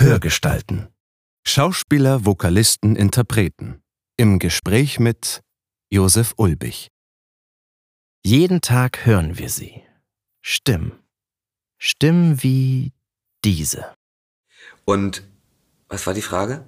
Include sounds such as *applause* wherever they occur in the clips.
Hörgestalten. Schauspieler, Vokalisten, Interpreten. Im Gespräch mit Josef Ulbich. Jeden Tag hören wir sie. Stimmen. Stimmen wie diese. Und was war die Frage?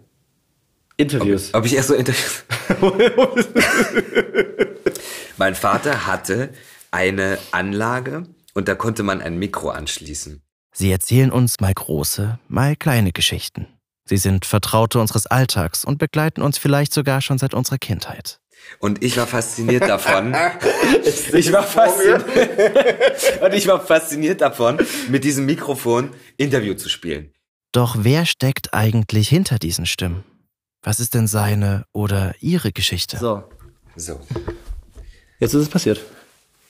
Interviews. Ob, ob ich erst so Interviews. *laughs* mein Vater hatte eine Anlage und da konnte man ein Mikro anschließen. Sie erzählen uns mal große, mal kleine Geschichten. Sie sind Vertraute unseres Alltags und begleiten uns vielleicht sogar schon seit unserer Kindheit. Und ich war fasziniert davon. *laughs* ich war fasziniert. *laughs* und ich war fasziniert davon, mit diesem Mikrofon Interview zu spielen. Doch wer steckt eigentlich hinter diesen Stimmen? Was ist denn seine oder ihre Geschichte? So, So, jetzt ist es passiert.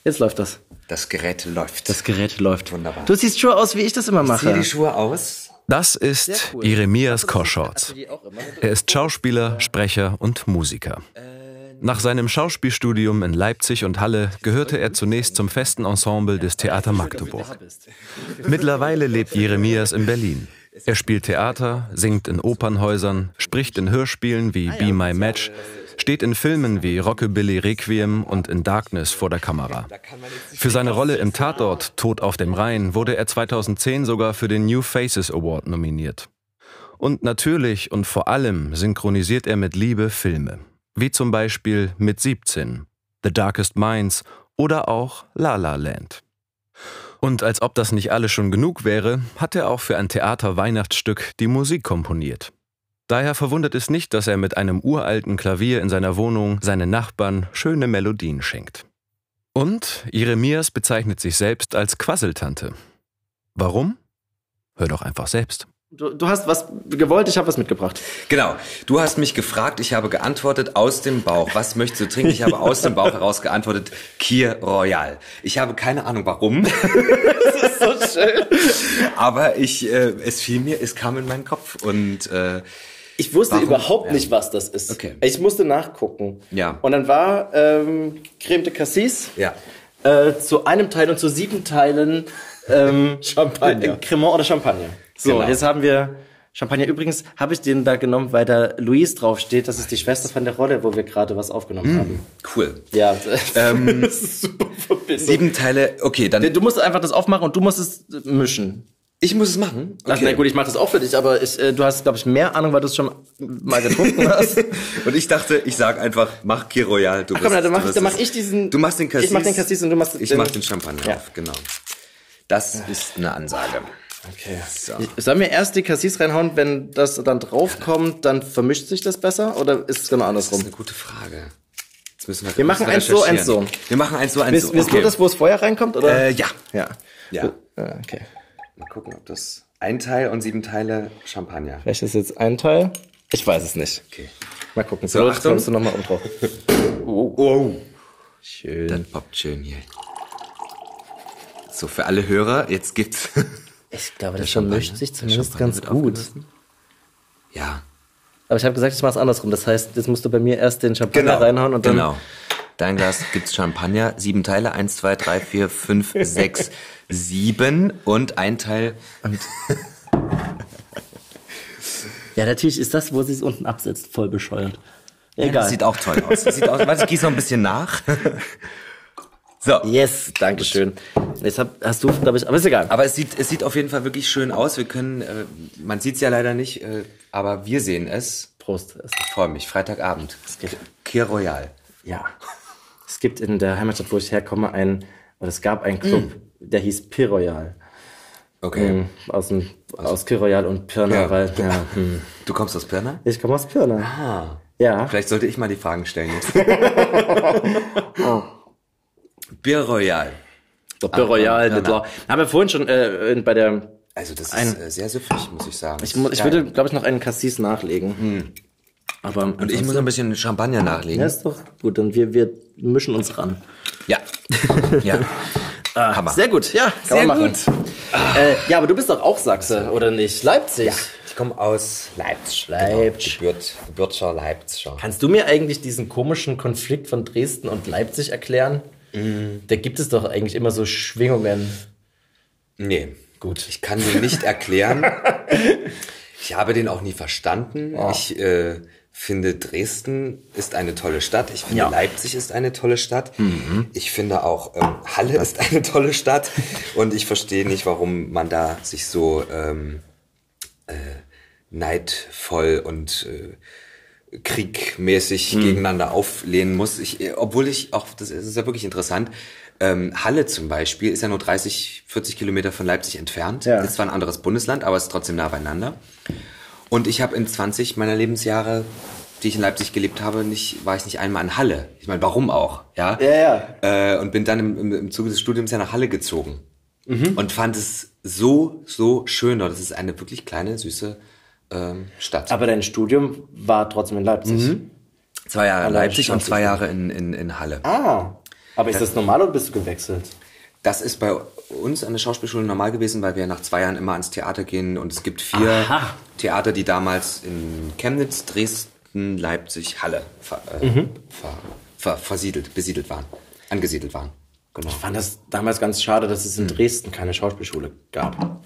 Jetzt läuft das. Das Gerät läuft. Das Gerät läuft. Wunderbar. Du siehst schon aus, wie ich das immer mache. die Schuhe aus. Das ist Jeremias Koschorz. Er ist Schauspieler, Sprecher und Musiker. Nach seinem Schauspielstudium in Leipzig und Halle gehörte er zunächst zum festen Ensemble des Theater Magdeburg. Mittlerweile lebt Jeremias in Berlin. Er spielt Theater, singt in Opernhäusern, spricht in Hörspielen wie Be My Match, steht in Filmen wie Rockabilly Requiem und in Darkness vor der Kamera. Für seine Rolle im Tatort Tod auf dem Rhein wurde er 2010 sogar für den New Faces Award nominiert. Und natürlich und vor allem synchronisiert er mit Liebe Filme, wie zum Beispiel mit 17, The Darkest Minds oder auch La La Land. Und als ob das nicht alles schon genug wäre, hat er auch für ein Theater-Weihnachtsstück die Musik komponiert. Daher verwundert es nicht, dass er mit einem uralten Klavier in seiner Wohnung seinen Nachbarn schöne Melodien schenkt. Und Jeremias bezeichnet sich selbst als Quasseltante. Warum? Hör doch einfach selbst. Du, du hast was gewollt, ich habe was mitgebracht. Genau. Du hast mich gefragt, ich habe geantwortet aus dem Bauch. Was möchtest du trinken? Ich habe aus dem Bauch heraus geantwortet, Kir Royal. Ich habe keine Ahnung warum. *laughs* das ist so schön. Aber ich, äh, es fiel mir, es kam in meinen Kopf und äh, Ich wusste Warum? überhaupt Ja. nicht, was das ist. Okay. Ich musste nachgucken. Ja. Und dann war ähm, Creme de Cassis ja. äh, zu einem Teil und zu sieben Teilen ähm, *laughs* Champagner. äh, Cremant oder Champagner. So, Genau. jetzt haben wir Champagner. Übrigens habe ich den da genommen, weil da Louise draufsteht. Das ist die Schwester von der Rolle, wo wir gerade was aufgenommen haben. Cool. Ja, Ähm, *laughs* das ist super Verbindung. Sieben Teile. Okay, dann. Du musst einfach das aufmachen und du musst es mischen. Ich muss es machen. Ach, na gut, ich mache das auch für dich, aber ich, äh, du hast, glaube ich, mehr Ahnung, weil du es schon mal getrunken *laughs* hast. Und ich dachte, ich sag einfach, mach Kir Royal. Du Ach, komm, wirst- dann mach, dann mach ich diesen. Du machst den Cassis. Ich mach den Cassis und du machst Ich den. mach den Champagner Ja. auf, genau. Das ist eine Ansage. Okay. So. Sollen wir erst die Cassis reinhauen, wenn das dann draufkommt, dann vermischt sich das besser oder ist es genau Das ist andersrum? eine gute Frage. Jetzt müssen wir, Wir machen eins so, eins recherchieren. Wir machen eins so, eins so. willst du das, wo es vorher reinkommt oder? Äh, ja. ja. Ja. Ah, Okay. Mal gucken, ob das ein Teil und sieben Teile Champagner. Vielleicht ist jetzt ein Teil. Ich weiß es nicht. Okay. Mal gucken. So, So, Achtung. kommst du nochmal um drauf. *laughs* Oh, oh. Schön. Das poppt schön hier. So, für alle Hörer, jetzt gibt's. *laughs* ich glaube, das Champagner- vermischt sich zumindest ganz gut. ja. Aber ich habe gesagt, ich mache es andersrum. Das heißt, jetzt musst du bei mir erst den Champagner reinhauen und dann. Genau. Dein Glas gibt's Champagner, sieben Teile, eins, zwei, drei, vier, fünf, sechs, sieben und ein Teil. Ja, natürlich ist das, wo sie es unten absetzt, voll bescheuert. Ja, Egal. das sieht auch toll aus. Das sieht aus. Warte, ich gieße noch ein bisschen nach. So. yes, danke schön. Jetzt hab, hast du, glaube ich, aber ist egal. Aber es sieht, es sieht auf jeden Fall wirklich schön aus. Wir können, äh, man sieht's ja leider nicht, äh, aber wir sehen es. Prost. Ich freue mich. Freitagabend. geht. Kir Royal. Ja. Es gibt in der Heimatstadt, wo ich herkomme, ein, oder es gab einen Club, der hieß Piroyal. Okay. Ähm, aus dem, aus Piroyal und Pirna, Ja. weil, ja, *laughs* hm. Du kommst aus Pirna? Ich komme aus Pirna. Ah. Ja. Vielleicht sollte ich mal die Fragen stellen jetzt. *laughs* *laughs* Bir Royal. Der Piroyal, Ah, das war, haben wir vorhin schon äh, bei der, Also das ist Ein- äh, sehr süffig, muss ich sagen. ich, ich würde, glaube ich, noch einen Cassis nachlegen. Aber Und ich muss ein bisschen Champagner nachlegen. ja, ist doch gut, dann wir, wir mischen uns ran. Ja. *laughs* Ja. Hammer. Sehr gut, ja, kann Sehr man machen. gut. Äh, ja, aber du bist doch auch Sachse, oder nicht? Leipzig. Ich komme aus Leipzig. Leipzig. Genau. Gebürt, gebürtiger Leipziger. Kannst du mir eigentlich diesen komischen Konflikt von Dresden und Leipzig erklären? Da gibt es doch eigentlich immer so Schwingungen. Nee, gut. Ich kann dir nicht erklären. *laughs* Ich habe den auch nie verstanden. Ja. Ich äh, finde, Dresden ist eine tolle Stadt. Ich finde, Ja. Leipzig ist eine tolle Stadt. Ich finde auch, ähm, Halle ist eine tolle Stadt. Und ich verstehe nicht, warum man da sich so ähm, äh, neidvoll und äh, kriegmäßig gegeneinander auflehnen muss. Ich, obwohl ich auch, das ist ja wirklich interessant, ähm, Halle zum Beispiel ist ja nur 30, 40 Kilometer von Leipzig entfernt. Ja. Ist zwar ein anderes Bundesland, aber es ist trotzdem nah beieinander. Und ich habe in 20 meiner Lebensjahre, die ich in Leipzig gelebt habe, nicht, war ich nicht einmal in Halle. Ich meine, warum auch? Ja, Ja, Äh, und bin dann im, im, im Zuge des Studiums ja nach Halle gezogen. Mhm. Und fand es so, so schön dort. Das ist eine wirklich kleine, süße ähm, Stadt. Aber dein Studium war trotzdem in Leipzig. zwei Jahre in Leipzig und zwei Jahre in, in, in Halle. Ah. Aber ist das normal oder bist du gewechselt? Das ist bei uns an der Schauspielschule normal gewesen, weil wir nach zwei Jahren immer ans Theater gehen und es gibt vier Aha. Theater, die damals in Chemnitz, Dresden, Leipzig, Halle ver, äh, Mhm. ver, ver, versiedelt, besiedelt waren, angesiedelt waren. Genau. Ich fand das damals ganz schade, dass es in Dresden keine Schauspielschule gab.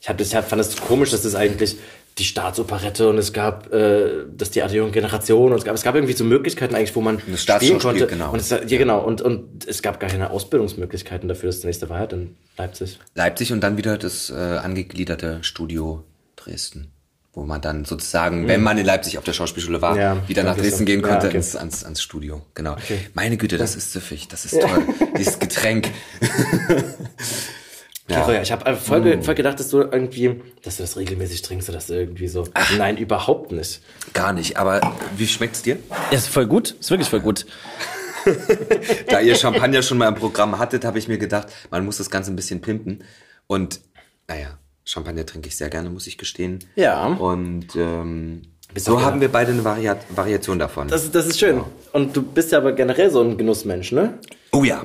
Ich hab das, ich fand das komisch, dass es eigentlich die Staatsoperette und es gab äh, das Theater Junge Generation und es gab, es gab irgendwie so Möglichkeiten eigentlich, wo man spielen Staatsschauspiel, konnte. genau. Und es, ja, genau. Und, und es gab gar keine Ausbildungsmöglichkeiten dafür. Das nächste war halt in Leipzig. Leipzig und dann wieder das äh, angegliederte Studio Dresden, wo man dann sozusagen, wenn man in Leipzig auf der Schauspielschule war, Mhm. Ja, wieder nach okay, Dresden so. gehen Ja, konnte okay. ins, ans, ans Studio. Genau. Meine Güte, das ist süffig, das ist toll. Dieses *laughs* Getränk. *laughs* Ja. ja. ich habe voll, ge- voll gedacht, dass du irgendwie, dass du das regelmäßig trinkst oder dass du irgendwie so. Nein, überhaupt nicht. Gar nicht, aber wie schmeckt's dir? Ja, ist voll gut. Ist wirklich voll gut. *laughs* Da ihr Champagner schon mal im Programm hattet, habe ich mir gedacht, man muss das Ganze ein bisschen pimpen. Und naja, Champagner trinke ich sehr gerne, muss ich gestehen. Ja. Und ähm, so haben wir beide eine Varia Variation davon. Das, das ist schön. Und du bist ja aber generell so ein Genussmensch, ne? oh ja.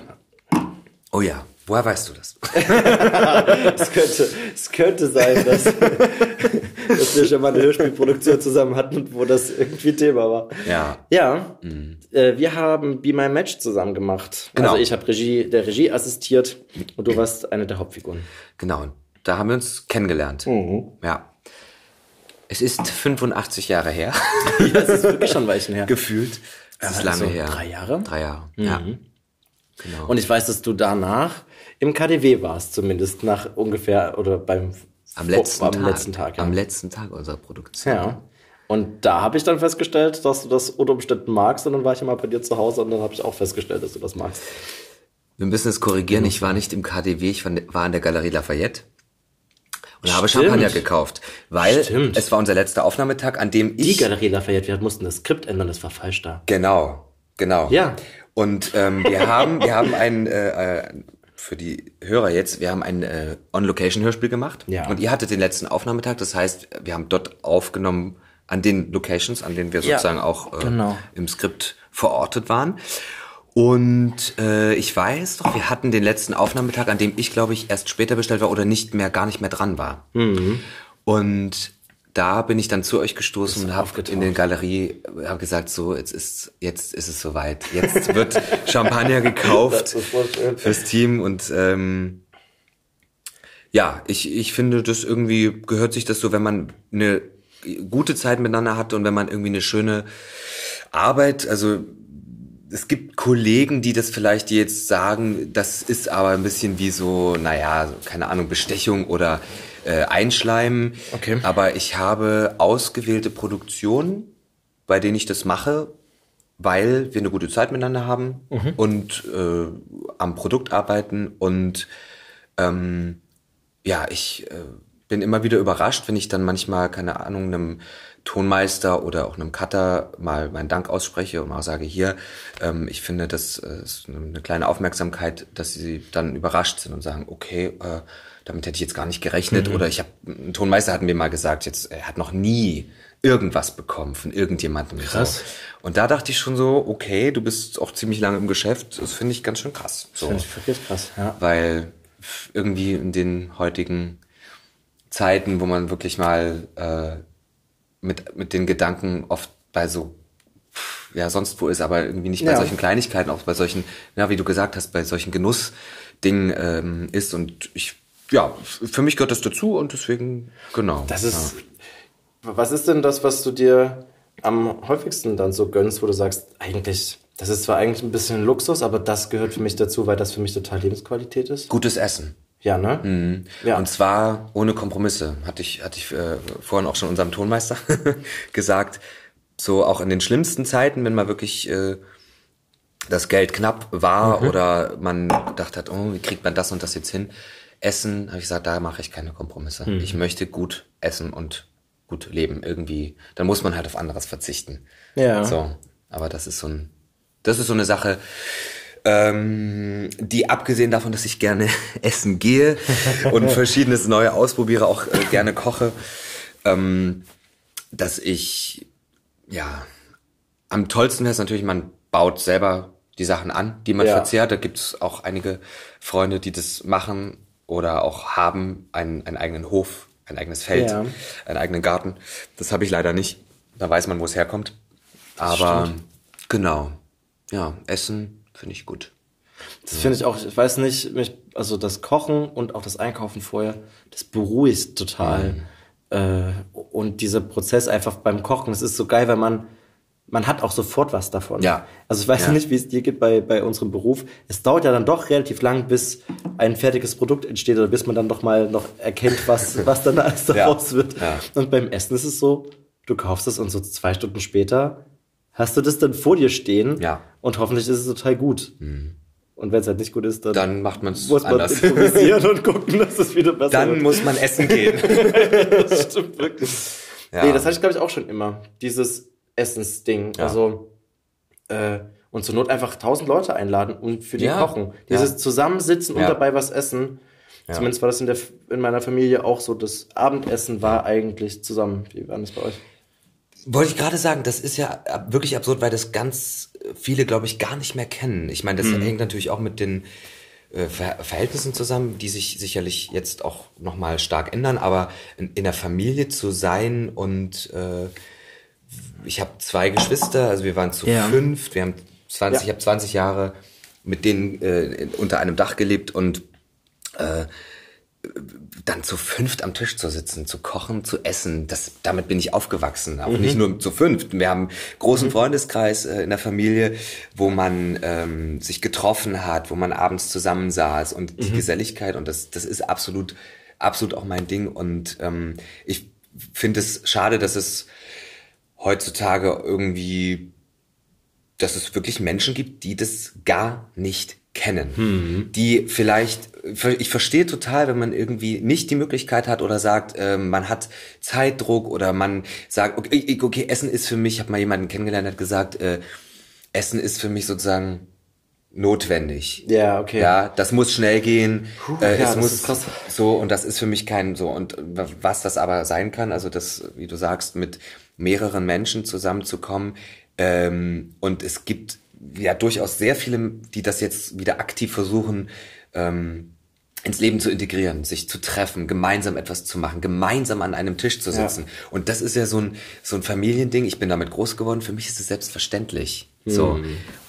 Oh ja. Woher weißt du das? *laughs* Es könnte, es könnte sein, dass, *laughs* dass wir schon mal eine Hörspielproduktion zusammen hatten, wo das irgendwie Thema war. Ja. Ja, äh, wir haben Be My Match zusammen gemacht. Genau. Also ich habe Regie, der Regie assistiert und du warst eine der Hauptfiguren. Genau. Da haben wir uns kennengelernt. Mhm. Ja. Es ist 85 Jahre her. *laughs* Ja, das ist wirklich schon ein Weichen her. Gefühlt. Es ist lange also her. drei Jahre? Mhm. Drei Jahre. Ja. Genau. Und ich weiß, dass du danach im KDW warst, zumindest nach ungefähr oder beim am letzten am Tag. letzten Tag. Ja. Am letzten Tag unserer Produktion. Ja. Und da habe ich dann festgestellt, dass du das unter Umständen magst. Und dann war ich mal bei dir zu Hause und dann habe ich auch festgestellt, dass du das magst. Wir müssen es korrigieren. Ich war nicht im KDW, ich war war in der Galerie Lafayette. Und habe Stimmt. Champagner gekauft. Weil Stimmt. es war unser letzter Aufnahmetag, an dem Die ich. Galerie Lafayette, wir mussten das Skript ändern, das war falsch da. Genau, genau. Ja. Und ähm, wir haben, wir haben ein, äh, äh, für die Hörer jetzt, wir haben ein äh, On-Location-Hörspiel gemacht. Ja. Und ihr hattet den letzten Aufnahmetag, das heißt, wir haben dort aufgenommen an den Locations, an denen wir Ja, sozusagen auch äh, genau. im Skript verortet waren. Und äh, ich weiß doch, wir hatten den letzten Aufnahmetag, an dem ich, glaube ich, erst später bestellt war oder nicht mehr, gar nicht mehr dran war. Mhm. Und da bin ich dann zu euch gestoßen und habe in der Galerie habe gesagt, so jetzt ist jetzt ist es soweit. Jetzt wird Champagner gekauft *laughs* fürs Team und ähm, ja, ich ich finde, das irgendwie gehört sich das so, wenn man eine gute Zeit miteinander hat und wenn man irgendwie eine schöne Arbeit, also es gibt Kollegen, die das vielleicht jetzt sagen, das ist aber ein bisschen wie so, naja, keine Ahnung, Bestechung oder äh, Einschleimen. Okay. Aber ich habe ausgewählte Produktionen, bei denen ich das mache, weil wir eine gute Zeit miteinander haben und äh, am Produkt arbeiten und ähm, ja, ich äh, bin immer wieder überrascht, wenn ich dann manchmal, keine Ahnung, einem Tonmeister oder auch einem Cutter mal meinen Dank ausspreche und mal sage, hier, ähm, ich finde, das äh, ist eine kleine Aufmerksamkeit, dass sie dann überrascht sind und sagen, okay, äh, damit hätte ich jetzt gar nicht gerechnet. Oder ich habe, ein Tonmeister hat mir mal gesagt, jetzt, er hat noch nie irgendwas bekommen von irgendjemandem. Krass. So. Und da dachte ich schon so, okay, du bist auch ziemlich lange im Geschäft, das finde ich ganz schön krass. So Finde ich wirklich krass, ja. weil irgendwie in den heutigen Zeiten, wo man wirklich mal äh, mit, mit den Gedanken oft bei so, ja, sonst wo ist, aber irgendwie nicht bei Ja. solchen Kleinigkeiten, auch bei solchen, ja, wie du gesagt hast, bei solchen Genussdingen ähm, ist. Und ich, ja, für mich gehört das dazu und deswegen, genau. Das ist, Was ist denn das, was du dir am häufigsten dann so gönnst, wo du sagst, eigentlich, das ist zwar eigentlich ein bisschen Luxus, aber das gehört für mich dazu, weil das für mich total Lebensqualität ist? Gutes Essen. Ja, ne? Mhm. Ja. Und zwar ohne Kompromisse, hatte ich, hatte ich äh, vorhin auch schon unserem Tonmeister *laughs* gesagt. So auch in den schlimmsten Zeiten, wenn man wirklich äh, das Geld knapp war mhm. oder man gedacht hat, oh, wie kriegt man das und das jetzt hin? Essen, habe ich gesagt, da mache ich keine Kompromisse. Mhm. Ich möchte gut essen und gut leben irgendwie. Dann muss man halt auf anderes verzichten. Ja. So, aber das ist so ein, das ist so eine Sache, ähm, die abgesehen davon, dass ich gerne *laughs* essen gehe und *laughs* verschiedenes Neue ausprobiere, auch äh, gerne koche, ähm, dass ich ja am tollsten wäre es natürlich, man baut selber die Sachen an, die man ja. verzehrt. Da gibt es auch einige Freunde, die das machen oder auch haben einen, einen eigenen Hof, ein eigenes Feld, ja. einen eigenen Garten. Das habe ich leider nicht. Da weiß man, wo es herkommt. Aber genau, ja, Essen finde ich gut. Das ja. finde ich auch, ich weiß nicht, mich, also das Kochen und auch das Einkaufen vorher, das beruhigt total. Mhm. Äh, und dieser Prozess einfach beim Kochen, das ist so geil, weil man man hat auch sofort was davon. Ja. Also ich weiß ja. nicht, wie es dir geht bei, bei unserem Beruf. Es dauert ja dann doch relativ lang, bis ein fertiges Produkt entsteht oder bis man dann doch mal noch erkennt, was, *laughs* was dann alles daraus ja. wird. Ja. Und beim Essen ist es so, du kaufst es und so zwei Stunden später hast du das dann vor dir stehen ja. und hoffentlich ist es total gut. Mhm. Und wenn es halt nicht gut ist, dann, dann macht man's muss man anders. improvisieren *laughs* und gucken, dass es wieder besser dann wird. Dann muss man essen gehen. *laughs* das stimmt wirklich. Ja. Nee, das hatte ich glaube ich auch schon immer. Dieses Essensding. Ja. Also äh, und zur Not einfach tausend Leute einladen und für die ja. kochen. Dieses ja. Zusammensitzen und dabei was essen. Zumindest war das in, der, in meiner Familie auch so. Das Abendessen war eigentlich zusammen. Wie war das bei euch? Wollte ich gerade sagen, das ist ja wirklich absurd, weil das ganz viele, glaube ich, gar nicht mehr kennen. Ich meine, das mhm. hängt natürlich auch mit den äh, Ver Verhältnissen zusammen, die sich sicherlich jetzt auch nochmal stark ändern, aber in, in der Familie zu sein und äh, ich habe zwei Geschwister, also wir waren zu ja. fünf, wir haben 20, ja. ich habe 20 Jahre mit denen äh, unter einem Dach gelebt und äh, dann zu fünft am Tisch zu sitzen, zu kochen, zu essen, das, damit bin ich aufgewachsen. Auch mhm. nicht nur zu fünft. Wir haben einen großen mhm. Freundeskreis äh, in der Familie, wo man ähm, sich getroffen hat, wo man abends zusammensaß und die mhm. Geselligkeit und das, das ist absolut, absolut auch mein Ding. Und ähm, ich finde es schade, dass es heutzutage irgendwie, dass es wirklich Menschen gibt, die das gar nicht kennen, mhm. die vielleicht, ich verstehe total, wenn man irgendwie nicht die Möglichkeit hat oder sagt, äh, man hat Zeitdruck oder man sagt, okay, okay Essen ist für mich, ich habe mal jemanden kennengelernt, hat gesagt, äh, Essen ist für mich sozusagen notwendig. Ja, okay. Ja, das muss schnell gehen. Puh, äh, ja, es muss so und das ist für mich kein so und was das aber sein kann, also das, wie du sagst, mit mehreren Menschen zusammenzukommen ähm, und es gibt ja durchaus sehr viele, die das jetzt wieder aktiv versuchen, ähm, ins Leben zu integrieren, sich zu treffen, gemeinsam etwas zu machen, gemeinsam an einem Tisch zu sitzen. Ja. Und das ist ja so ein, so ein Familiending. Ich bin damit groß geworden. Für mich ist es selbstverständlich. Mhm. So.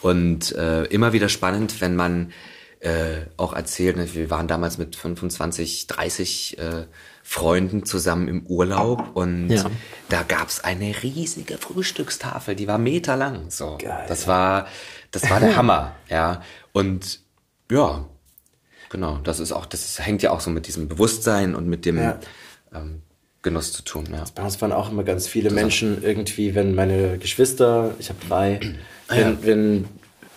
Und äh, immer wieder spannend, wenn man äh, auch erzählt, ne, wir waren damals mit 25, 30 äh, Freunden zusammen im Urlaub und ja. da gab's eine riesige Frühstückstafel, die war meterlang. So, Geil. das war, das war der *laughs* Hammer, ja. Und ja, genau, das ist auch, das hängt ja auch so mit diesem Bewusstsein und mit dem ja. ähm, Genuss zu tun. Ja. Bei uns waren auch immer ganz viele. Menschen irgendwie, wenn meine Geschwister, ich habe drei, wenn, ja. wenn,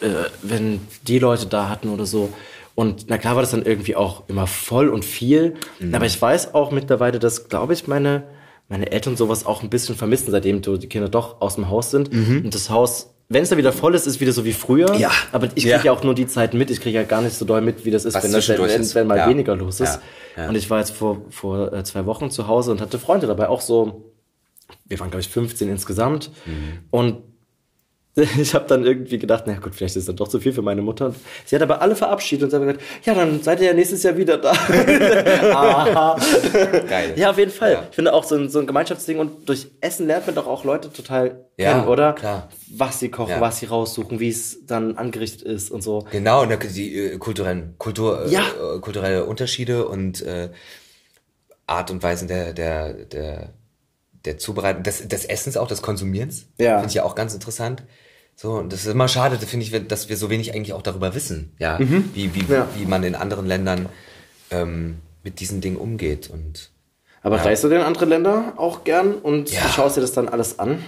äh, wenn die Leute da hatten oder so, und na klar war das dann irgendwie auch immer voll und viel. Mhm. Aber ich weiß auch mittlerweile, dass, glaube ich, meine, meine Eltern sowas auch ein bisschen vermissen, seitdem die Kinder doch aus dem Haus sind. Mhm. Und das Haus, wenn es da wieder voll ist, ist wieder so wie früher. Ja. Aber ich kriege ja. ja. auch nur die Zeit mit. Ich kriege ja gar nicht so doll mit, wie das ist, wenn, das, wenn, wenn mal ja. weniger los ist. Ja. Und ich war jetzt vor, vor äh, zwei Wochen zu Hause und hatte Freunde dabei, auch so, wir waren, glaube ich, 15 insgesamt. Mhm. Und *laughs* ich habe dann irgendwie gedacht, na gut, vielleicht ist das doch zu viel für meine Mutter. Sie hat aber alle verabschiedet und sie hat gesagt, ja, dann seid ihr ja nächstes Jahr wieder da. *laughs* Aha. Geil. Ja, auf jeden Fall. Ja. Ich finde auch so ein, so ein Gemeinschaftsding und durch Essen lernt man doch auch Leute total ja, kennen, oder? Klar. Was sie kochen, ja. was sie raussuchen, wie es dann angerichtet ist und so. Genau, und die äh, kulturellen Kultur, äh, ja. äh, kulturelle Unterschiede und äh, Art und Weisen der, der, der der Zubereitung, des, des Essens auch, des Konsumierens. Ja. Finde ich ja auch ganz interessant. So, und das ist immer schade, finde ich, dass wir so wenig eigentlich auch darüber wissen, ja, wie, wie, Ja. wie man in anderen Ländern ähm, mit diesen Dingen umgeht. Und Aber reist du denn in andere Länder auch gern und Ja. schaust dir das dann alles an?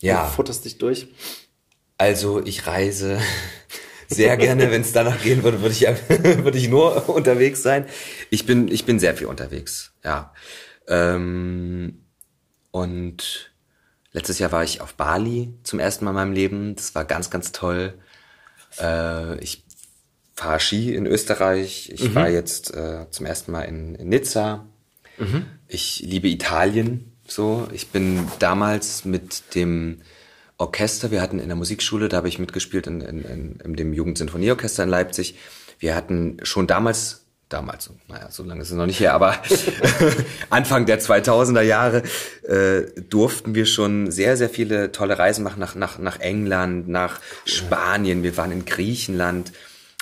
Ja. Und futterst dich durch? also ich reise *laughs* sehr gerne, wenn es danach gehen würde, würde ich, ja- *laughs* würde ich nur unterwegs sein. Ich bin, ich bin sehr viel unterwegs, ja. Ähm, und letztes Jahr war ich auf Bali zum ersten Mal in meinem Leben. Das war ganz, ganz toll. Äh, ich fahre Ski in Österreich. Ich war jetzt äh, zum ersten Mal in, in Nizza. Ich liebe Italien. So, ich bin damals mit dem Orchester, wir hatten in der Musikschule, da habe ich mitgespielt in, in, in, in dem Jugendsinfonieorchester in Leipzig. Wir hatten schon damals, damals, so, naja, so lange ist es noch nicht her, aber *laughs* Anfang der 2000er Jahre äh, durften wir schon sehr, sehr viele tolle Reisen machen nach, nach, nach England, nach Spanien. Wir waren in Griechenland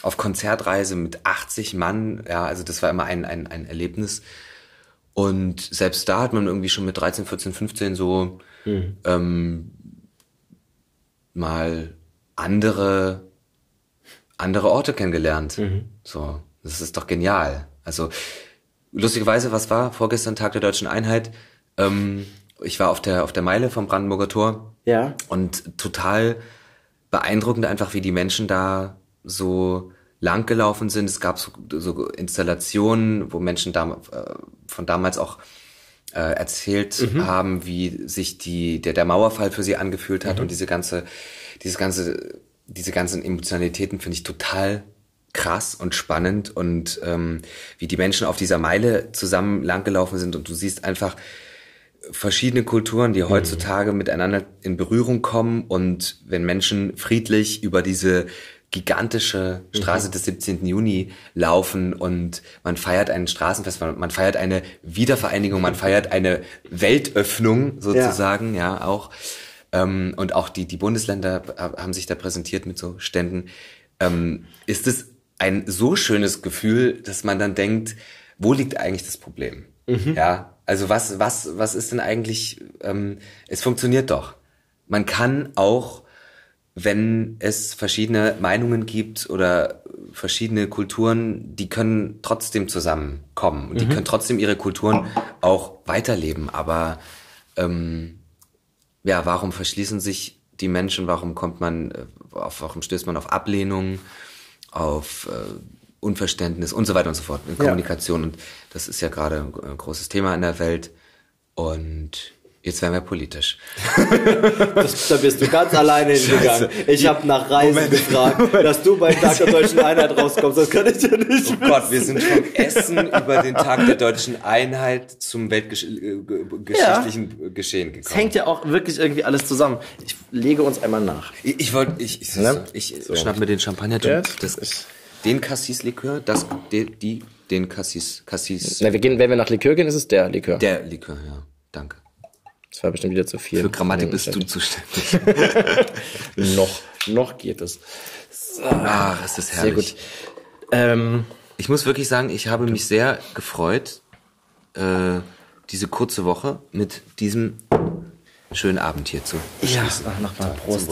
auf Konzertreise mit 80 Mann. Ja, also das war immer ein, ein, ein Erlebnis. Und selbst da hat man irgendwie schon mit 13, 14, 15 so ähm, mal andere andere Orte kennengelernt. So, das ist doch genial. Also lustigerweise, was war vorgestern Tag der deutschen Einheit? Ähm, ich war auf der auf der Meile vom Brandenburger Tor Ja. und total beeindruckend einfach, wie die Menschen da so lang gelaufen sind. Es gab so, so Installationen, wo Menschen da, äh, von damals auch äh, erzählt haben, wie sich die, der, der Mauerfall für sie angefühlt hat und diese ganze, dieses ganze, diese ganzen Emotionalitäten finde ich total krass und spannend und ähm, wie die Menschen auf dieser Meile zusammen langgelaufen sind und du siehst einfach verschiedene Kulturen, die heutzutage miteinander in Berührung kommen und wenn Menschen friedlich über diese gigantische Straße des 17. Juni laufen und man feiert ein Straßenfest, man, man feiert eine Wiedervereinigung, man feiert eine Weltöffnung sozusagen, ja, auch. Ähm, und auch die, die Bundesländer haben sich da präsentiert mit so Ständen. Ähm, ist es ein so schönes Gefühl, dass man dann denkt, wo liegt eigentlich das Problem? Ja, also was, was, was ist denn eigentlich, ähm, es funktioniert doch. Man kann auch, wenn es verschiedene Meinungen gibt oder verschiedene Kulturen, die können trotzdem zusammenkommen und die können trotzdem ihre Kulturen auch weiterleben. Aber ähm, ja, warum verschließen sich die Menschen? Warum kommt man, äh, auf, warum stößt man auf Ablehnung, auf äh, Unverständnis und so weiter und so fort in Kommunikation? Und das ist ja gerade ein äh, großes Thema in der Welt. Und jetzt werden wir politisch. *laughs* Das, da bist du ganz alleine hingegangen. Ich habe nach Reisen gefragt, dass du beim Tag der deutschen Einheit rauskommst. Das kann ich ja nicht Oh Gott, wir sind vom Essen über den Tag der deutschen Einheit zum weltgeschichtlichen Geschehen Es gekommen. hängt ja auch wirklich irgendwie alles zusammen. Ich lege uns einmal nach. Ich, ich wollte, ich, ich, Ne? ich schnapp mir den Champagner, Ja, das, den Cassis-Likör, das, die, die, den Cassis, Cassis, Na, wir gehen, wenn wir nach Likör gehen, ist es der Likör. der Likör, ja, danke. Das war bestimmt wieder zu viel. Für Grammatik bist du zuständig. *laughs* Noch, noch geht es. Ach, es ist Sehr herrlich. gut. Ähm, Ich muss wirklich sagen, ich habe mich sehr gefreut, äh, diese kurze Woche mit diesem schönen Abend hier zu ja, beschließen. ach, nochmal Prost.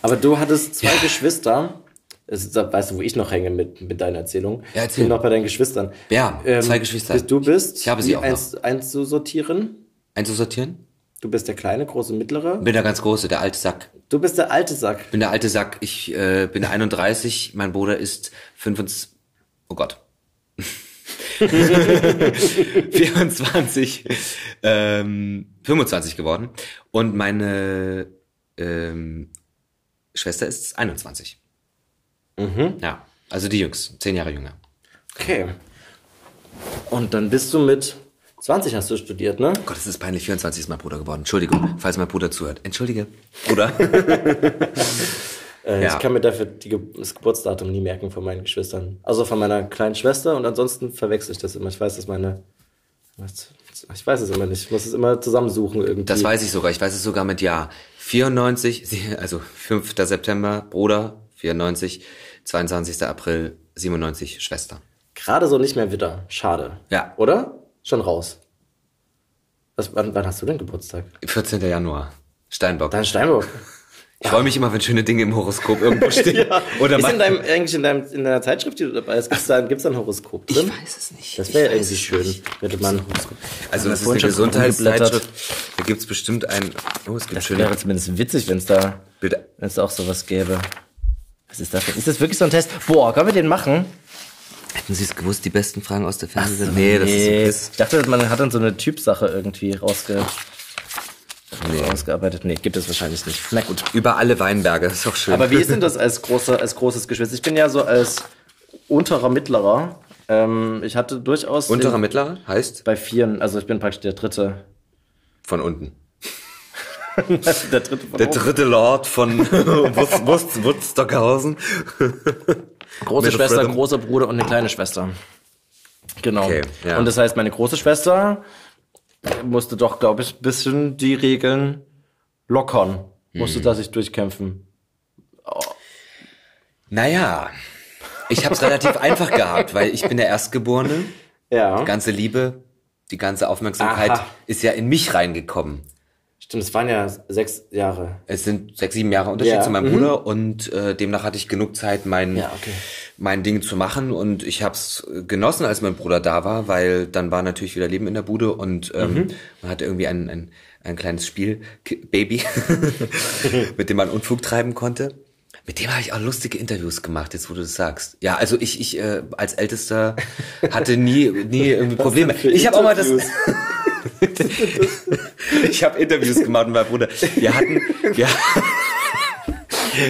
Aber du hattest zwei Geschwister. Das ist, weißt du, wo ich noch hänge mit, mit deiner Erzählung. Ja, erzähl. Ich bin noch bei deinen Geschwistern. Ja, zwei Geschwister. Bist, du bist, Ich habe sie auch noch. eins, eins zu sortieren. Einzusortieren? Du bist der kleine, große, mittlere. Bin der ganz große, der alte Sack. Du bist der alte Sack. Bin der alte Sack. Ich äh, bin 31, mein Bruder ist 25. Oh Gott. *laughs* 24, ähm, 25 geworden. Und meine ähm, Schwester ist 21. Ja, also die jüngste, zehn Jahre jünger. Okay. Und dann bist du mit 20 hast du studiert, ne? Gott, es ist peinlich, 24 ist mein Bruder geworden. Entschuldigung, falls mein Bruder zuhört. Entschuldige, Bruder. *laughs* Äh, Ja. Ich kann mir dafür die, das Geburtsdatum nie merken von meinen Geschwistern. Also von meiner kleinen Schwester und ansonsten verwechsel ich das immer. Ich weiß, dass meine. Ich weiß es immer nicht. Ich muss es immer zusammensuchen irgendwie. Das weiß ich sogar. Ich weiß es sogar mit Jahr. 94, sie- also 5. September, Bruder, 94, 22. April, 97, Schwester. Gerade so nicht mehr wieder. Schade. Ja. Oder? Schon raus. Was, wann, wann hast du denn Geburtstag? 14. Januar. Steinbock. Dann Steinbock. Ich freue mich immer, wenn schöne Dinge im Horoskop irgendwo *laughs* stehen. ja. Oder ist in deinem, eigentlich in, deinem, in deiner Zeitschrift, die du dabei hast, gibt's da, gibt's da ein Horoskop ich drin? weiß es nicht. Das Ich wäre weiß irgendwie schön, würde man. Also Ja, das ist eine Gesundheitszeitschrift. Da gibt's bestimmt ein... Oh, es gibt Das schöne wäre zumindest witzig, wenn es da, Bilder. wenn es auch sowas gäbe. Was ist das denn? Ist das wirklich so ein Test? Boah, können wir den machen? Hätten Sie es gewusst, die besten Fragen aus der Fernsehsendung? nee, das nee. ist Ich dachte, man hat dann so eine Typsache irgendwie rausge Nee. rausgearbeitet. Nee, gibt es wahrscheinlich nicht. Na gut. über alle Weinberge. Ist doch schön. Aber wie ist denn das als, großer, als großes Geschwister? Ich bin ja so als unterer Mittlerer. Ähm, ich hatte durchaus Unterer Mittlerer heißt bei vieren, also ich bin praktisch der dritte. von unten. *laughs* der dritte von Der dritte Lord von *laughs* Wurz, Wurzstockhausen. Große Middle Schwester, Freedom. großer Bruder und eine kleine Schwester. Genau. Okay, ja. Und das heißt, meine große Schwester musste doch, glaube ich, ein bisschen die Regeln lockern. Musste Mhm. da sich durchkämpfen. Naja, ich habe es relativ *laughs* einfach gehabt, weil ich bin der Erstgeborene. Ja. Die ganze Liebe, die ganze Aufmerksamkeit Aha. ist ja in mich reingekommen. Stimmt, es waren ja sechs Jahre. Es sind sechs, sieben Jahre Unterschied Ja, zu meinem mhm. Bruder und äh, demnach hatte ich genug Zeit, mein, Ja, okay. mein Ding zu machen und ich habe es genossen, als mein Bruder da war, weil dann war natürlich wieder Leben in der Bude und ähm, Mhm. man hatte irgendwie ein, ein, ein kleines Spiel, Baby, *laughs* mit dem man Unfug treiben konnte. Mit dem habe ich auch lustige Interviews gemacht, jetzt wo du das sagst. Ja, also ich, ich äh, als Ältester hatte nie, nie irgendwie Probleme. Ich habe auch mal das? *laughs* ich habe Interviews gemacht mit meinem Bruder. Wir hatten, wir,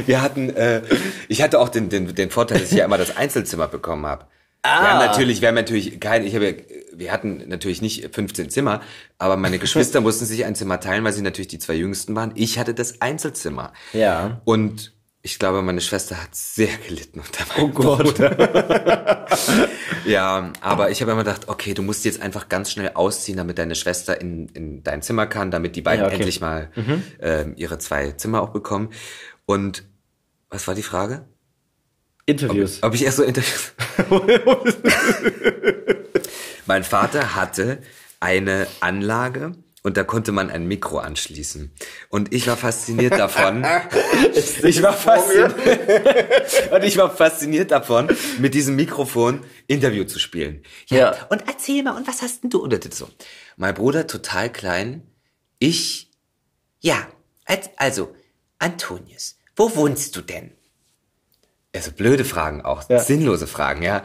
wir hatten, äh, ich hatte auch den, den, den Vorteil, dass ich ja immer das Einzelzimmer bekommen habe. Wir haben natürlich, wir haben natürlich kein, ich habe, wir hatten natürlich nicht 15 Zimmer, aber meine Geschwister *laughs* mussten sich ein Zimmer teilen, weil sie natürlich die zwei Jüngsten waren. Ich hatte das Einzelzimmer. Ja. Und ich glaube, meine Schwester hat sehr gelitten unter meinem Oh Gott. *laughs* ja, aber ich habe immer gedacht, okay, du musst jetzt einfach ganz schnell ausziehen, damit deine Schwester in, in dein Zimmer kann, damit die beiden Ja, okay. endlich mal ähm, ihre zwei Zimmer auch bekommen. Und was war die Frage? Interviews. Ob ich erst so Interviews. *laughs* mein Vater hatte eine Anlage und da konnte man ein Mikro anschließen. Und ich war fasziniert davon. *laughs* ich war fasziniert. *laughs* und ich war fasziniert davon, mit diesem Mikrofon Interview zu spielen. Ja. Und erzähl mal, und was hast denn du? Und so. Mein Bruder total klein. Ich, ja, als, also, Antonius, wo wohnst du denn? Also blöde Fragen auch, Ja. sinnlose Fragen, ja.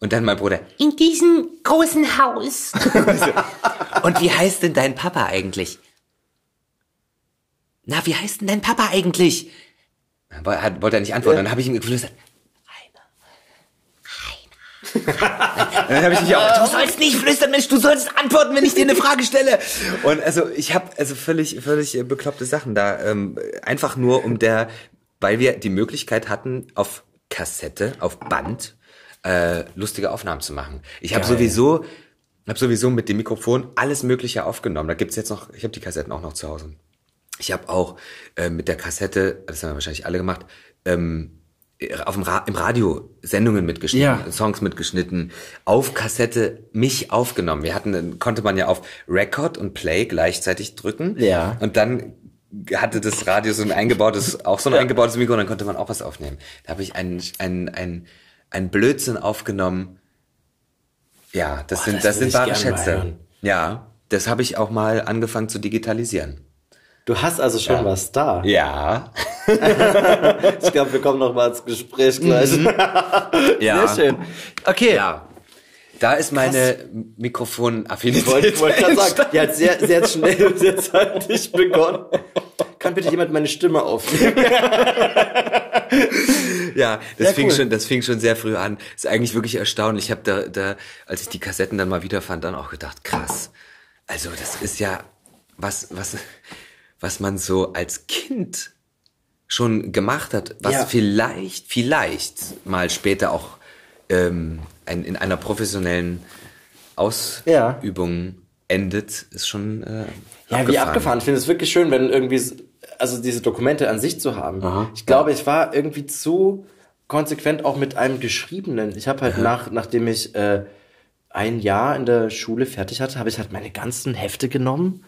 Und dann mein Bruder, In diesem großen Haus. *laughs* und wie heißt denn dein Papa eigentlich? Na, wie heißt denn dein Papa eigentlich? Hat- Wollte er nicht antworten. Dann habe ich ihm geflüstert. Dann habe ich mich auch. Du sollst nicht flüstern, Mensch. Du sollst antworten, wenn ich dir eine Frage stelle. Und also ich habe also völlig völlig äh, bekloppte Sachen da. Ähm, einfach nur um der, weil wir die Möglichkeit hatten auf Kassette, auf Band äh, lustige Aufnahmen zu machen. Ich habe sowieso habe sowieso mit dem Mikrofon alles Mögliche aufgenommen. Da gibt's jetzt noch, ich habe die Kassetten auch noch zu Hause. Ich habe auch äh, mit der Kassette, das haben wir wahrscheinlich alle gemacht, ähm, auf dem Ra im Radio Sendungen mitgeschnitten, Ja. Songs mitgeschnitten, auf Kassette mich aufgenommen. Wir hatten, konnte man ja auf Record und Play gleichzeitig drücken. Ja. Und dann hatte das Radio so ein eingebautes, auch so ein eingebautes Mikro, und dann konnte man auch was aufnehmen. Da habe ich einen, einen, einen, einen Blödsinn aufgenommen. Ja, das sind, das das sind ich wahre Schätze. Ja, das habe ich auch mal angefangen zu digitalisieren. Du hast also schon was da. Ja. *laughs* Ich glaube, wir kommen noch mal ins Gespräch gleich. *laughs* Ja. Sehr schön. Okay. Ja. Da ist meine Ich Mikrofonaffinität. wollte wollte gerade sagen, *laughs* die hat sehr, sehr schnell, sehr zeitig begonnen. Kann bitte jemand meine Stimme aufnehmen? *laughs* Ja, das Ja, fing cool. schon, das fing schon sehr früh an. Ist eigentlich wirklich erstaunlich. Ich habe da, da, als ich die Kassetten dann mal wiederfand, dann auch gedacht, krass. Also das ist ja was, was, was man so als Kind schon gemacht hat, was Ja. vielleicht, vielleicht mal später auch ähm, ein, in einer professionellen Ausübung endet, ist schon äh, Ja, wie abgefahren. Ich finde es wirklich schön, wenn irgendwie, also diese Dokumente an sich zu haben. Ich glaube, ich war irgendwie zu konsequent auch mit einem Geschriebenen. Ich habe halt nach, nachdem ich äh, ein Jahr in der Schule fertig hatte, habe ich halt meine ganzen Hefte genommen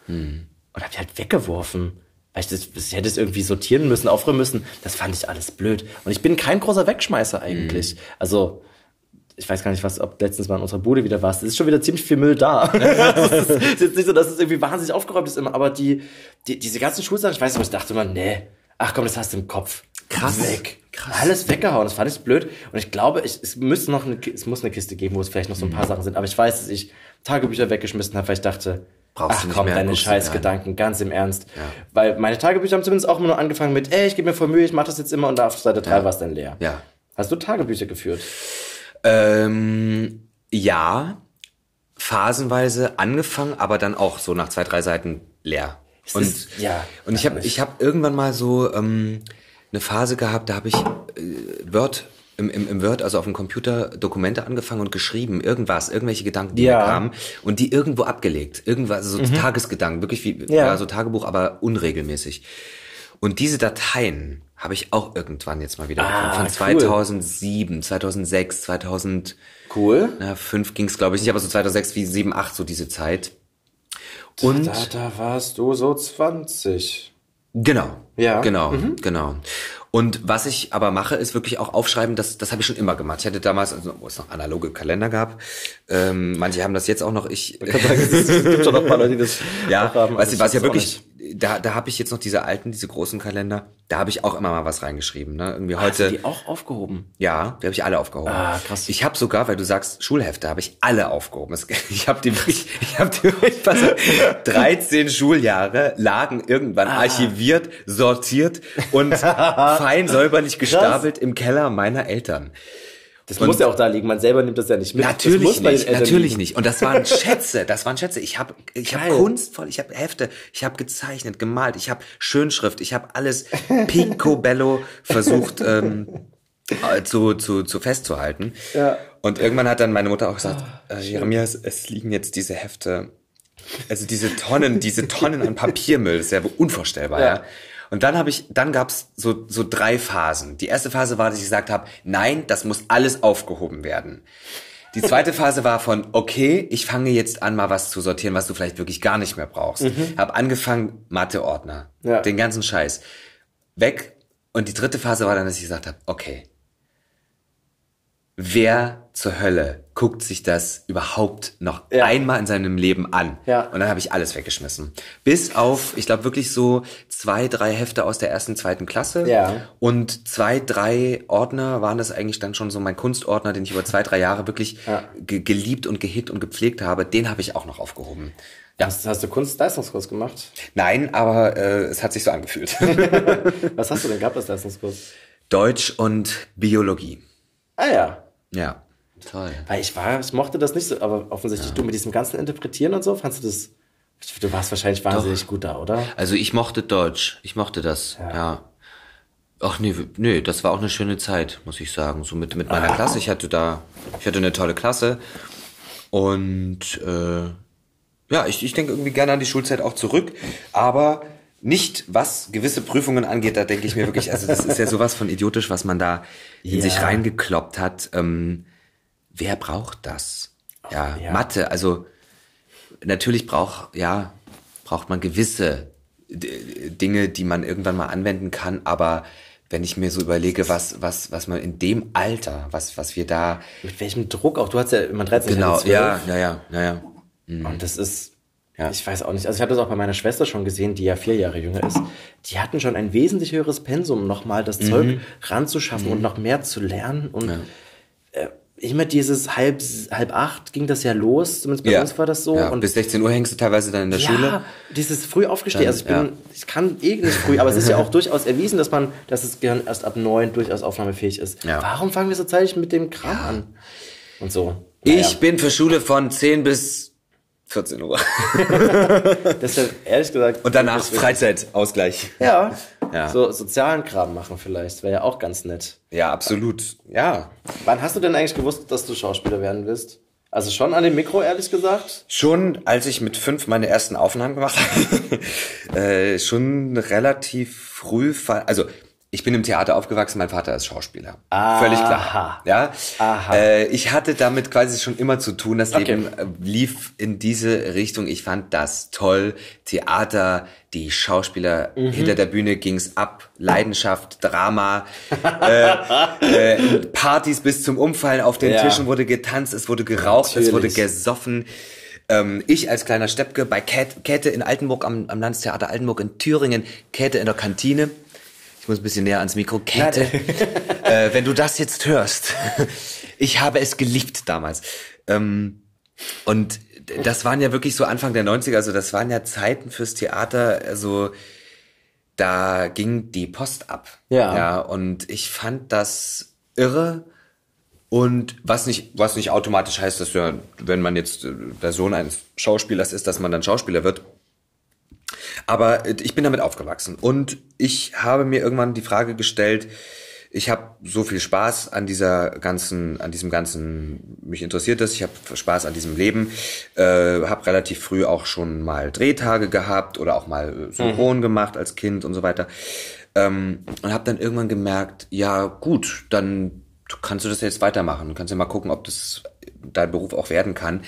und habe die halt weggeworfen. Weil ich das, ich hätte es irgendwie sortieren müssen, aufräumen müssen. Das fand ich alles blöd. Und ich bin kein großer Wegschmeißer eigentlich. Also, ich weiß gar nicht, was, ob letztens mal in unserer Bude wieder warst. Es ist schon wieder ziemlich viel Müll da. *laughs* Es ist jetzt nicht so, dass es irgendwie wahnsinnig aufgeräumt ist immer, aber die, die diese ganzen Schulsachen, ich weiß nicht, ich dachte immer, nee, ach komm, das hast du im Kopf. Krass. Weg. Krass. Alles weggehauen. Das fand ich blöd. Und ich glaube, ich, es müsste noch eine, es muss eine Kiste geben, wo es vielleicht noch so ein Mhm. paar Sachen sind. Aber ich weiß, dass ich Tagebücher weggeschmissen habe, weil ich dachte, Brauchst ach komm, mehr, deine guckst du scheiß dir an. Gedanken, ganz im Ernst. Weil meine Tagebücher haben zumindest auch immer nur angefangen mit, ey, ich gebe mir voll Mühe, ich mache das jetzt immer und da auf Seite 3 war es dann leer. Ja. Hast du Tagebücher geführt? Ähm, ja, phasenweise angefangen, aber dann auch so nach zwei, drei Seiten leer. Und, ist- ja, und ich habe ich hab irgendwann mal so ähm, eine Phase gehabt, da habe ich äh, Word im, im, im Word, also auf dem Computer, Dokumente angefangen und geschrieben, irgendwas, irgendwelche Gedanken, die Ja. mir kamen und die irgendwo abgelegt. Irgendwas, also so Tagesgedanken, wirklich wie Ja. ja. so Tagebuch, aber unregelmäßig. Und diese Dateien habe ich auch irgendwann jetzt mal wieder Ah, bekommen. Von cool. 2007, 2006, 2000 Cool. na, fünf ging's glaube ich nicht, aber so 2006 wie 7, 8 so diese Zeit. Und Da, da warst du so 20. genau, Ja. Mhm. genau, genau. Und was ich aber mache, ist wirklich auch aufschreiben, das, das habe ich schon immer gemacht. Ich hatte damals, also, wo es noch analoge Kalender gab, ähm, manche haben das jetzt auch noch, ich, Es gibt schon noch ein paar Leute, die das *laughs* ja, haben. was, Also ich was ja wirklich, da, da habe ich jetzt noch diese alten, diese großen Kalender, da habe ich auch immer mal was reingeschrieben. Ne? Irgendwie Hast du heute, die auch aufgehoben? Ja, die habe ich alle aufgehoben. Ah, krass. Ich habe sogar, weil du sagst Schulhefte, habe ich alle aufgehoben. *laughs* Ich habe die wirklich, ich habe die wirklich fast *laughs* 13 Schuljahre lagen irgendwann Ah. archiviert, sortiert und *laughs* fein säuberlich gestapelt im Keller meiner Eltern. Das Und- muss ja auch da liegen. Man selber nimmt das ja nicht mit. Natürlich nicht, natürlich liegen. nicht. Und das waren Schätze, das waren Schätze. Ich habe ich hab Geil. kunstvoll, ich habe Hefte, ich habe gezeichnet, gemalt, ich habe Schönschrift, ich habe alles picobello versucht ähm, äh, zu, zu, zu festzuhalten. Ja. Und irgendwann hat dann meine Mutter auch gesagt, äh, Jeremias, es liegen jetzt diese Hefte, also diese Tonnen, diese Tonnen an Papiermüll, das ist ja unvorstellbar, ja. Ja. Und dann habe ich, dann gab's so so drei Phasen. Die erste Phase war, dass ich gesagt habe, nein, das muss alles aufgehoben werden. Die zweite Phase war von, okay, ich fange jetzt an, mal was zu sortieren, was du vielleicht wirklich gar nicht mehr brauchst. Hab angefangen, Matheordner, Ja. den ganzen Scheiß weg. Und die dritte Phase war dann, dass ich gesagt habe, okay, wer zur Hölle guckt sich das überhaupt noch Ja. einmal in seinem Leben an? Ja. Und dann habe ich alles weggeschmissen. Bis auf, ich glaube wirklich so zwei, drei Hefte aus der ersten, zweiten Klasse. Ja. Und zwei, drei Ordner waren das eigentlich dann schon so mein Kunstordner, den ich über zwei, drei Jahre wirklich Ja. ge geliebt und gehegt und gepflegt habe. Den habe ich auch noch aufgehoben. Ja. Hast, hast du Kunstleistungskurs gemacht? Nein, aber äh, es hat sich so angefühlt. *laughs* Was hast du denn gehabt als Leistungskurs? Deutsch und Biologie. Ah ja. Ja. Toll. Weil ich war, ich mochte das nicht so, aber offensichtlich du mit diesem ganzen Interpretieren und so, fandst du das, du warst wahrscheinlich wahnsinnig gut da, oder? Also ich mochte Deutsch. Ich mochte das. Ja. Ach nee, nee, das war auch eine schöne Zeit, muss ich sagen. So mit, mit meiner Klasse. Ich hatte da, ich hatte eine tolle Klasse. Und äh, ja, ich, ich denke irgendwie gerne an die Schulzeit auch zurück. Aber nicht, was gewisse Prüfungen angeht, da denke ich mir wirklich, also das ist ja sowas von idiotisch, was man da in Ja. sich reingekloppt hat. Ähm, wer braucht das? Ja, ja. Mathe, also natürlich braucht, ja, braucht man gewisse Dinge, die man irgendwann mal anwenden kann, aber wenn ich mir so überlege, was, was, was man in dem Alter, was, was wir da, Mit welchem Druck auch? Du hast ja immer 13, ich genau, hatte 12. ja, ja, ja, ja, ja. Und das ist, Ja. ich weiß auch nicht. Also ich habe das auch bei meiner Schwester schon gesehen, die ja vier Jahre jünger ist. Die hatten schon ein wesentlich höheres Pensum, nochmal das Zeug ranzuschaffen und noch mehr zu lernen. Und äh, immer dieses halb, halb acht ging das ja los, zumindest bei ja. uns war das so. Ja, und bis 16 Uhr hängst du teilweise dann in der ja, Schule. dieses früh aufgestehen. Also ich bin, ja. ich kann eh nicht früh, aber es ist ja *laughs* auch durchaus erwiesen, dass man, dass das Gehirn erst ab neun durchaus aufnahmefähig ist. Ja. Warum fangen wir so zeitig mit dem Kram an? Und so. Ich bin für Schule von 10 bis 14 Uhr. *laughs* *laughs* Deshalb, ehrlich gesagt. Und danach Freizeitausgleich. Ja. *laughs* Ja. So sozialen Kram machen vielleicht. Wäre ja auch ganz nett. Ja, absolut. Ja. Wann hast du denn eigentlich gewusst, dass du Schauspieler werden willst? Also schon an dem Mikro, ehrlich gesagt? Schon, als ich mit fünf meine ersten Aufnahmen gemacht habe, äh, schon relativ früh, also ich bin im Theater aufgewachsen, mein Vater ist Schauspieler. Aha. Völlig klar. Ja. Aha. Äh, ich hatte damit quasi schon immer zu tun. Das Okay. Leben äh, lief in diese Richtung. Ich fand das toll. Theater, die Schauspieler Mhm. hinter der Bühne ging's ab. Leidenschaft, Drama, äh, *laughs* äh, Partys bis zum Umfallen. Auf den Ja. Tischen wurde getanzt, es wurde geraucht, es wurde Natürlich. gesoffen. Ähm, ich als kleiner Steppke bei Kä- Käthe in Altenburg am, am Landestheater Altenburg in Thüringen, Käthe in der Kantine. Muss ein bisschen näher ans Mikro. Käthe, äh, wenn du das jetzt hörst. *laughs* ich habe es geliebt damals. Ähm, und das waren ja wirklich so Anfang der 90er, also das waren ja Zeiten fürs Theater, also da ging die Post ab. Ja. Ja, und ich fand das irre. Und was nicht, was nicht automatisch heißt, dass ja, wenn man jetzt äh, der Sohn eines Schauspielers ist, dass man dann Schauspieler wird. Aber äh, ich bin damit aufgewachsen. Und ich habe mir irgendwann die Frage gestellt, ich habe so viel Spaß an dieser ganzen, an diesem ganzen, mich interessiert das, ich habe Spaß an diesem Leben, äh, habe relativ früh auch schon mal Drehtage gehabt oder auch mal äh, Synchron gemacht als Kind und so weiter. Ähm, und habe dann irgendwann gemerkt, ja gut, dann kannst du das jetzt weitermachen, du kannst ja mal gucken, ob das dein Beruf auch werden kann.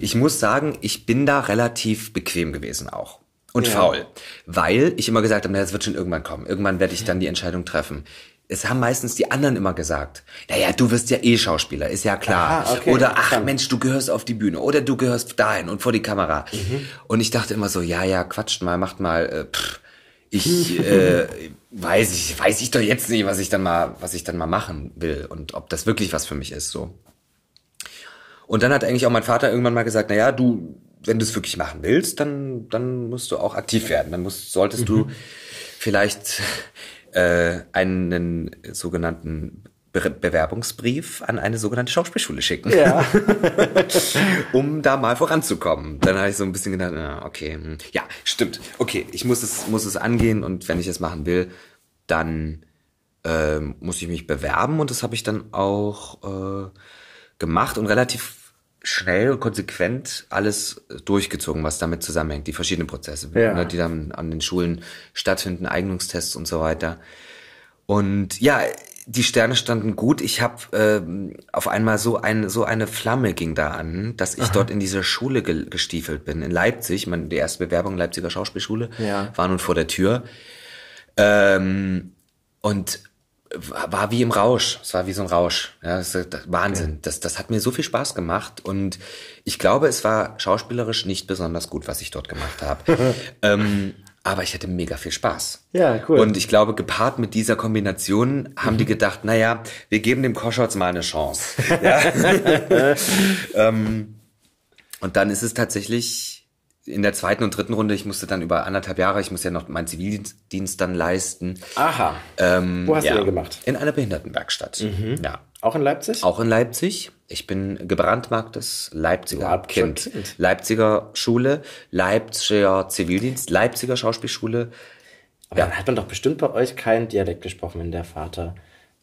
Ich muss sagen, ich bin da relativ bequem gewesen auch und faul, weil ich immer gesagt habe, na, das wird schon irgendwann kommen. Irgendwann werde ich dann die Entscheidung treffen. Es haben meistens die anderen immer gesagt, naja, du wirst ja eh Schauspieler, ist ja klar. Aha, okay, oder ach. Mensch, du gehörst auf die Bühne oder du gehörst dahin und vor die Kamera. Und ich dachte immer so, ja, ja, quatscht mal, macht mal, äh, pff, ich *laughs* äh, weiß ich weiß ich doch jetzt nicht, was ich dann mal was ich dann mal machen will und ob das wirklich was für mich ist so. Und dann hat eigentlich auch mein Vater irgendwann mal gesagt, na ja, du wenn du es wirklich machen willst, dann dann musst du auch aktiv werden. Dann musst solltest du vielleicht äh, einen sogenannten Be Bewerbungsbrief an eine sogenannte Schauspielschule schicken. Ja. *laughs* um da mal voranzukommen. Dann habe ich so ein bisschen gedacht, okay, hm. ja, stimmt. Okay, ich muss es, muss es angehen und wenn ich es machen will, dann ähm, muss ich mich bewerben und das habe ich dann auch äh, gemacht und relativ schnell und konsequent alles durchgezogen, was damit zusammenhängt, die verschiedenen Prozesse, Ja. ne, die dann an den Schulen stattfinden, Eignungstests und so weiter. Und ja, die Sterne standen gut. Ich habe ähm, auf einmal so ein so eine Flamme ging da an, dass ich dort in diese Schule ge gestiefelt bin in Leipzig. Man, die erste Bewerbung Leipziger Schauspielschule Ja. war nun vor der Tür ähm, und war wie im Rausch. Es war wie so ein Rausch. Ja, das ist das- Wahnsinn. Das, das hat mir so viel Spaß gemacht und ich glaube, es war schauspielerisch nicht besonders gut, was ich dort gemacht habe. *laughs* ähm, aber ich hatte mega viel Spaß. Ja, cool. Und ich glaube, gepaart mit dieser Kombination haben die gedacht, naja, wir geben dem Koschotz mal eine Chance. *laughs* *laughs* Ähm, und dann ist es tatsächlich in der zweiten und dritten Runde, ich musste dann über anderthalb Jahre, ich muss ja noch meinen Zivildienst dann leisten. Aha. Ähm, Wo hast ja, du den gemacht? In einer Behindertenwerkstatt. Ja. Auch in Leipzig? Auch in Leipzig. Ich bin gebrandmarktes Leipziger Überhaupt kind. Leipziger Schule, Leipziger Zivildienst, Leipziger Schauspielschule. Aber dann hat man doch bestimmt bei euch keinen Dialekt gesprochen, wenn der Vater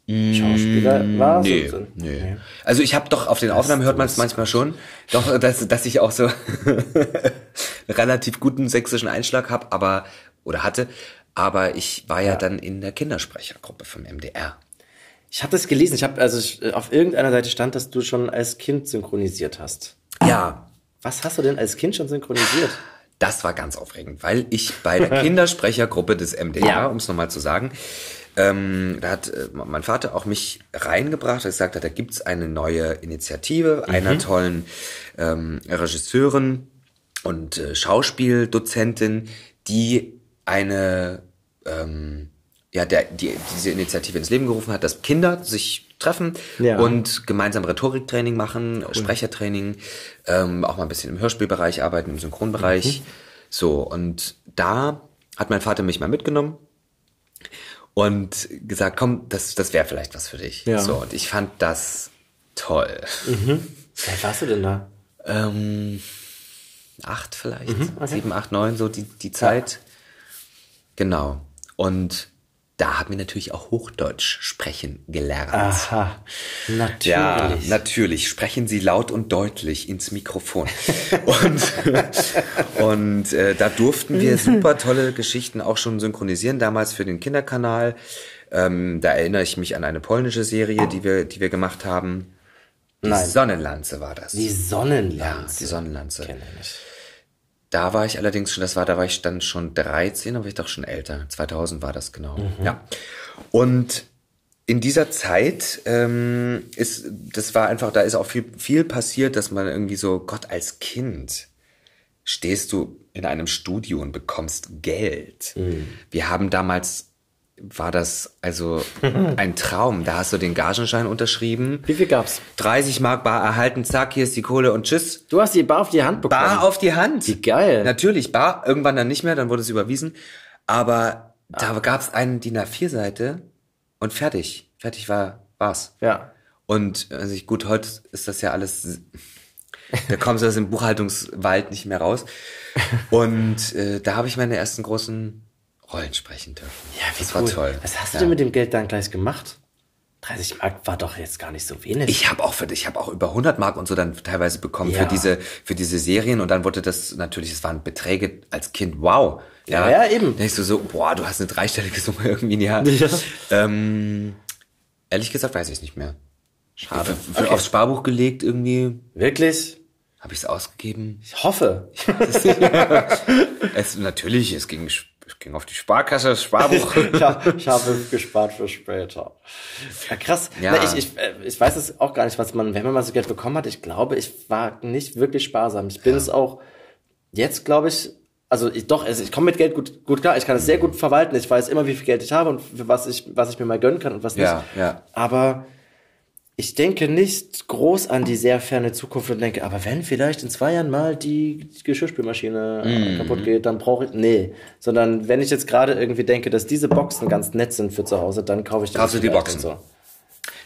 Schauspieler war. Mm, Nee, So- nee. Also ich habe doch auf den Aufnahmen hört man es manchmal schon, doch *laughs* dass, dass ich auch so *laughs* relativ guten sächsischen Einschlag habe, aber oder hatte, aber ich war ja, dann in der Kindersprechergruppe vom MDR. Ich habe das gelesen. Ich habe also ich, auf irgendeiner Seite stand, dass du schon als Kind synchronisiert hast. Ja, Was hast du denn als Kind schon synchronisiert? Das war ganz aufregend, weil ich bei der *laughs* Kindersprechergruppe des MDR, Ja. um es nochmal zu sagen, ähm, da hat äh, mein Vater auch mich reingebracht, er gesagt hat, da gibt's eine neue Initiative einer tollen ähm, Regisseurin und äh, Schauspieldozentin, die eine ähm, ja, der, die diese Initiative ins Leben gerufen hat, dass Kinder sich treffen Ja. und gemeinsam Rhetoriktraining machen, Sprechertraining, ähm, auch mal ein bisschen im Hörspielbereich arbeiten, im Synchronbereich. So, und da hat mein Vater mich mal mitgenommen und gesagt, komm, das, das wäre vielleicht was für dich. Ja. So, und ich fand das toll. *laughs* Wie alt warst du denn da? Ähm, acht vielleicht, sieben, acht, neun, so die, die Zeit. Genau. Und da haben wir natürlich auch Hochdeutsch sprechen gelernt. Aha. Natürlich. Ja, natürlich. Sprechen Sie laut und deutlich ins Mikrofon. *laughs* und und äh, da durften wir super tolle Geschichten auch schon synchronisieren, damals für den Kinderkanal. Ähm, da erinnere ich mich an eine polnische Serie, die wir, die wir gemacht haben. Die Nein. Sonnenlanze war das. Die ja, Sonnenlanze. die Sonnenlanze. Kenn ich. Da war ich allerdings schon, das war, da war ich dann schon 13, aber ich doch schon älter. 2000 war das genau. Ja. Und in dieser Zeit ähm, ist, das war einfach, da ist auch viel, viel passiert, dass man irgendwie so, Gott, als Kind stehst du in einem Studio und bekommst Geld. Wir haben damals, war das also *laughs* ein Traum. Da hast du den Gagenschein unterschrieben. Wie viel gab's? 30 Mark bar erhalten, zack, hier ist die Kohle und tschüss. Du hast die Bar auf die Hand bekommen. Bar auf die Hand. Wie geil. Natürlich, bar, irgendwann dann nicht mehr, dann wurde es überwiesen. Aber da gab es eine DIN A4-Seite und fertig. Fertig war, war's. Ja. Und also ich, gut, heute ist das ja alles, da kommst du aus dem Buchhaltungswald nicht mehr raus. *laughs* Und äh, da habe ich meine ersten großen Rollen sprechen dürfen. Ja, wie das cool. war toll. Was hast du Ja. denn mit dem Geld dann gleich gemacht? 30 Mark war doch jetzt gar nicht so wenig. Ich habe auch für ich habe auch über 100 Mark und so dann teilweise bekommen Ja. für diese für diese Serien und dann wurde das natürlich es waren Beträge als Kind wow Ja, ja, eben. denkst du so boah du hast eine dreistellige Summe irgendwie in die Hand Ja. ähm, ehrlich gesagt weiß ich es nicht mehr Schade. für, Okay. aufs Sparbuch gelegt irgendwie Wirklich? habe ich es ausgegeben Ich hoffe. *laughs* es natürlich es ging es ging auf die Sparkasse das Sparbuch *laughs* ich, hab, ich habe gespart für später. Ja, krass. Ja. Na, ich, ich, äh, ich weiß es auch gar nicht, was man, wenn man mal so Geld bekommen hat, ich glaube, ich war nicht wirklich sparsam. Ich bin es auch jetzt, glaube ich, also ich, doch, also ich komme mit Geld gut, gut klar, ich kann es sehr gut verwalten. Ich weiß immer, wie viel Geld ich habe und für was ich, was ich mir mal gönnen kann und was nicht. Ja, ja. Aber ich denke nicht groß an die sehr ferne Zukunft und denke, aber wenn vielleicht in zwei Jahren mal die Geschirrspülmaschine äh, Mhm. kaputt geht, dann brauche ich, nee. Sondern wenn ich jetzt gerade irgendwie denke, dass diese Boxen ganz nett sind für zu Hause, dann kaufe ich Kaufst du die Boxen? So.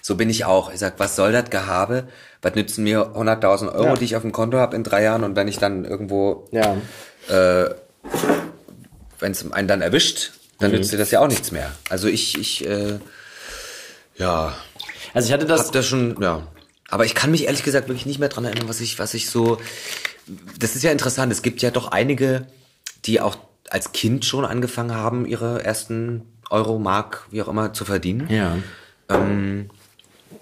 So bin ich auch. Ich sag, was soll das Gehabe? Was nützen mir 100.000 Euro, Ja. die ich auf dem Konto habe in drei Jahren und wenn ich dann irgendwo, Ja. wenn es einen dann erwischt, dann nützt dir das ja auch nichts mehr. Also ich, ich, äh, ja, Also ich hatte das, hab das schon, ja. Aber ich kann mich ehrlich gesagt wirklich nicht mehr dran erinnern, was ich, was ich so. Das ist ja interessant. Es gibt ja doch einige, die auch als Kind schon angefangen haben, ihre ersten Euro, Mark, wie auch immer, zu verdienen. ja. Ähm,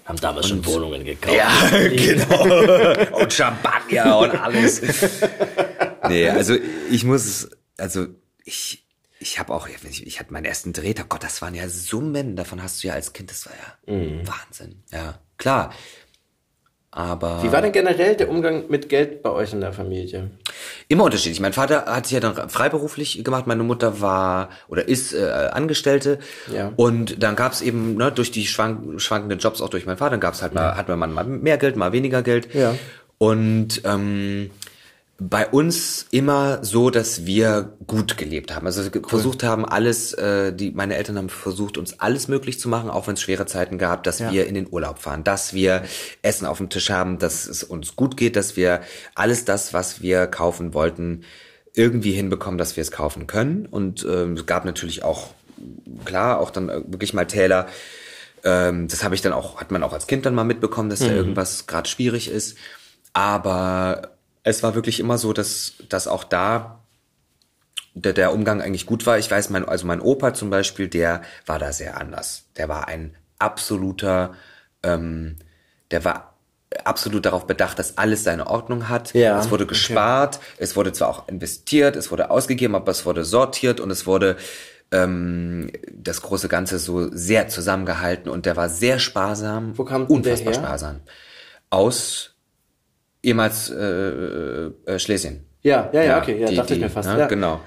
haben damals schon Wohnungen gekauft. Ja, *laughs* genau. und Champagner und alles. *laughs* Nee, also ich muss, also ich, ich habe auch, ich, ich hatte meinen ersten Drehter, Gott, das waren ja Summen, davon hast du ja als Kind, das war ja Wahnsinn. Ja, klar. Aber Wie war denn generell der Umgang mit Geld bei euch in der Familie? immer unterschiedlich. Mein Vater hat sich ja dann freiberuflich gemacht, meine Mutter war oder ist äh, Angestellte. Ja. Und dann gab's eben ne, durch die schwank schwankenden Jobs auch durch meinen Vater, dann gab's halt mal, hat man mal mehr Geld, mal weniger Geld. Ja. Und ähm, bei uns immer so, dass wir gut gelebt haben. Also ge- versucht haben, alles, äh, die meine Eltern haben versucht, uns alles möglich zu machen, auch wenn es schwere Zeiten gab, dass wir in den Urlaub fahren, dass wir Essen auf dem Tisch haben, dass es uns gut geht, dass wir alles das, was wir kaufen wollten, irgendwie hinbekommen, dass wir es kaufen können. Und ähm, es gab natürlich auch, klar, auch dann äh, wirklich mal Täler, ähm, das habe ich dann auch, hat man auch als Kind dann mal mitbekommen, dass da irgendwas gerade schwierig ist. Aber es war wirklich immer so, dass, dass auch da der, der Umgang eigentlich gut war. Ich weiß, mein, also mein Opa zum Beispiel, der war da sehr anders. Der war ein absoluter, ähm, der war absolut darauf bedacht, dass alles seine Ordnung hat. Ja, es wurde okay. gespart, es wurde zwar auch investiert, es wurde ausgegeben, aber es wurde sortiert und es wurde ähm, das große Ganze so sehr zusammengehalten und der war sehr sparsam. Wo kam denn der unfassbar her? sparsam. Aus ehemals äh, äh, Schlesien. Ja, ja, ja, okay, ja, die- dachte ich mir fast. ne, Ja. Genau.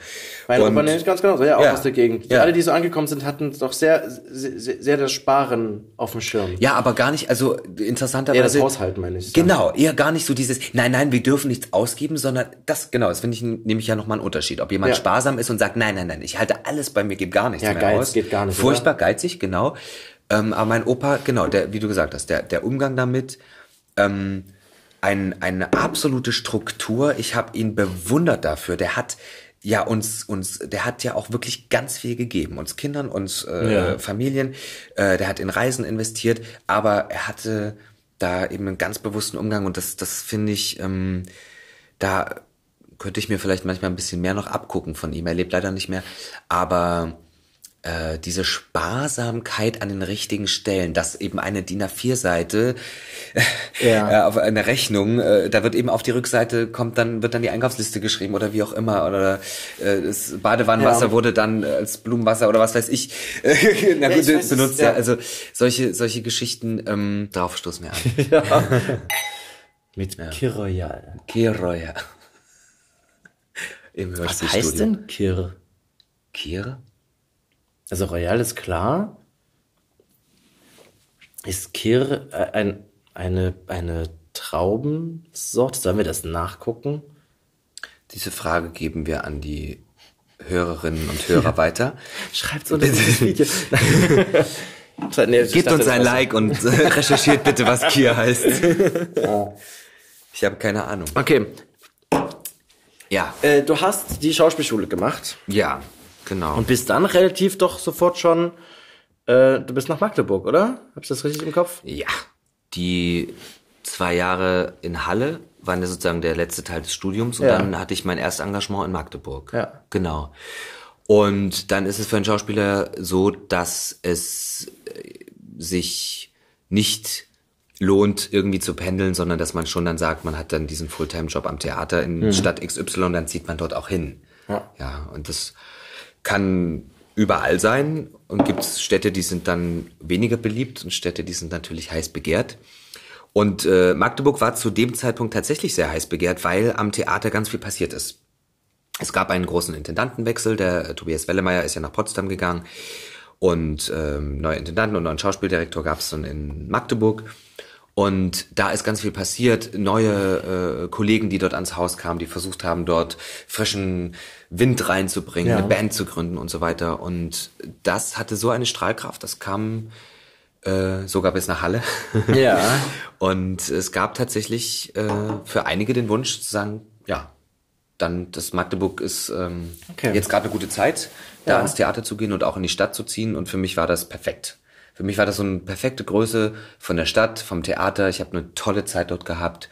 Mein Und- Opa nämlich ganz genau so, ja, auch Ja. aus der Gegend. Ja. Alle, die so angekommen sind, hatten doch sehr, sehr, sehr das Sparen auf dem Schirm. Ja, aber gar nicht, also interessanterweise. Eher das Haushalten, meine ich. Genau, eher gar nicht so dieses, nein, nein, wir dürfen nichts ausgeben, sondern das, genau, das finde ich nämlich ja nochmal ein Unterschied. Ob jemand Ja. sparsam ist und sagt, nein, nein, nein, ich halte alles bei mir, gebe gar nichts Ja, mehr Geiz aus. geht gar nicht, Furchtbar geizig, genau. Ähm, aber mein Opa, genau, der, wie du gesagt hast, der, der Umgang damit, ähm, ein, eine absolute Struktur. Ich habe ihn bewundert dafür. Der hat ja uns, uns, der hat ja auch wirklich ganz viel gegeben, uns Kindern, uns äh, Ja. Familien. Äh, der hat in Reisen investiert, aber er hatte da eben einen ganz bewussten Umgang und das, das finde ich, ähm, da könnte ich mir vielleicht manchmal ein bisschen mehr noch abgucken von ihm. Er lebt leider nicht mehr, aber äh, diese Sparsamkeit an den richtigen Stellen, dass eben eine DIN A4-Seite Ja. *laughs* äh, auf einer Rechnung, äh, da wird eben auf die Rückseite kommt dann wird dann die Einkaufsliste geschrieben oder wie auch immer oder äh, das Badewannenwasser Ja. wurde dann äh, als Blumenwasser oder was weiß ich. *laughs* Na gut, ich weiß es, benutzt ja. ja. Also solche solche Geschichten ähm, darauf stoßen wir an. *laughs* Mit Kirroyal. Kirroya. Im Was Hörspielstudio. heißt denn Kir? Kir? Also Royal ist klar. Ist Kir äh, ein, eine, eine Traubensorte? Sollen wir das nachgucken? Diese Frage geben wir an die Hörerinnen und Hörer weiter. *laughs* Schreibt unter *laughs* dieses Video. nee, *laughs* Gebt uns ein Like und äh, recherchiert bitte, was Kier heißt. Ich habe keine Ahnung. Okay, Ja, äh, du hast die Schauspielschule gemacht ja, genau. und bist dann relativ doch sofort schon, äh, du bist nach Magdeburg, oder? Hab ich das richtig im Kopf? ja, die zwei Jahre in Halle waren ja sozusagen der letzte Teil des Studiums und Ja. dann hatte ich mein erstes Engagement in Magdeburg. Ja. Genau. Und dann ist es für einen Schauspieler so, dass es äh, sich nicht lohnt, irgendwie zu pendeln, sondern dass man schon dann sagt, man hat dann diesen Fulltime-Job am Theater in Stadt XY, dann zieht man dort auch hin. Ja. ja, und das kann überall sein und gibt es Städte, die sind dann weniger beliebt und Städte, die sind natürlich heiß begehrt. Und äh, Magdeburg war zu dem Zeitpunkt tatsächlich sehr heiß begehrt, weil am Theater ganz viel passiert ist. Es gab einen großen Intendantenwechsel, der äh, Tobias Wellemeyer ist ja nach Potsdam gegangen und ähm, neue Intendanten und neuen Schauspieldirektor gab es dann in Magdeburg. Und da ist ganz viel passiert. Neue äh, Kollegen, die dort ans Haus kamen, die versucht haben, dort frischen Wind reinzubringen, Ja. eine Band zu gründen und so weiter. Und das hatte so eine Strahlkraft, das kam äh, sogar bis nach Halle. *laughs* Ja. Und es gab tatsächlich äh, für einige den Wunsch zu sagen, ja, dann das Magdeburg ist ähm, Okay. jetzt gerade eine gute Zeit, da Ja. ans Theater zu gehen und auch in die Stadt zu ziehen. Und für mich war das perfekt. Für mich war das so eine perfekte Größe von der Stadt, vom Theater. Ich habe eine tolle Zeit dort gehabt.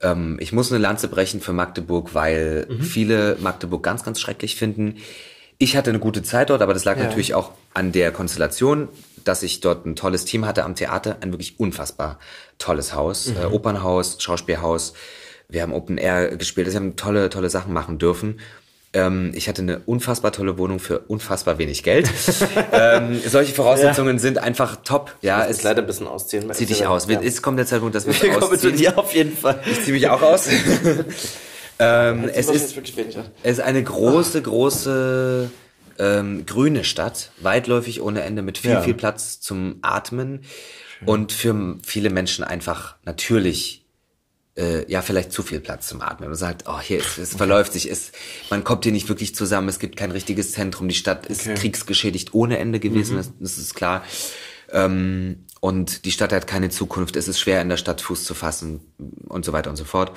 Ähm, ich muss eine Lanze brechen für Magdeburg, weil Mhm. viele Magdeburg ganz, ganz schrecklich finden. Ich hatte eine gute Zeit dort, aber das lag Ja. natürlich auch an der Konstellation, dass ich dort ein tolles Team hatte am Theater, ein wirklich unfassbar tolles Haus, Mhm. äh, Opernhaus, Schauspielhaus. Wir haben Open Air gespielt, wir haben tolle, tolle Sachen machen dürfen. Ähm, ich hatte eine unfassbar tolle Wohnung für unfassbar wenig Geld. *laughs* ähm, solche Voraussetzungen sind einfach top. Ja, Es leider ein bisschen ausziehen. zieh dich aus. Ja. Es kommt der Zeitpunkt, dass wir Wir kommen zu ausziehen. dir auf jeden Fall. Ich zieh mich auch aus. *laughs* ähm, es ist es ist eine große, große ähm, grüne Stadt, weitläufig ohne Ende, mit viel, Ja. viel Platz zum Atmen und für viele Menschen einfach natürlich äh, ja vielleicht zu viel Platz zum Atmen. Man sagt, oh hier ist, es verläuft sich, es, man kommt hier nicht wirklich zusammen, es gibt kein richtiges Zentrum, die Stadt ist Okay. kriegsgeschädigt ohne Ende gewesen, das, das ist klar. Ähm, und die Stadt hat keine Zukunft, es ist schwer in der Stadt Fuß zu fassen und so weiter und so fort.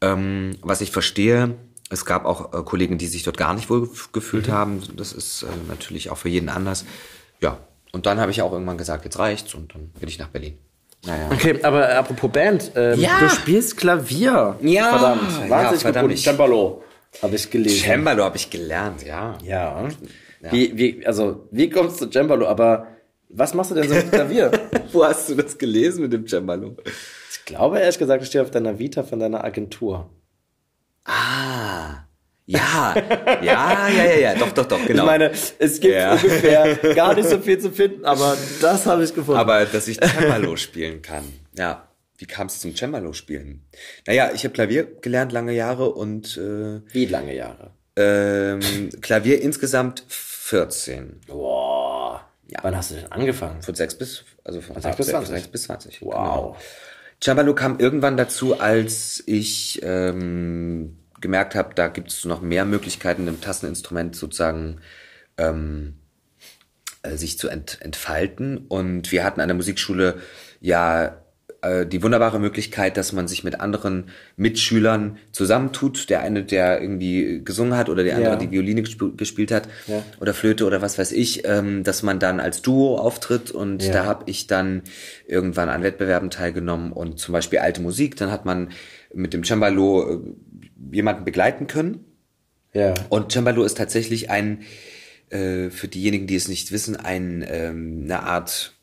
Ähm, was ich verstehe, es gab auch äh, Kollegen, die sich dort gar nicht wohl gef- gefühlt haben. Das ist äh, natürlich auch für jeden anders. Ja, und dann habe ich auch irgendwann gesagt, jetzt reicht's und dann bin ich nach Berlin. Naja. Okay, aber apropos Band, ähm, Ja. du spielst Klavier. Ja. Verdammt, Ja, wahnsinnig verdammt. gut. Cembalo, habe ich gelesen. Cembalo habe ich gelernt, ja. Ja. Wie, wie, also, wie kommst du zu Cembalo? Aber was machst du denn so mit Klavier? *laughs* Wo hast du das gelesen mit dem Cembalo? ich glaube, ehrlich gesagt, das steht auf deiner Vita von deiner Agentur. Ah. Ja, ja, ja, ja, ja, doch, doch, doch, genau. Ich meine, es gibt Ja. ungefähr gar nicht so viel zu finden, aber das habe ich gefunden. Aber dass ich Cembalo spielen kann. Ja. Wie kam es zum Cembalo spielen? Naja, ich habe Klavier gelernt lange Jahre und äh, wie lange Jahre? ähm, Klavier insgesamt 14. Boah. Wann hast du denn angefangen? Von 6 bis, also von sechs bis 20. 6 bis 20. Wow. Genau. Cembalo kam irgendwann dazu, als ich ähm, gemerkt habe, da gibt es noch mehr Möglichkeiten, im Tasteninstrument sozusagen ähm, äh, sich zu ent entfalten. Und wir hatten an der Musikschule ja äh, die wunderbare Möglichkeit, dass man sich mit anderen Mitschülern zusammentut. Der eine, der irgendwie gesungen hat oder der andere, Ja. die Violine gesp gespielt hat Ja. oder Flöte oder was weiß ich, ähm, dass man dann als Duo auftritt und Ja. da habe ich dann irgendwann an Wettbewerben teilgenommen und zum Beispiel alte Musik, dann hat man mit dem Cembalo äh, jemanden begleiten können Ja. und Cembalo ist tatsächlich ein äh, für diejenigen, die es nicht wissen, ein, ähm, eine Art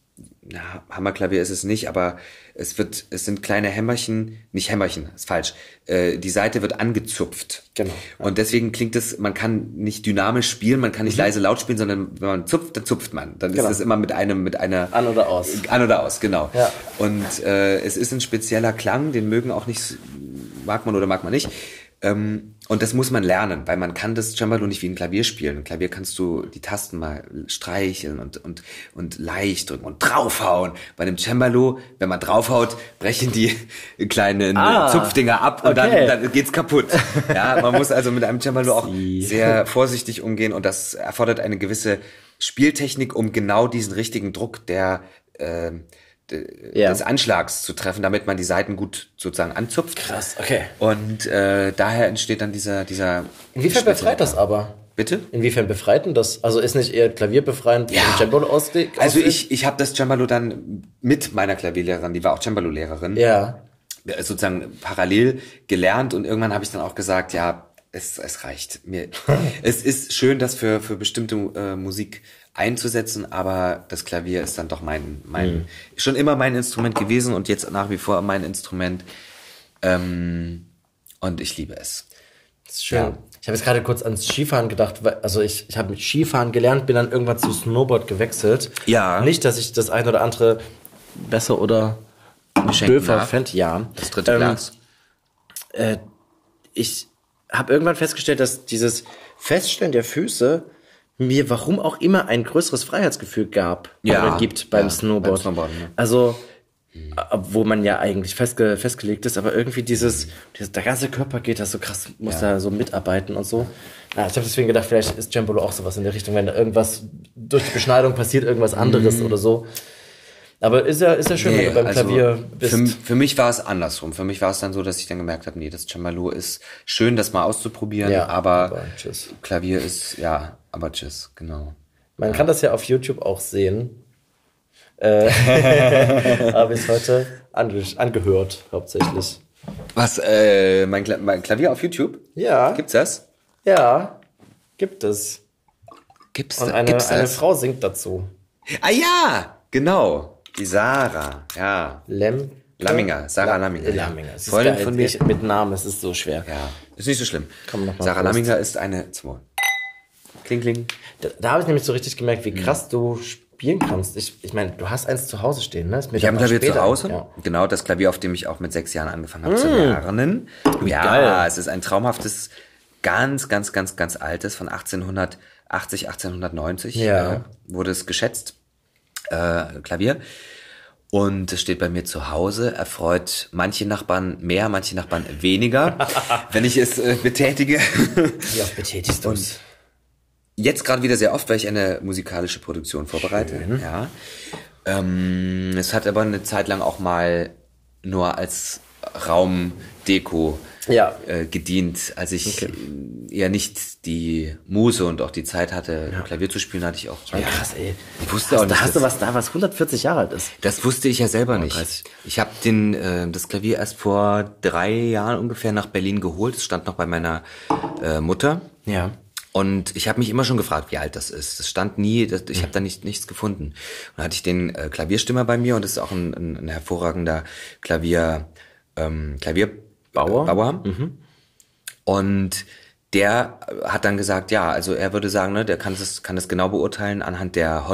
na, Hammerklavier ist es nicht, aber es wird, es sind kleine Hämmerchen, nicht Hämmerchen, ist falsch. Äh, die Seite wird angezupft. Genau, Und deswegen klingt es, man kann nicht dynamisch spielen, man kann nicht leise laut spielen, sondern wenn man zupft, dann zupft man. Dann Genau. ist das immer mit einem, mit einer An oder aus. An oder aus, genau. Ja. Und äh, es ist ein spezieller Klang, den mögen auch nicht, mag man oder mag man nicht. Ähm, und das muss man lernen, weil man kann das Cembalo nicht wie ein Klavier spielen. Ein Klavier kannst du die Tasten mal streicheln und, und, und leicht drücken und draufhauen. Bei einem Cembalo, wenn man draufhaut, brechen die *laughs* kleinen Ah, Zupfdinger ab und okay. dann, dann geht's kaputt. *laughs* Ja, man muss also mit einem Cembalo auch sehr vorsichtig umgehen und das erfordert eine gewisse Spieltechnik, um genau diesen richtigen Druck der äh, Ja. des Anschlags zu treffen, damit man die Seiten gut sozusagen anzupft. Krass, okay. Und äh, daher entsteht dann dieser dieser. Inwiefern befreit das aber? Bitte? Inwiefern befreit denn das? Also ist nicht eher Klavier befreiend Ja. Cembalo auslegt? Also ich ich habe das Cembalo dann mit meiner Klavierlehrerin, die war auch Cembalo-Lehrerin, Ja. äh, sozusagen parallel gelernt und irgendwann habe ich dann auch gesagt, ja, es, es reicht mir. *laughs* es ist schön, das für für bestimmte äh, Musik einzusetzen, aber das Klavier ist dann doch mein mein schon immer mein Instrument gewesen und jetzt nach wie vor mein Instrument. Ähm, und ich liebe es. Das ist schön. Ja. Ich habe jetzt gerade kurz ans Skifahren gedacht, weil, also ich, ich habe mit Skifahren gelernt, bin dann irgendwann zu Snowboard gewechselt. Ja. Nicht, dass ich das ein oder andere besser oder döfer fände, ja. Das dritte Ähm, Glas. äh, ich habe irgendwann festgestellt, dass dieses Feststellen der Füße mir warum auch immer ein größeres Freiheitsgefühl gab Ja, oder gibt beim ja, Snowboard. beim Snowboarden, ne? Also äh, wo man ja eigentlich festge festgelegt ist, aber irgendwie dieses, dieses der ganze Körper geht da so krass, muss da so mitarbeiten und so. Ja, ich habe deswegen gedacht, vielleicht ist Cembalo auch sowas in der Richtung, wenn da irgendwas durch die Beschneidung passiert, irgendwas anderes oder so. Aber ist ja, ist ja schön, wenn Nee, du beim also Klavier bist. Für, für mich war es andersrum. Für mich war es dann so, dass ich dann gemerkt habe, nee, das Cembalo ist schön, das mal auszuprobieren, Ja, aber, aber. Klavier ist, ja, aber tschüss, genau. Man kann das ja auf YouTube auch sehen. Äh, *laughs* habe ich heute ange angehört, hauptsächlich. Was, äh, mein, Kla mein Klavier auf YouTube? Ja, Gibt's das? ja, gibt es. Gibt's, Und eine, gibt's eine das? Frau singt dazu. Ah ja, genau. Die Sarah, ja. Lem Lamminger, Sarah Lamminger. ja. Lamminger. Es ist Freundin von mir. Mit Namen, es ist so schwer. Ja, ist nicht so schlimm. Komm, noch mal Sarah Prost. Lamminger ist eine, zwei. Kling, kling. Da, da habe ich nämlich so richtig gemerkt, wie krass du spielen kannst. Ich, ich meine, du hast eins zu Hause stehen, ne? Ich habe ein Klavier zu Hause. Ja. Genau, das Klavier, auf dem ich auch mit sechs Jahren angefangen habe zu lernen. Ja, geil. es ist ein traumhaftes, ganz, ganz, ganz, ganz altes von 1880, 1890 Ja. äh, wurde es geschätzt. Äh, Klavier. Und es steht bei mir zu Hause, erfreut manche Nachbarn mehr, manche Nachbarn weniger, *laughs* wenn ich es äh, betätige. Wie oft betätigst du es? Jetzt gerade wieder sehr oft, weil ich eine musikalische Produktion vorbereite. Ja. Ähm, es hat aber eine Zeit lang auch mal nur als Raumdeko Ja. äh, gedient. Als ich äh, eher nicht die Muse und auch die Zeit hatte, Klavier zu spielen, hatte ich auch. Ja, krass, ey. Ich wusste hast, auch nicht, Hast du was da, was 140 Jahre alt ist? Das wusste ich ja selber nicht. 30. Ich habe den äh, das Klavier erst vor drei Jahren ungefähr nach Berlin geholt. Es stand noch bei meiner äh, Mutter. Ja. Und ich habe mich immer schon gefragt, wie alt das ist. Das stand nie, das, ich habe da nicht, nichts gefunden. Und dann hatte ich den äh, Klavierstimmer bei mir und das ist auch ein, ein, ein hervorragender Klavier, ähm, Klavierbauer. Bauer. Und der hat dann gesagt, ja, also er würde sagen, ne, der kann das, kann das genau beurteilen anhand der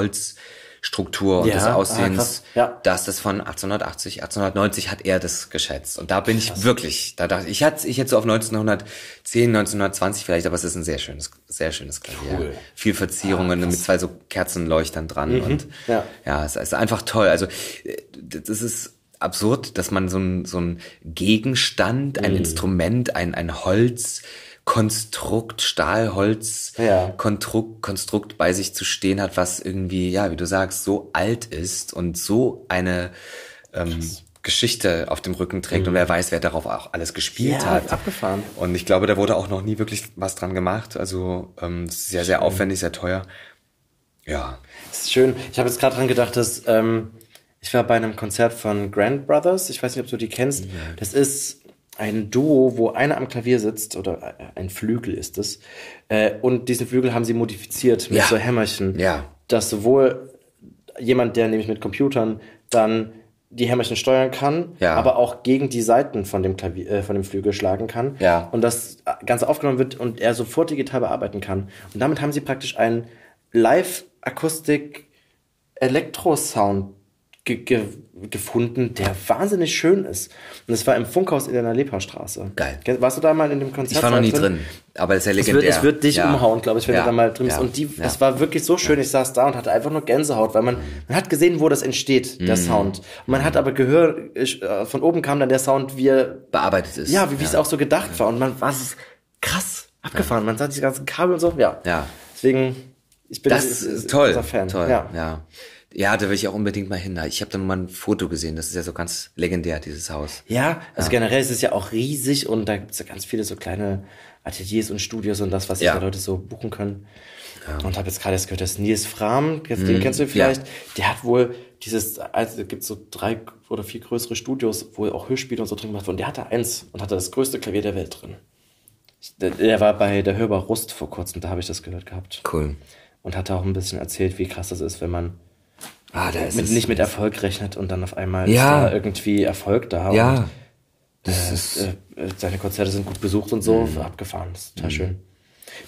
Holzstruktur und Ja, des ah, Aussehens, krass. Ja. dass das von 1880, 1890 hat er das geschätzt. Und da bin ich wirklich, da dachte ich, ich hätte, ich hätte so auf 1910, 1920 vielleicht, aber es ist ein sehr schönes, sehr schönes Klavier. Cool. Viel Verzierungen mit zwei so Kerzenleuchtern dran und Ja. ja, es ist einfach toll. Also das ist absurd, dass man so ein, so ein Gegenstand, Mhm. ein Instrument, ein, ein Holzkonstrukt, Stahlholz Ja. Konstrukt, Konstrukt bei sich zu stehen hat, was irgendwie, ja, wie du sagst, so alt ist und so eine ähm, Geschichte auf dem Rücken trägt und wer weiß, wer darauf auch alles gespielt Mhm. Ja, hat. abgefahren. Und ich glaube, da wurde auch noch nie wirklich was dran gemacht. Also ähm, sehr, sehr aufwendig, sehr teuer. Ja. Das ist schön. Ich habe jetzt gerade dran gedacht, dass ähm, ich war bei einem Konzert von Grand Brothers. Ich weiß nicht, ob du die kennst. Das ist ein Duo, wo einer am Klavier sitzt, oder äh, ein Flügel ist es, äh, und diesen Flügel haben sie modifiziert mit Ja. so Hämmerchen. Ja. Dass sowohl jemand, der nämlich mit Computern dann die Hämmerchen steuern kann, Ja. aber auch gegen die Seiten von dem Klavier, äh, von dem Flügel schlagen kann. Ja. Und das Ganze aufgenommen wird und er sofort digital bearbeiten kann. Und damit haben sie praktisch einen Live-Akustik-Elektrosound ge ge gefunden, der wahnsinnig schön ist. Und es war im Funkhaus in der Leperstraße. Geil. Warst du da mal in dem Konzert? Ich war noch nie drin, aber das ist ja Es legendär. wird, es wird dich ja. umhauen, glaube ich, wenn ja. du da mal drin bist. Ja. Und die, das war wirklich so schön. Ich saß da und hatte einfach nur Gänsehaut, weil man, man hat gesehen, wo das entsteht, Mhm. der Sound. Und man hat aber gehört, ich, äh, von oben kam dann der Sound, wie er, bearbeitet ist. ja, wie wie es auch so gedacht war. Und man war es krass abgefahren. Man sah diese ganzen Kabel und so. Ja. Ja. Deswegen, ich bin Das ist- toll. großer Fan. Toll. Ja. Ja. Ja, da will ich auch unbedingt mal hin. Ich habe da nur mal ein Foto gesehen. Das ist ja so ganz legendär, dieses Haus. Ja, also generell ist es ja auch riesig und da gibt's ja ganz viele so kleine Ateliers und Studios und das, was Ja. da Leute so buchen können. Und habe jetzt gerade erst gehört, dass Nils Fram, den kennst du Mhm. Ja. vielleicht, der hat wohl dieses, also es gibt so drei oder vier größere Studios, wo auch Hörspiele und so drin gemacht wurden. Und der hatte eins und hatte das größte Klavier der Welt drin. Der war bei der Hörbar Rust vor kurzem, da habe ich das gehört gehabt. Cool. Und hat auch ein bisschen erzählt, wie krass das ist, wenn man Ah, da ist mit, es. nicht mit Erfolg rechnet und dann auf einmal Ja. ist da irgendwie Erfolg da. Und Ja. das ist, äh, äh, seine Konzerte sind gut besucht und so, Mhm. abgefahren. Das ist total schön.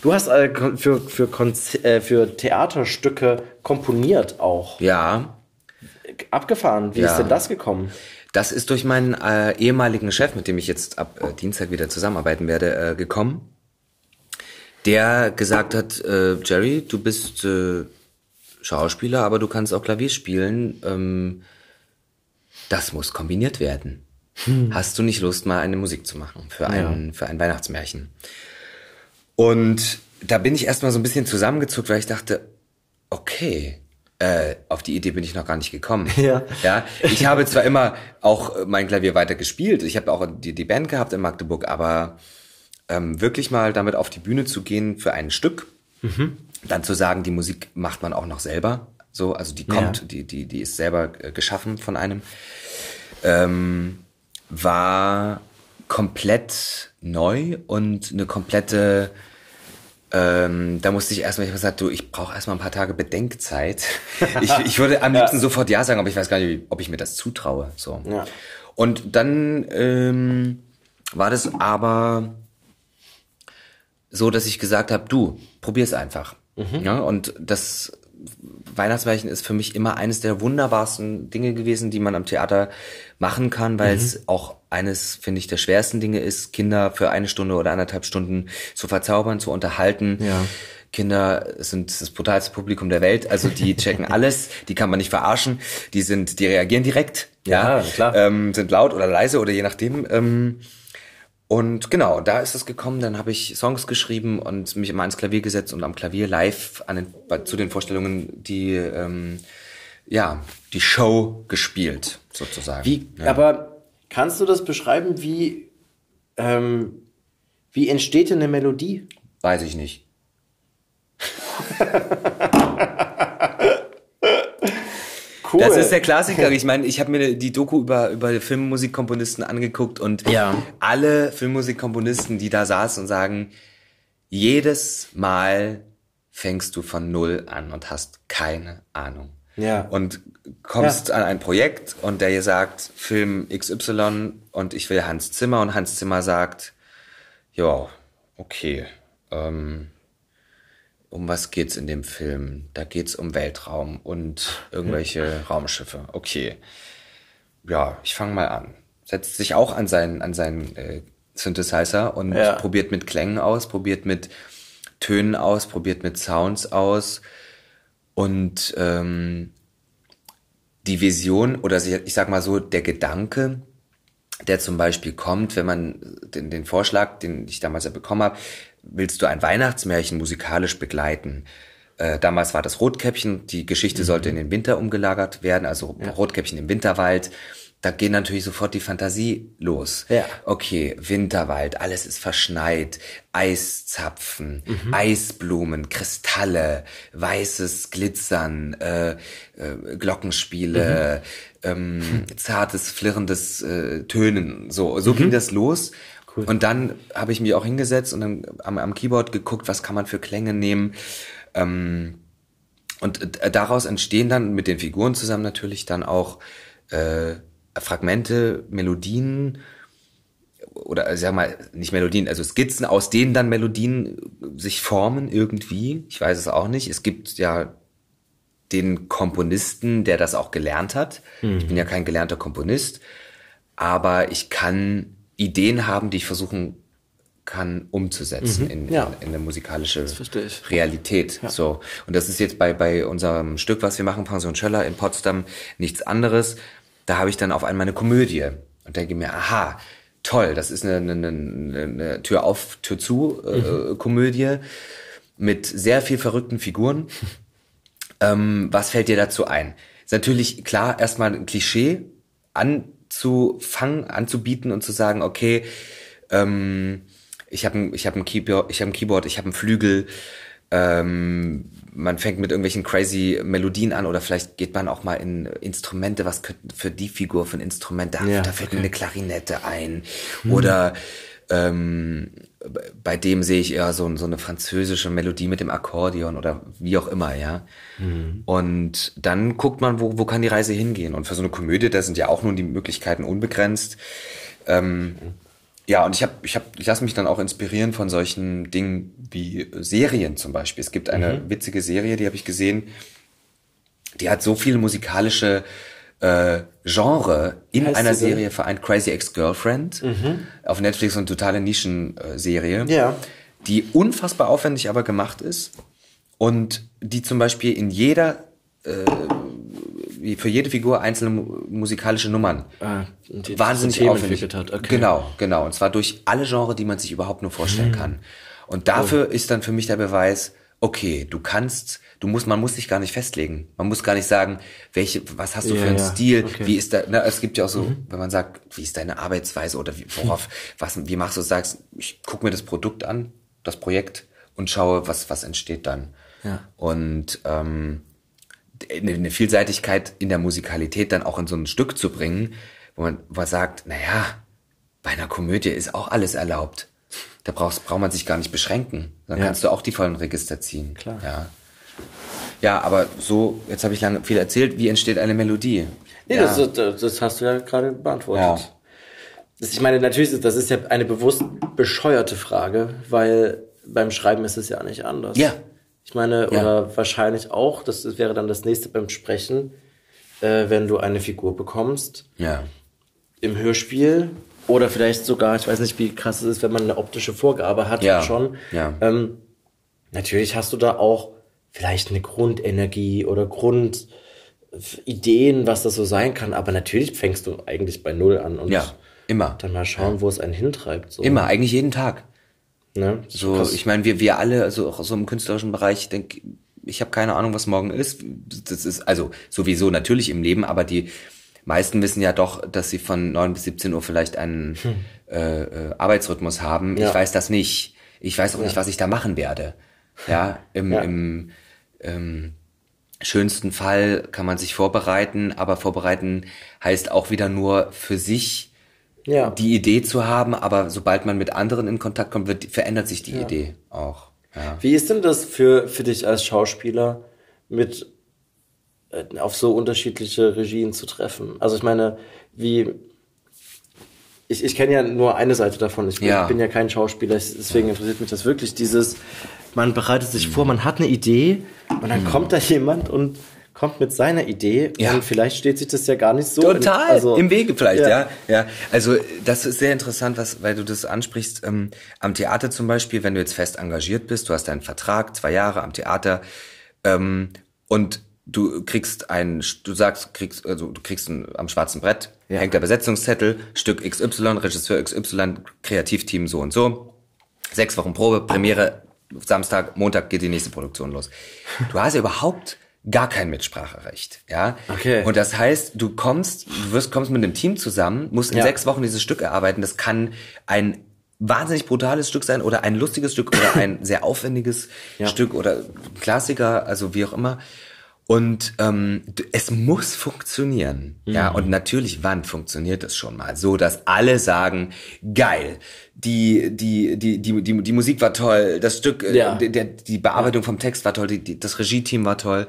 Du hast äh, für, für, Konz äh, für Theaterstücke komponiert auch. Ja. Abgefahren. Wie Ja. ist denn das gekommen? Das ist durch meinen äh, ehemaligen Chef, mit dem ich jetzt ab äh, Dienstag wieder zusammenarbeiten werde, äh, gekommen. Der gesagt hat, äh, Jerry, du bist äh, Schauspieler, aber du kannst auch Klavier spielen. Ähm, das muss kombiniert werden. Hast du nicht Lust, mal eine Musik zu machen für ein, für ein Weihnachtsmärchen? Und da bin ich erstmal so ein bisschen zusammengezuckt, weil ich dachte, okay, äh, auf die Idee bin ich noch gar nicht gekommen. *laughs* Ja. ja. Ich habe zwar immer auch äh, mein Klavier weiter gespielt, ich habe auch die, die Band gehabt in Magdeburg, aber ähm, wirklich mal damit auf die Bühne zu gehen für ein Stück, dann zu sagen, die Musik macht man auch noch selber, so, also die kommt, Ja. die, die, die ist selber äh, geschaffen von einem, ähm, war komplett neu und eine komplette ähm, da musste ich erstmal, ich habe gesagt, du, ich brauche erstmal ein paar Tage Bedenkzeit. *laughs* Ich, ich würde am liebsten sofort Ja sagen, aber ich weiß gar nicht, ob ich mir das zutraue. So. Ja. Und dann ähm, war das aber so, dass ich gesagt habe, du, probier's einfach. Ja, und das Weihnachtsmärchen ist für mich immer eines der wunderbarsten Dinge gewesen, die man am Theater machen kann, weil es auch eines, finde ich, der schwersten Dinge ist, Kinder für eine Stunde oder anderthalb Stunden zu verzaubern, zu unterhalten. Ja. Kinder sind das brutalste Publikum der Welt, also die *laughs* checken alles, die kann man nicht verarschen, die sind, die reagieren direkt, ja, Ja, klar. Ähm, sind laut oder leise oder je nachdem. Ähm, und genau, da ist es gekommen, dann habe ich Songs geschrieben und mich immer ans Klavier gesetzt und am Klavier live den, zu den Vorstellungen die, ähm, ja, die Show gespielt, sozusagen. Wie, ja. aber kannst du das beschreiben, wie, ähm, wie entsteht denn eine Melodie? Weiß ich nicht. *laughs* Cool. Das ist der Klassiker. *laughs* Ich meine, ich habe mir die Doku über, über Filmmusikkomponisten angeguckt und Ja. alle Filmmusikkomponisten, die da saßen und sagen, jedes Mal fängst du von Null an und hast keine Ahnung. Ja. Und kommst an ein Projekt und der dir sagt, Film XY und ich will Hans Zimmer und Hans Zimmer sagt, ja, okay, ähm, um was geht's in dem Film? Da geht's um Weltraum und irgendwelche Raumschiffe. Okay. Ja, ich fange mal an. Setzt sich auch an seinen, an seinen äh, Synthesizer und Ja. probiert mit Klängen aus, probiert mit Tönen aus, probiert mit Sounds aus. Und ähm, die Vision oder ich sag mal so, der Gedanke, der zum Beispiel kommt, wenn man den, den Vorschlag, den ich damals ja bekommen habe, willst du ein Weihnachtsmärchen musikalisch begleiten? Äh, damals war das Rotkäppchen, die Geschichte sollte in den Winter umgelagert werden, also Rotkäppchen im Winterwald. Da geht natürlich sofort die Fantasie los. Ja. Okay, Winterwald, alles ist verschneit, Eiszapfen, Eisblumen, Kristalle, weißes Glitzern, äh, äh, Glockenspiele, ähm, zartes, flirrendes äh, Tönen. So, so ging das los. Cool. Und dann habe ich mich auch hingesetzt und dann am, am Keyboard geguckt, was kann man für Klänge nehmen. Ähm, und äh, daraus entstehen dann mit den Figuren zusammen natürlich dann auch äh, Fragmente, Melodien oder äh, sag mal, nicht Melodien, also Skizzen, aus denen dann Melodien sich formen irgendwie. Ich weiß es auch nicht. Es gibt ja den Komponisten, der das auch gelernt hat. Mhm. Ich bin ja kein gelernter Komponist, aber ich kann Ideen haben, die ich versuchen kann umzusetzen mhm. in, ja. in, in, eine musikalische Realität. Ja. So. Und das ist jetzt bei, bei unserem Stück, was wir machen, Pension Schöller in Potsdam, nichts anderes. Da habe ich dann auf einmal eine Komödie und denke mir, aha, toll, das ist eine, eine, eine Tür auf, Tür zu äh, mhm. Komödie mit sehr viel verrückten Figuren. ähm, was fällt dir dazu ein? Ist natürlich klar, erstmal ein Klischee anzufangen, anzubieten und zu sagen, okay, ähm, ich habe ein, ich hab ein Keyboard, ich habe ein Keyboard, ich habe einen Flügel. Ähm, man fängt mit irgendwelchen crazy Melodien an oder vielleicht geht man auch mal in Instrumente, was könnte für die Figur für ein Instrument, da, ja, da fällt okay. mir eine Klarinette ein. Hm. Oder ähm, bei dem sehe ich eher so, so eine französische Melodie mit dem Akkordeon oder wie auch immer, ja. Mhm. Und dann guckt man, wo, wo kann die Reise hingehen. Und für so eine Komödie, da sind ja auch nun die Möglichkeiten unbegrenzt. Ähm, mhm ja, und ich habe, ich habe, ich lasse mich dann auch inspirieren von solchen Dingen wie Serien zum Beispiel. Es gibt eine mhm. witzige Serie, die habe ich gesehen, die hat so viele musikalische äh, Genre in heißt einer Serie vereint. Crazy Ex-Girlfriend mhm. auf Netflix und totale Nischenserie, ja. die unfassbar aufwendig aber gemacht ist und die zum Beispiel in jeder äh, für jede Figur einzelne musikalische Nummern. Ah, wahnsinnig so aufwendig. Hat. Okay. Genau, genau. Und zwar durch alle Genres, die man sich überhaupt nur vorstellen hm. kann. Und dafür oh. ist dann für mich der Beweis, okay, du kannst, du musst, man muss sich gar nicht festlegen. Man muss gar nicht sagen, welche, was hast du ja, für einen ja. Stil, okay. wie ist da, ne, es gibt ja auch so, mhm. wenn man sagt, wie ist deine Arbeitsweise oder wie, worauf, *laughs* was, wie machst du, sagst, ich guck mir das Produkt an, das Projekt und schaue, was, was entsteht dann. Ja. Und ähm, eine Vielseitigkeit in der Musikalität dann auch in so ein Stück zu bringen, wo man, wo man sagt, naja, bei einer Komödie ist auch alles erlaubt. Da brauchst, braucht man sich gar nicht beschränken. Dann ja. kannst du auch die vollen Register ziehen. Klar. Ja. Ja, aber so, jetzt habe ich lange viel erzählt, wie entsteht eine Melodie? Nee, ja. das, das, hast du ja gerade beantwortet. Ja. Das, ich meine, natürlich ist das ist ja eine bewusst bescheuerte Frage, weil beim Schreiben ist es ja nicht anders. Ja, ich meine, ja. oder wahrscheinlich auch, das wäre dann das nächste beim Sprechen, äh, wenn du eine Figur bekommst. Ja. Im Hörspiel oder vielleicht sogar, ich weiß nicht, wie krass es ist, wenn man eine optische Vorgabe hat ja. schon. Ja. Ähm, natürlich hast du da auch vielleicht eine Grundenergie oder Grundideen, was das so sein kann, aber natürlich fängst du eigentlich bei Null an und ja, immer. dann mal schauen, ja. wo es einen hintreibt. So. Immer, eigentlich jeden Tag. Ne? So, krass. ich meine, wir, wir alle, also auch so im künstlerischen Bereich, ich denke, ich habe keine Ahnung, was morgen ist. Das ist also sowieso natürlich im Leben, aber die meisten wissen ja doch, dass sie von neun bis 17 Uhr vielleicht einen hm. äh, äh, Arbeitsrhythmus haben. Ja. Ich weiß das nicht. Ich weiß auch ja. nicht, was ich da machen werde. Ja, im, ja. im ähm, schönsten Fall kann man sich vorbereiten, aber vorbereiten heißt auch wieder nur für sich ja. die Idee zu haben, aber sobald man mit anderen in Kontakt kommt, wird, verändert sich die ja. Idee auch. Ja. Wie ist denn das für, für dich als Schauspieler mit äh, auf so unterschiedliche Regien zu treffen? Also ich meine, wie ich, ich kenne ja nur eine Seite davon. Ich bin ja, bin ja kein Schauspieler, deswegen interessiert mich das wirklich. Dieses, man bereitet sich vor, man hat eine Idee und dann mhm. kommt da jemand und kommt mit seiner Idee ja. und vielleicht steht sich das ja gar nicht so total in, also, im Wege vielleicht ja. ja ja also das ist sehr interessant was weil du das ansprichst ähm, am Theater zum Beispiel wenn du jetzt fest engagiert bist du hast deinen Vertrag zwei Jahre am Theater ähm, und du kriegst ein du sagst kriegst also du kriegst ein, am schwarzen Brett ja. hängt der Besetzungszettel Stück XY Regisseur XY Kreativteam so und so sechs Wochen Probe Premiere Samstag Montag geht die nächste Produktion los du hast ja überhaupt gar kein Mitspracherecht, ja. Okay. Und das heißt, du kommst, du wirst, kommst mit einem Team zusammen, musst in ja. sechs Wochen dieses Stück erarbeiten. Das kann ein wahnsinnig brutales Stück sein oder ein lustiges Stück oder ein *coughs* sehr aufwendiges ja. Stück oder Klassiker, also wie auch immer. Und ähm, es muss funktionieren. Ja, und natürlich, wann funktioniert es schon mal? So, dass alle sagen, geil, die, die, die, die, die, die Musik war toll, das Stück, äh, Ja. der, der, die Bearbeitung vom Text war toll, die, die, das Regie-Team war toll.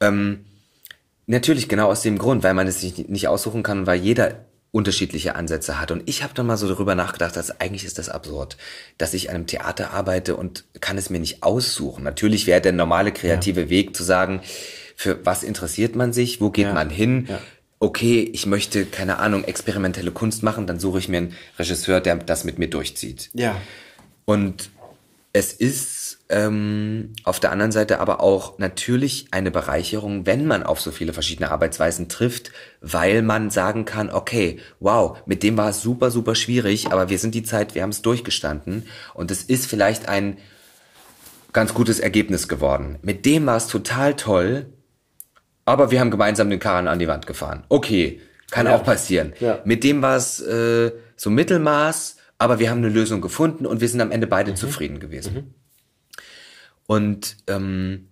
Ähm, natürlich, genau aus dem Grund, weil man es sich nicht aussuchen kann, weil jeder unterschiedliche Ansätze hat. Und ich habe dann mal so darüber nachgedacht, dass eigentlich ist das absurd, dass ich an einem Theater arbeite und kann es mir nicht aussuchen. Natürlich wäre der normale kreative Weg zu sagen, für was interessiert man sich, wo geht Ja. man hin? Ja. Okay, ich möchte, keine Ahnung, experimentelle Kunst machen, dann suche ich mir einen Regisseur, der das mit mir durchzieht. Ja. Und es ist ähm, auf der anderen Seite aber auch natürlich eine Bereicherung, wenn man auf so viele verschiedene Arbeitsweisen trifft, weil man sagen kann, okay, wow, mit dem war es super, super schwierig, aber wir sind die Zeit, wir haben es durchgestanden und es ist vielleicht ein ganz gutes Ergebnis geworden. Mit dem war es total toll, aber wir haben gemeinsam den Karren an die Wand gefahren. Okay, kann Ja. auch passieren. Ja. Mit dem war es äh, so Mittelmaß, aber wir haben eine Lösung gefunden und wir sind am Ende beide zufrieden gewesen. Und ähm,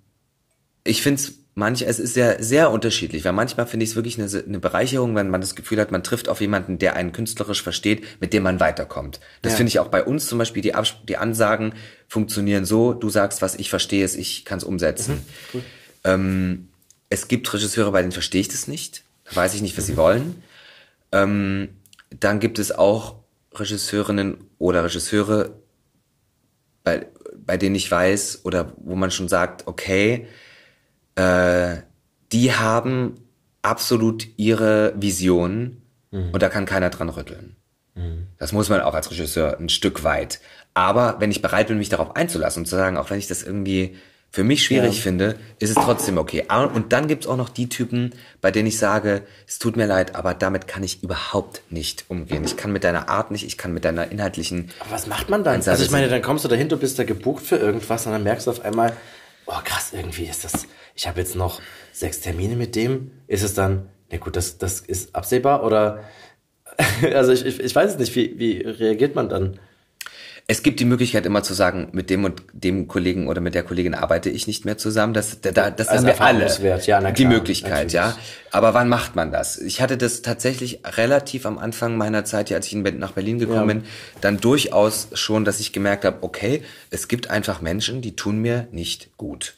ich finde es manchmal, es ist sehr, sehr unterschiedlich, weil manchmal finde ich es wirklich eine, eine Bereicherung, wenn man das Gefühl hat, man trifft auf jemanden, der einen künstlerisch versteht, mit dem man weiterkommt. Das Ja. finde ich auch bei uns zum Beispiel, die, Abs die Ansagen funktionieren so, du sagst, was ich verstehe, es, ich kann es umsetzen. Ähm, es gibt Regisseure, bei denen verstehe ich das nicht. Da weiß ich nicht, was sie wollen. Ähm, dann gibt es auch Regisseurinnen oder Regisseure, bei, bei denen ich weiß oder wo man schon sagt, okay, äh, die haben absolut ihre Vision und da kann keiner dran rütteln. Das muss man auch als Regisseur ein Stück weit. Aber wenn ich bereit bin, mich darauf einzulassen und zu sagen, auch wenn ich das irgendwie für mich schwierig finde, ist es trotzdem okay. Ah, Und dann gibt's auch noch die Typen, bei denen ich sage, es tut mir leid, aber damit kann ich überhaupt nicht umgehen. Ich kann mit deiner Art nicht, ich kann mit deiner inhaltlichen Aber was macht man dann? Also ich meine, dann kommst du dahin, du bist da gebucht für irgendwas und dann merkst du auf einmal, oh krass, irgendwie ist das, ich habe jetzt noch sechs Termine mit dem. Ist es dann, na gut, das, das ist absehbar oder, *laughs* also ich, ich, ich weiß es nicht, wie, wie reagiert man dann? Es gibt die Möglichkeit immer zu sagen, mit dem und dem Kollegen oder mit der Kollegin arbeite ich nicht mehr zusammen. Das, da, da- das Als haben wir alle. Ja, na die klar, Möglichkeit, natürlich. ja. Aber wann macht man das? Ich hatte das tatsächlich relativ am Anfang meiner Zeit, hier, als ich nach Berlin gekommen Ja. bin, dann durchaus schon, dass ich gemerkt habe, okay, es gibt einfach Menschen, die tun mir nicht gut.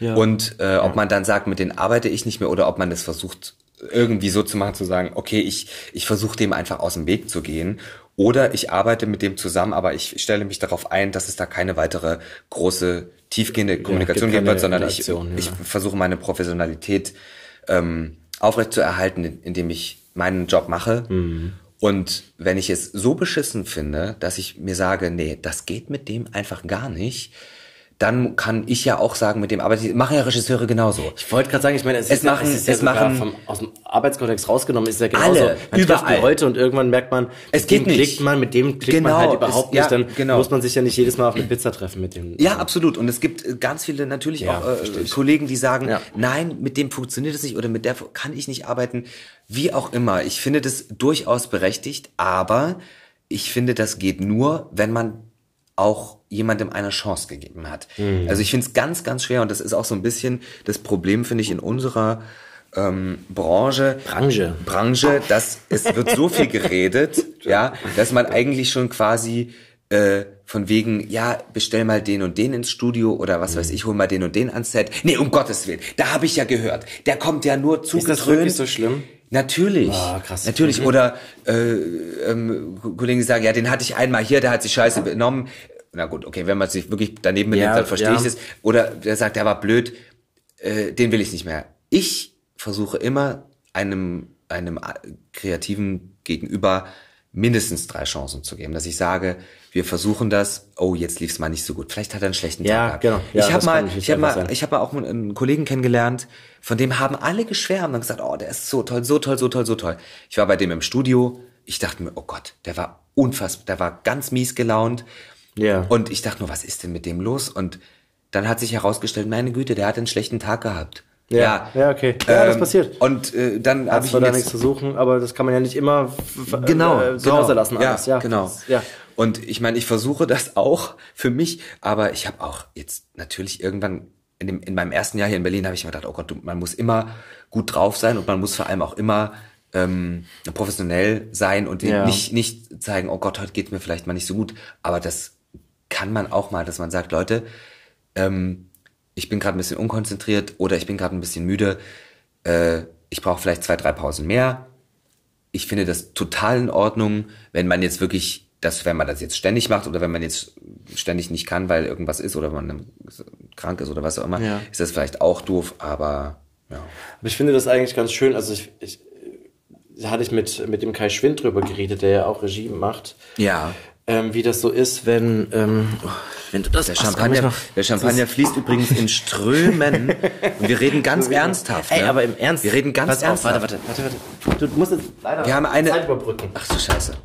Ja. Und äh, ob man dann sagt, mit denen arbeite ich nicht mehr oder ob man das versucht irgendwie so zu machen, zu sagen, okay, ich, ich versuche dem einfach aus dem Weg zu gehen. Oder ich arbeite mit dem zusammen, aber ich stelle mich darauf ein, dass es da keine weitere große, tiefgehende Kommunikation gibt geben wird, sondern ich, ja. ich versuche meine Professionalität ähm, aufrechtzuerhalten, indem ich meinen Job mache. Mhm. Und wenn ich es so beschissen finde, dass ich mir sage, nee, das geht mit dem einfach gar nicht, dann kann ich ja auch sagen, mit dem arbeite ich, machen ja Regisseure genauso. Ich wollte gerade sagen, ich meine, es, Es ist, machen- ja, es ist ja es machen- vom, aus dem Arbeitskontext rausgenommen, ist ja genauso. Alle, man überall. Leute und irgendwann merkt man, Es geht dem nicht. klickt man, mit dem klickt man Genau, halt überhaupt es- nicht, dann genau. muss man sich ja nicht jedes Mal auf eine Pizza treffen mit dem. Ja, absolut. Und es gibt äh, ganz viele natürlich Ja, auch äh. Kollegen, die sagen, nein, mit dem funktioniert es nicht oder mit der kann ich nicht arbeiten. Wie auch immer. Ich finde das durchaus berechtigt, aber ich finde, das geht nur, wenn man auch jemandem eine Chance gegeben hat. Mhm. Also ich finde es ganz, ganz schwer und das ist auch so ein bisschen das Problem, finde ich, in unserer ähm, Branche. Branche. Branche, dass es wird so viel geredet, *laughs* ja, dass man eigentlich schon quasi äh, von wegen, ja, bestell mal den und den ins Studio oder was Mhm. weiß ich, hol mal den und den ans Set. Nee, um Gottes Willen, da habe ich ja gehört, der kommt ja nur zu Ist das wirklich so schlimm? Natürlich. Ah, krass. Natürlich. Mhm. Oder äh, ähm, Kollegen die sagen, ja, den hatte ich einmal hier, der hat sich scheiße benommen. Na gut, okay, wenn man sich wirklich daneben benimmt, Ja, dann verstehe ja. ich das. Oder der sagt, der war blöd, äh, den will ich nicht mehr. Ich versuche immer einem, einem Kreativen gegenüber mindestens drei Chancen zu geben, dass ich sage, wir versuchen das, oh, jetzt lief's mal nicht so gut. Vielleicht hat er einen schlechten Ja, Tag genau. Ja, ich habe mal, ich habe mal, sein. ich habe mal auch einen Kollegen kennengelernt, von dem haben alle geschwärmt und gesagt, oh, der ist so toll, so toll, so toll, so toll. Ich war bei dem im Studio, ich dachte mir, oh Gott, der war unfassbar, der war ganz mies gelaunt. Ja. Und ich dachte nur, was ist denn mit dem los? Und dann hat sich herausgestellt, meine Güte, der hat einen schlechten Tag gehabt. Ähm, Ja, ja, okay. Ja, das passiert. Und äh, dann habe ich ihn da nichts zu suchen, aber das kann man ja nicht immer genau, äh, genau. Hause lassen. Ja, alles. ja genau. Ja. Und ich meine, ich versuche das auch für mich, aber ich habe auch jetzt natürlich irgendwann in, dem, in meinem ersten Jahr hier in Berlin habe ich mir gedacht, oh Gott, du, man muss immer gut drauf sein und man muss vor allem auch immer ähm, professionell sein und Ja. nicht, nicht zeigen, oh Gott, heute geht mir vielleicht mal nicht so gut. Aber das kann man auch mal, dass man sagt, Leute, ähm, ich bin gerade ein bisschen unkonzentriert oder ich bin gerade ein bisschen müde. Äh, ich brauche vielleicht zwei, drei Pausen mehr. Ich finde das total in Ordnung, wenn man jetzt wirklich, das, wenn man das jetzt ständig macht oder wenn man jetzt ständig nicht kann, weil irgendwas ist oder man krank ist oder was auch immer, Ja. ist das vielleicht auch doof, aber ja. Aber ich finde das eigentlich ganz schön. Also ich, ich da hatte ich mit, mit dem Kai Schwind drüber geredet, der ja auch Regie macht. Ja. Ähm, wie das so ist, wenn, ähm, oh, wenn du das Der Champagner, der Champagner fließt übrigens in Strömen. *laughs* Und wir reden ganz ernsthaft. Ey, ne? aber im Ernst. Wir reden ganz Pass auf, ernsthaft. warte, warte, warte, warte. Du musst jetzt leider Wir haben eine. Zeit überbrücken. Ach du Scheiße.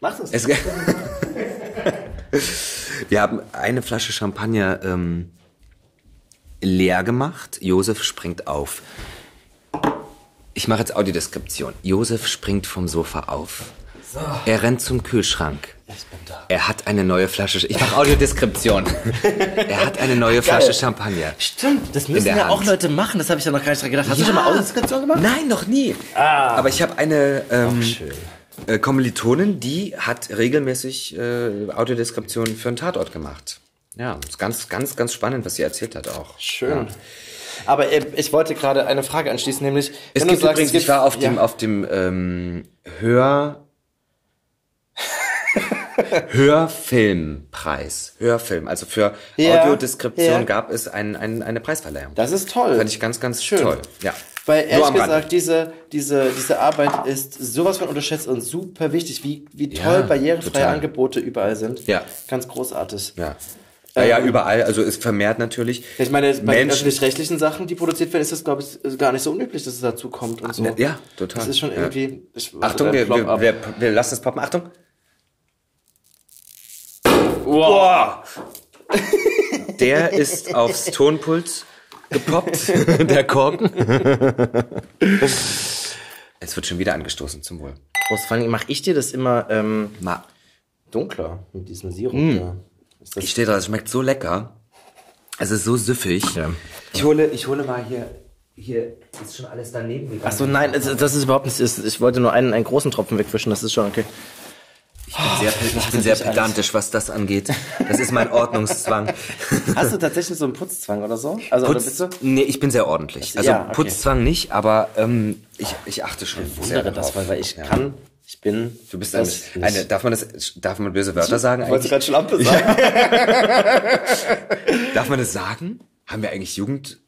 Mach das. Es, *laughs* wir haben eine Flasche Champagner ähm, leer gemacht. Josef springt auf. Ich mache jetzt Audiodeskription. Josef springt vom Sofa auf. Er rennt zum Kühlschrank. Er hat eine neue Flasche. Ich mache Audiodeskription. *laughs* er hat eine neue Flasche Champagner. Stimmt, das müssen ja auch Hand. Leute machen. Das habe ich ja noch gar nicht dran gedacht. Hast du schon mal Audiodeskription gemacht? Nein, noch nie. Aber ich habe eine ähm, äh, Kommilitonin, die hat regelmäßig äh, Audiodeskriptionen für einen Tatort gemacht. Ja, ist ganz, ganz, ganz spannend, was sie erzählt hat auch. Schön. Ja. Aber äh, ich wollte gerade eine Frage anschließen, nämlich Es gibt sagst, übrigens, es ich war auf dem, ja, auf dem ähm, Hör Hörfilmpreis. Hörfilm. Also für Ja, Audiodeskription ja. gab es ein, ein, eine Preisverleihung. Das ist toll. fand ich ganz, ganz Schön. toll. Ja. Weil ehrlich Rand. gesagt, diese, diese, diese Arbeit ist sowas von unterschätzt und super wichtig, wie, wie toll Ja, barrierefreie total. Angebote überall sind. Ja. Ganz großartig. Ja. Naja, überall, also ist vermehrt natürlich. Ich meine, bei den Menschen- öffentlich-rechtlichen Sachen, die produziert werden, ist das, glaube ich, gar nicht so unüblich, dass es dazu kommt und so. Ja, total. Das ist schon Ja. irgendwie. Ich, Achtung, der wir, wir, wir, wir lassen es poppen. Achtung. Wow. *laughs* Der ist aufs Tonpult gepoppt, *laughs* der Korken. Es wird schon wieder angestoßen, zum Wohl. Prost, vor allem mache ich dir das immer ähm, Ma dunkler mit diesem Sirup Mm. da. Ich stehe da, es schmeckt so lecker. Es ist so süffig. Ich hole, ich hole mal hier, hier ist schon alles daneben gegangen. Ach so, nein, das ist überhaupt nicht. Ich wollte nur einen, einen großen Tropfen wegwischen, das ist schon okay. Ich bin sehr, ich bin sehr pedantisch, was das angeht. Das ist mein *laughs* Ordnungszwang. Hast du tatsächlich so einen Putzzwang oder so? Also, oder bist Putz, du? nee, ich bin sehr ordentlich. Also Ja, okay. Putzzwang nicht, aber ähm, ich, ich achte schon sehr Wundere darauf. das, weil, weil ich Ja. kann, ich bin. Du bist eine, eine, darf man das, darf man böse Wörter sagen eigentlich? du gerade Schlampe sagen? *laughs* Darf man das sagen? Haben wir eigentlich Jugend?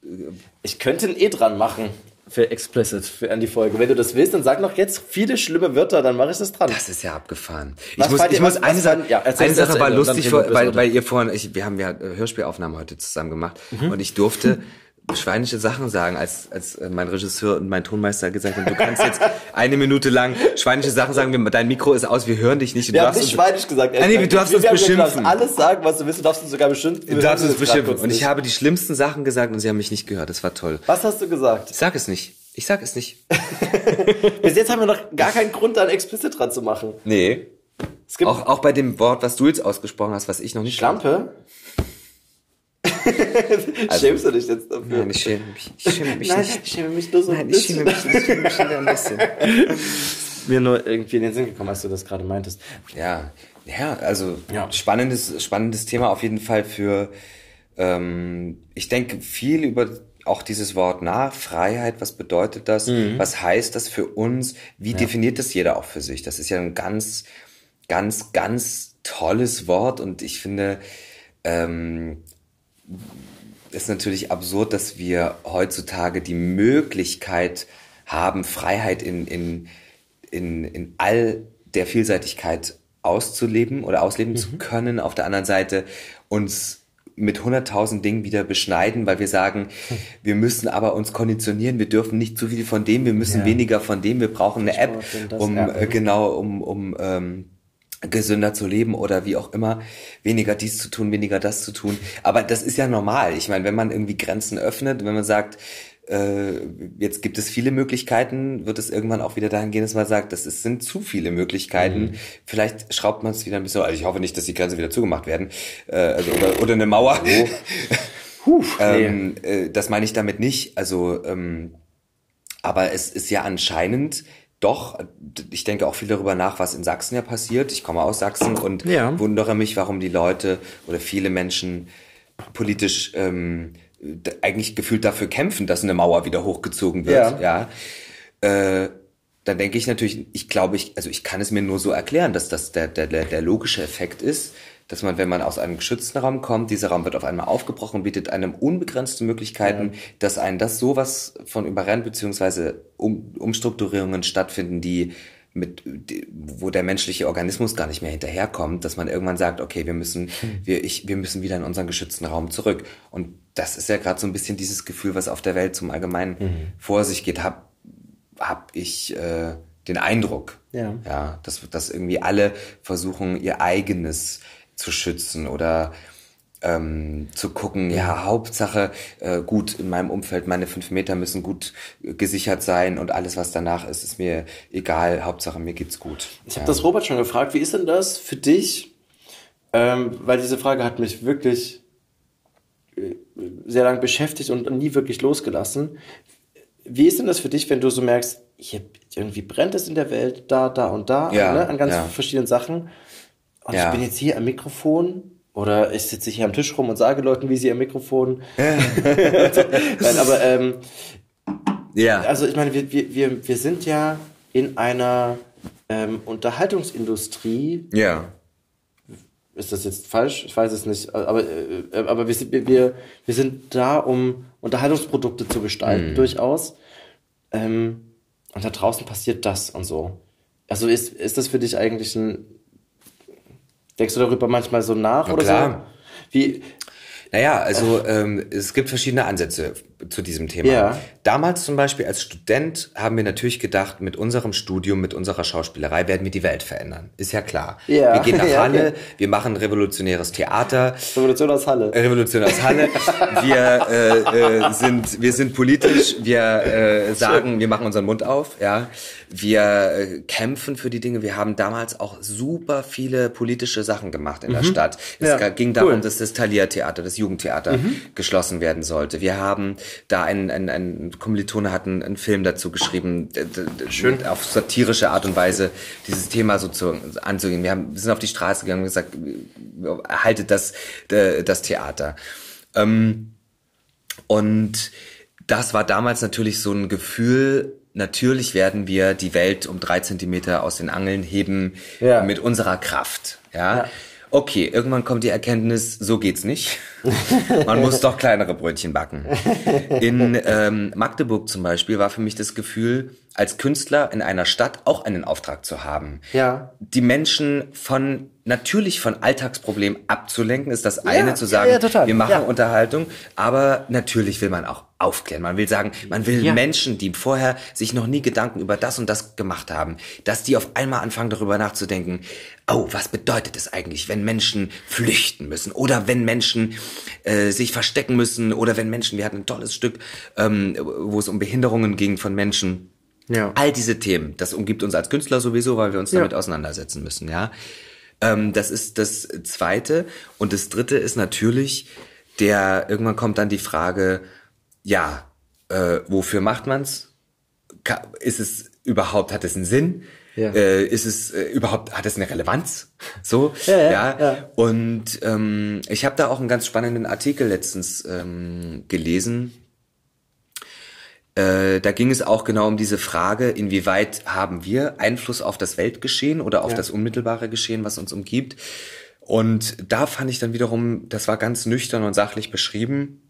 Ich könnte ein E dran machen für explicit für an die Folge. Wenn du das willst, dann sag noch jetzt viele schlimme Wörter, dann mache ich das dran. Das ist ja abgefahren. Was ich muss, ich muss eine Sache, ja, eine Sache war lustig, vor, weil, weil ihr vorhin, ich, wir haben ja äh, Hörspielaufnahmen heute zusammen gemacht Mhm. und ich durfte *laughs* schweinische Sachen sagen, als, als äh, mein Regisseur und mein Tonmeister gesagt haben, du kannst jetzt eine Minute lang schweinische Sachen sagen, dein Mikro ist aus, wir hören dich nicht. Wir du haben nicht schweinisch gesagt. Ah, nee, du darfst uns beschimpfen. Du alles sagen, was du willst. Du darfst uns sogar beschimpfen. Du darfst uns beschimpfen. Und ich habe die schlimmsten Sachen gesagt und sie haben mich nicht gehört. Das war toll. Was hast du gesagt? Ich sag es nicht. Ich sag es nicht. *laughs* Bis jetzt haben wir noch gar keinen Grund, da ein explicit dran zu machen. Nee. Es gibt Auch, auch bei dem Wort, was du jetzt ausgesprochen hast, was ich noch nicht Schlampe. *laughs* Schämst du dich jetzt dafür? Nein, ich schäme mich. Ich schäme mich Nein, nicht. ich schäme mich nur so ein Nein, ich schäme bisschen. mich, ich schäme mich wieder ein bisschen. *laughs* Mir nur irgendwie in den Sinn gekommen, als du das gerade meintest. Ja, ja, also Ja. spannendes, spannendes Thema auf jeden Fall für. Ähm, ich denke viel über auch dieses Wort nach Freiheit. Was bedeutet das? Was heißt das für uns? Wie definiert das jeder auch für sich? Das ist ja ein ganz, ganz, ganz tolles Wort und ich finde, ähm, ist natürlich absurd, dass wir heutzutage die Möglichkeit haben, Freiheit in, in, in, in all der Vielseitigkeit auszuleben oder ausleben zu können. Auf der anderen Seite uns mit hunderttausend Dingen wieder beschneiden, weil wir sagen, wir müssen aber uns konditionieren, wir dürfen nicht zu viel von dem, wir müssen Ja. weniger von dem, wir brauchen eine App, brauche das, um äh, genau, um, um ähm, gesünder zu leben oder wie auch immer, weniger dies zu tun, weniger das zu tun. Aber das ist ja normal. Ich meine, wenn man irgendwie Grenzen öffnet, wenn man sagt, äh, jetzt gibt es viele Möglichkeiten, wird es irgendwann auch wieder dahin gehen, dass man sagt, das ist, sind zu viele Möglichkeiten. Vielleicht schraubt man es wieder ein bisschen. Also ich hoffe nicht, dass die Grenzen wieder zugemacht werden. Äh, also oder, oder eine Mauer. *laughs* Puh, ähm, äh, das meine ich damit nicht. Also, ähm, aber es ist ja anscheinend doch, ich denke auch viel darüber nach, was in Sachsen ja passiert. Ich komme aus Sachsen und Ja. wundere mich, warum die Leute oder viele Menschen politisch ähm, eigentlich gefühlt dafür kämpfen, dass eine Mauer wieder hochgezogen wird. Ja. Äh, dann denke ich natürlich, ich glaube, ich, also ich kann es mir nur so erklären, dass das der, der, der logische Effekt ist, dass man, wenn man aus einem geschützten Raum kommt, dieser Raum wird auf einmal aufgebrochen, bietet einem unbegrenzte Möglichkeiten, dass einen das sowas von überrennt, beziehungsweise um, Umstrukturierungen stattfinden, die mit, wo der menschliche Organismus gar nicht mehr hinterherkommt, dass man irgendwann sagt, okay, wir müssen, wir, ich, wir müssen wieder in unseren geschützten Raum zurück. Und das ist ja gerade so ein bisschen dieses Gefühl, was auf der Welt zum Allgemeinen vor sich geht, hab, hab ich äh, den Eindruck, Ja. ja, dass, dass irgendwie alle versuchen, ihr eigenes zu schützen oder ähm, zu gucken, ja, Hauptsache, äh, gut, in meinem Umfeld, meine fünf Meter müssen gut äh, gesichert sein und alles, was danach ist, ist mir egal, Hauptsache mir geht's gut. Ich habe das Robert schon gefragt, wie ist denn das für dich? Ähm, weil diese Frage hat mich wirklich äh, sehr lange beschäftigt und nie wirklich losgelassen. Wie ist denn das für dich, wenn du so merkst, hier irgendwie brennt es in der Welt, da, da und da, Ja, ne, an ganz ja. verschiedenen Sachen. Und Ja. ich bin jetzt hier am Mikrofon oder ich sitze hier am Tisch rum und sage Leuten, wie sie am Mikrofon. *laughs* *laughs* Nein, aber ähm, Ja, also ich meine, wir, wir, wir, sind ja in einer ähm, Unterhaltungsindustrie. ja, Ist das jetzt falsch? Ich weiß es nicht. Aber, äh, aber wir, sind, wir, wir sind da, um Unterhaltungsprodukte zu gestalten, durchaus. Ähm, und da draußen passiert das und so. Also ist, ist das für dich eigentlich ein. Denkst du darüber manchmal so nach Na oder klar. so? Wie, Naja, also ähm, es gibt verschiedene Ansätze zu diesem Thema. Ja. Damals zum Beispiel als Student haben wir natürlich gedacht, mit unserem Studium, mit unserer Schauspielerei werden wir die Welt verändern. Ist ja klar. Ja. Wir gehen *laughs* nach Ja, Halle, okay. wir machen revolutionäres Theater, Revolution aus Halle. Revolution aus Halle. Wir äh, äh, sind wir sind politisch. Wir äh, sagen, wir machen unseren Mund auf. Ja, wir äh, kämpfen für die Dinge. Wir haben damals auch super viele politische Sachen gemacht in der Stadt. Es Ja, ging cool. darum, dass das Thalia-Theater, das Jugendtheater, geschlossen werden sollte. Wir haben da ein, ein, ein Kommilitone hat einen, einen Film dazu geschrieben, schön auf satirische Art und Weise dieses Thema so zu, anzugehen. Wir, haben, wir sind auf die Straße gegangen und gesagt, erhaltet das, das Theater. Ähm, und das war damals natürlich so ein Gefühl, natürlich werden wir die Welt um drei Zentimeter aus den Angeln heben Ja. mit unserer Kraft. Ja? Okay, irgendwann kommt die Erkenntnis, so geht's nicht. *laughs* Man muss doch kleinere Brötchen backen. In ähm, Magdeburg zum Beispiel war für mich das Gefühl, als Künstler in einer Stadt auch einen Auftrag zu haben. Ja. Die Menschen von natürlich von Alltagsproblemen abzulenken, ist das eine Ja, zu ja, sagen, ja, total. wir machen Ja. Unterhaltung, aber natürlich will man auch aufklären. Man will sagen, man will Ja. Menschen, die vorher sich noch nie Gedanken über das und das gemacht haben, dass die auf einmal anfangen darüber nachzudenken, oh, was bedeutet es eigentlich, wenn Menschen flüchten müssen oder wenn Menschen äh, sich verstecken müssen oder wenn Menschen, wir hatten ein tolles Stück, ähm, wo es um Behinderungen ging von Menschen. Ja. All diese Themen, das umgibt uns als Künstler sowieso, weil wir uns Ja. damit auseinandersetzen müssen, ja. Ähm, das ist das Zweite. Und das Dritte ist natürlich, der, irgendwann kommt dann die Frage, ja, äh, wofür macht man's? Ist es überhaupt, hat es einen Sinn? Ja. Äh, ist es äh, überhaupt, hat es eine Relevanz? *laughs* So, Ja, ja, ja. Und ähm, ich habe da auch einen ganz spannenden Artikel letztens ähm, gelesen. Äh, da ging es auch genau um diese Frage, inwieweit haben wir Einfluss auf das Weltgeschehen oder auf Ja. das unmittelbare Geschehen, was uns umgibt. Und da fand ich dann wiederum, das war ganz nüchtern und sachlich beschrieben.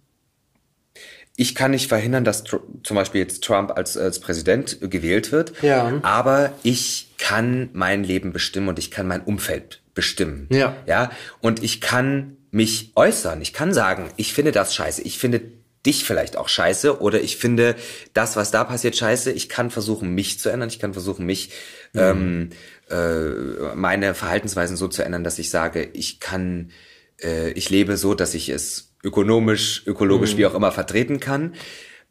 Ich kann nicht verhindern, dass Tr zum Beispiel jetzt Trump als, als Präsident gewählt wird. Ja. Aber ich kann mein Leben bestimmen und ich kann mein Umfeld bestimmen. Ja. Ja. Und ich kann mich äußern. Ich kann sagen, ich finde das scheiße. Ich finde dich vielleicht auch scheiße oder ich finde das, was da passiert, scheiße. Ich kann versuchen, mich zu ändern. Ich kann versuchen, mich, ähm, äh, meine Verhaltensweisen so zu ändern, dass ich sage, ich kann, äh, ich lebe so, dass ich es ökonomisch, ökologisch, wie auch immer vertreten kann.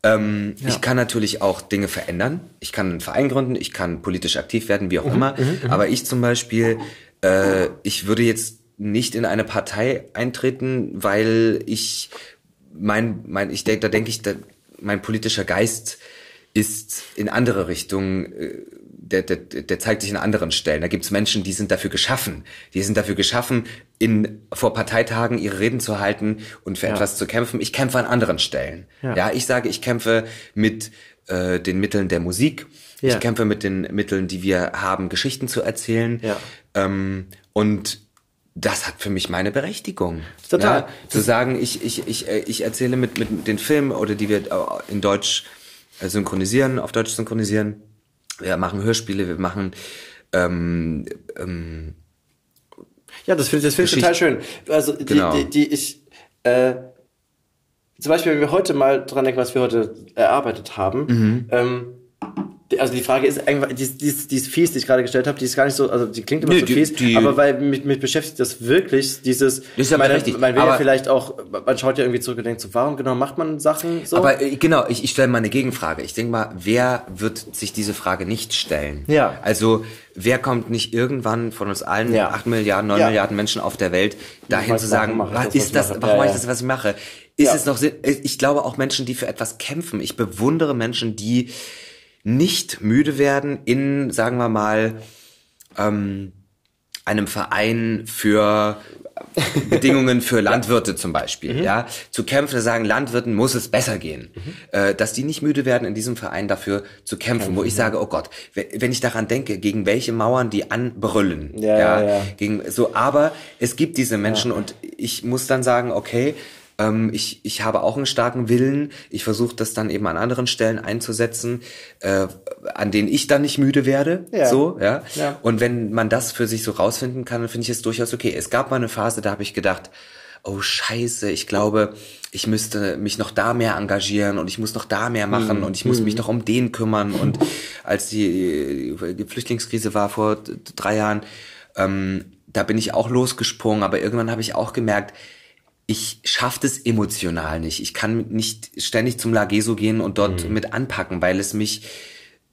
Ähm, Ich kann natürlich auch Dinge verändern. Ich kann einen Verein gründen, ich kann politisch aktiv werden, wie auch immer. Aber ich zum Beispiel, äh, ich würde jetzt nicht in eine Partei eintreten, weil ich mein, mein, ich denke, da denke ich, da, mein politischer Geist ist in andere Richtungen, äh, der, der, der zeigt sich in anderen Stellen. Da gibt es Menschen, die sind dafür geschaffen. Die sind dafür geschaffen, in, vor Parteitagen ihre Reden zu halten und für Ja. etwas zu kämpfen. Ich kämpfe an anderen Stellen. Ja. Ja, ich sage, ich kämpfe mit äh, den Mitteln der Musik. Ja. Ich kämpfe mit den Mitteln, die wir haben, Geschichten zu erzählen. Ja. Ähm, und das hat für mich meine Berechtigung. Total. Ja, zu sagen, ich, ich, ich, äh, ich erzähle mit, mit den Filmen oder die wir äh, in Deutsch äh, synchronisieren, auf Deutsch synchronisieren. Wir machen Hörspiele, wir machen ähm, ähm, Ja, das finde das find ich total schön. Also die, Genau. die, die ich äh, zum Beispiel, wenn wir heute mal dran denken, was wir heute erarbeitet haben, Mhm. ähm, also die Frage ist einfach, die, die, die ist fies, die ich gerade gestellt habe, die ist gar nicht so, also die klingt immer Nee, so die- fies, die- aber weil mich, mich beschäftigt das wirklich, dieses, Ist ja meine, berechtigt, man will ja vielleicht auch, man schaut ja irgendwie zurück und denkt so, warum genau macht man Sachen so? Aber äh, genau, ich, ich stelle mal eine Gegenfrage. Ich denke mal, wer wird sich diese Frage nicht stellen? Ja. Also, wer kommt nicht irgendwann von uns allen, Ja. acht Milliarden, neun Ja. Milliarden Menschen auf der Welt, dahin weiß, zu sagen, was das, ist das, mache? warum Ja, mache ich das, was ich mache? Ist Ja. es noch Sinn? Ich glaube auch Menschen, die für etwas kämpfen. Ich bewundere Menschen, die nicht müde werden in, sagen wir mal, ähm, einem Verein für *laughs* Bedingungen für Landwirte zum Beispiel, ja, zu kämpfen, zu sagen, Landwirten muss es besser gehen, äh, dass die nicht müde werden, in diesem Verein dafür zu kämpfen, wo ich sage, oh Gott, we- wenn ich daran denke, gegen welche Mauern die anbrüllen, Ja, ja, ja. gegen so, aber es gibt diese Menschen und ich muss dann sagen, okay, ähm, ich, ich habe auch einen starken Willen. Ich versuche das dann eben an anderen Stellen einzusetzen, äh, an denen ich dann nicht müde werde. Ja. So, ja. Ja. Und wenn man das für sich so rausfinden kann, dann finde ich es durchaus okay. Es gab mal eine Phase, da habe ich gedacht, oh Scheiße, ich glaube, ich müsste mich noch da mehr engagieren und ich muss noch da mehr machen und ich muss mich noch um den kümmern. Und als die, die Flüchtlingskrise war vor drei Jahren, ähm, da bin ich auch losgesprungen, aber irgendwann habe ich auch gemerkt, ich schaffe das emotional nicht. Ich kann nicht ständig zum Lageso gehen und dort mit anpacken, weil es mich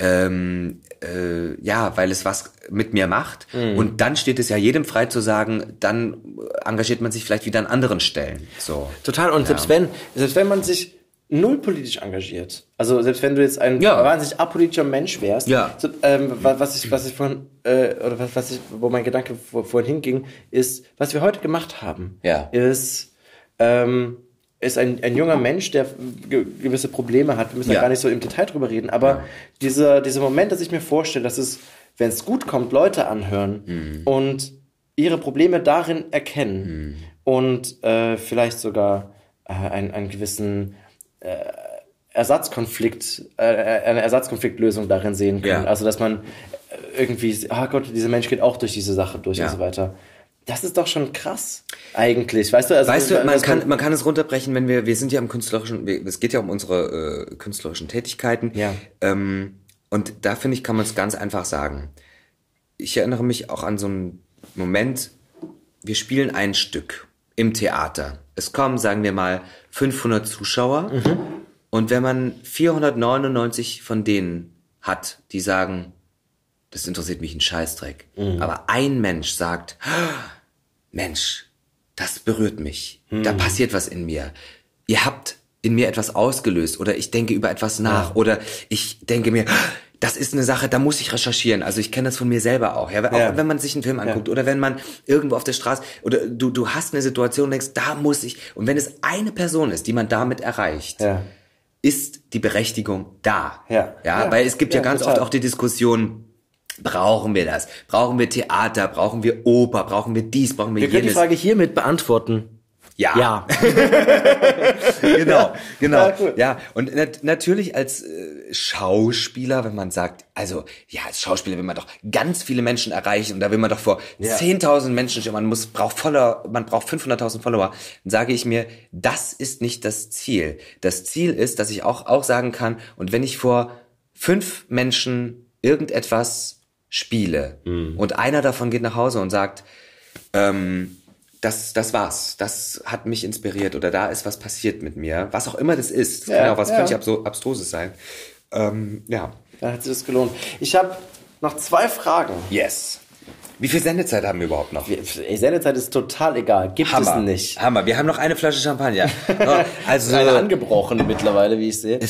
ähm, äh, ja, weil es was mit mir macht. Und dann steht es ja jedem frei zu sagen, dann engagiert man sich vielleicht wieder an anderen Stellen. So. Total. Und selbst wenn, selbst wenn man sich null politisch engagiert, also selbst wenn du jetzt ein Ja. wahnsinnig apolitischer Mensch wärst, Ja. so, ähm, wa- was ich, was ich vorhin, äh, oder was, was ich, wo mein Gedanke vor, vorhin hinging, ist, was wir heute gemacht haben, Ja. ist, ähm, ist ein, ein junger Mensch, der ge gewisse Probleme hat. Wir müssen da Ja. gar nicht so im Detail drüber reden, aber dieser, dieser Moment, dass ich mir vorstelle, dass es, wenn es gut kommt, Leute anhören Mhm. und ihre Probleme darin erkennen und äh, vielleicht sogar äh, einen, einen gewissen äh, Ersatzkonflikt, äh, eine Ersatzkonfliktlösung darin sehen können. Ja. Also, dass man äh, irgendwie, ah Gott, dieser Mensch geht auch durch diese Sache durch Ja. und so weiter. Das ist doch schon krass, eigentlich. Weißt du, also, Weißt du, man kann, man kann es runterbrechen, wenn wir, wir sind ja im künstlerischen, es geht ja um unsere äh, künstlerischen Tätigkeiten. Ja. Ähm, und da finde ich, kann man es ganz einfach sagen. Ich erinnere mich auch an so einen Moment, wir spielen ein Stück im Theater. Es kommen, sagen wir mal, 500 Zuschauer. Und wenn man 499 von denen hat, die sagen, das interessiert mich ein Scheißdreck. Aber ein Mensch sagt, Mensch, das berührt mich. Da passiert was in mir. Ihr habt in mir etwas ausgelöst oder ich denke über etwas nach oder ich denke mir, das ist eine Sache, da muss ich recherchieren. Also ich kenne das von mir selber auch. Ja, auch Ja. wenn man sich einen Film anguckt oder wenn man irgendwo auf der Straße oder du du hast eine Situation und denkst, da muss ich und wenn es eine Person ist, die man damit erreicht, Ja. ist die Berechtigung da. Ja. ja, Ja. weil es gibt ja, Ja, ganz total. oft auch die Diskussion, brauchen wir das? Brauchen wir Theater? Brauchen wir Oper? Brauchen wir dies? Brauchen wir, Wir können die jenes? Frage hiermit beantworten. ja. Ja. *laughs* genau, genau. Ja, cool. Ja, und nat natürlich als äh, Schauspieler, wenn man sagt, also ja, als Schauspieler will man doch ganz viele Menschen erreichen und da will man doch vor Ja. 10.000 Menschen stehen, man muss braucht voller, man braucht 500.000 Follower, dann sage ich mir, das ist nicht das Ziel. Das Ziel ist, dass ich auch auch sagen kann, und wenn ich vor fünf Menschen irgendetwas spiele Mhm. und einer davon geht nach Hause und sagt, ähm, das, das war's. Das hat mich inspiriert oder da ist was passiert mit mir. Was auch immer das ist. Das Ja, kann ja auch was ja. völlig abso- Abstruses sein. Ähm, ja. Dann hat sich das gelohnt. Ich habe noch zwei Fragen. Yes. Wie viel Sendezeit haben wir überhaupt noch? Sendezeit ist total egal. Gibt Hammer. es nicht. Hammer. Wir haben noch eine Flasche Champagner. *laughs* also Eine angebrochene mittlerweile, wie ich sehe.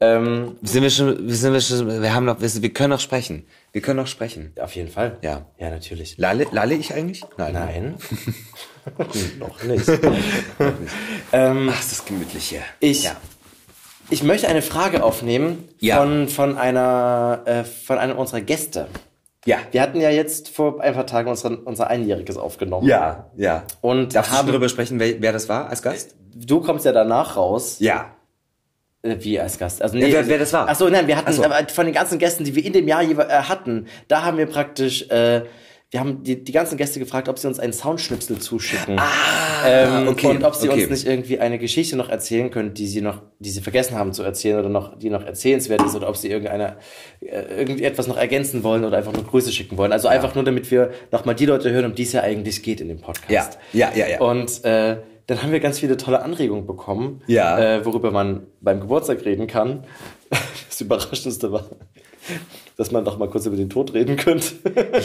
Ähm, sind wir schon, sind wir schon, wir haben noch, wir, können noch sprechen. Wir können noch sprechen. auf jeden Fall. Ja. Ja, natürlich. Lalle, lalle ich eigentlich? Nein. *laughs* Noch nicht. ähm, Ach, ist das gemütlich hier. ich, Ja. ich möchte eine Frage aufnehmen Ja. von, von, einer, äh, von einem unserer Gäste. Ja. Wir hatten ja jetzt vor ein paar Tagen unser, unser Einjähriges aufgenommen. Ja, ja. Und Darfst du haben, darüber sprechen, wer, wer das war als Gast? du kommst ja danach raus. Ja. Äh, Wie als Gast? Also Ja, wer- wer das war? Ach so, nein, wir hatten so. von den ganzen Gästen, die wir in dem Jahr äh, hatten, da haben wir praktisch, äh, wir haben die, die ganzen Gäste gefragt, ob sie uns einen Soundschnipsel zuschicken. Ah, ähm, okay, Und ob sie okay. uns nicht irgendwie eine Geschichte noch erzählen können, die sie noch, die sie vergessen haben zu erzählen oder noch, die noch erzählenswert ist oder ob sie irgendeine, äh, irgendwie etwas noch ergänzen wollen oder einfach nur Grüße schicken wollen. Also einfach nur, damit wir nochmal die Leute hören, um die es ja eigentlich geht in dem Podcast. Ja, ja, ja, ja. Und äh, dann haben wir ganz viele tolle Anregungen bekommen, Ja. äh, worüber man beim Geburtstag reden kann. *laughs* Das Überraschendste war, dass man doch mal kurz über den Tod reden könnte.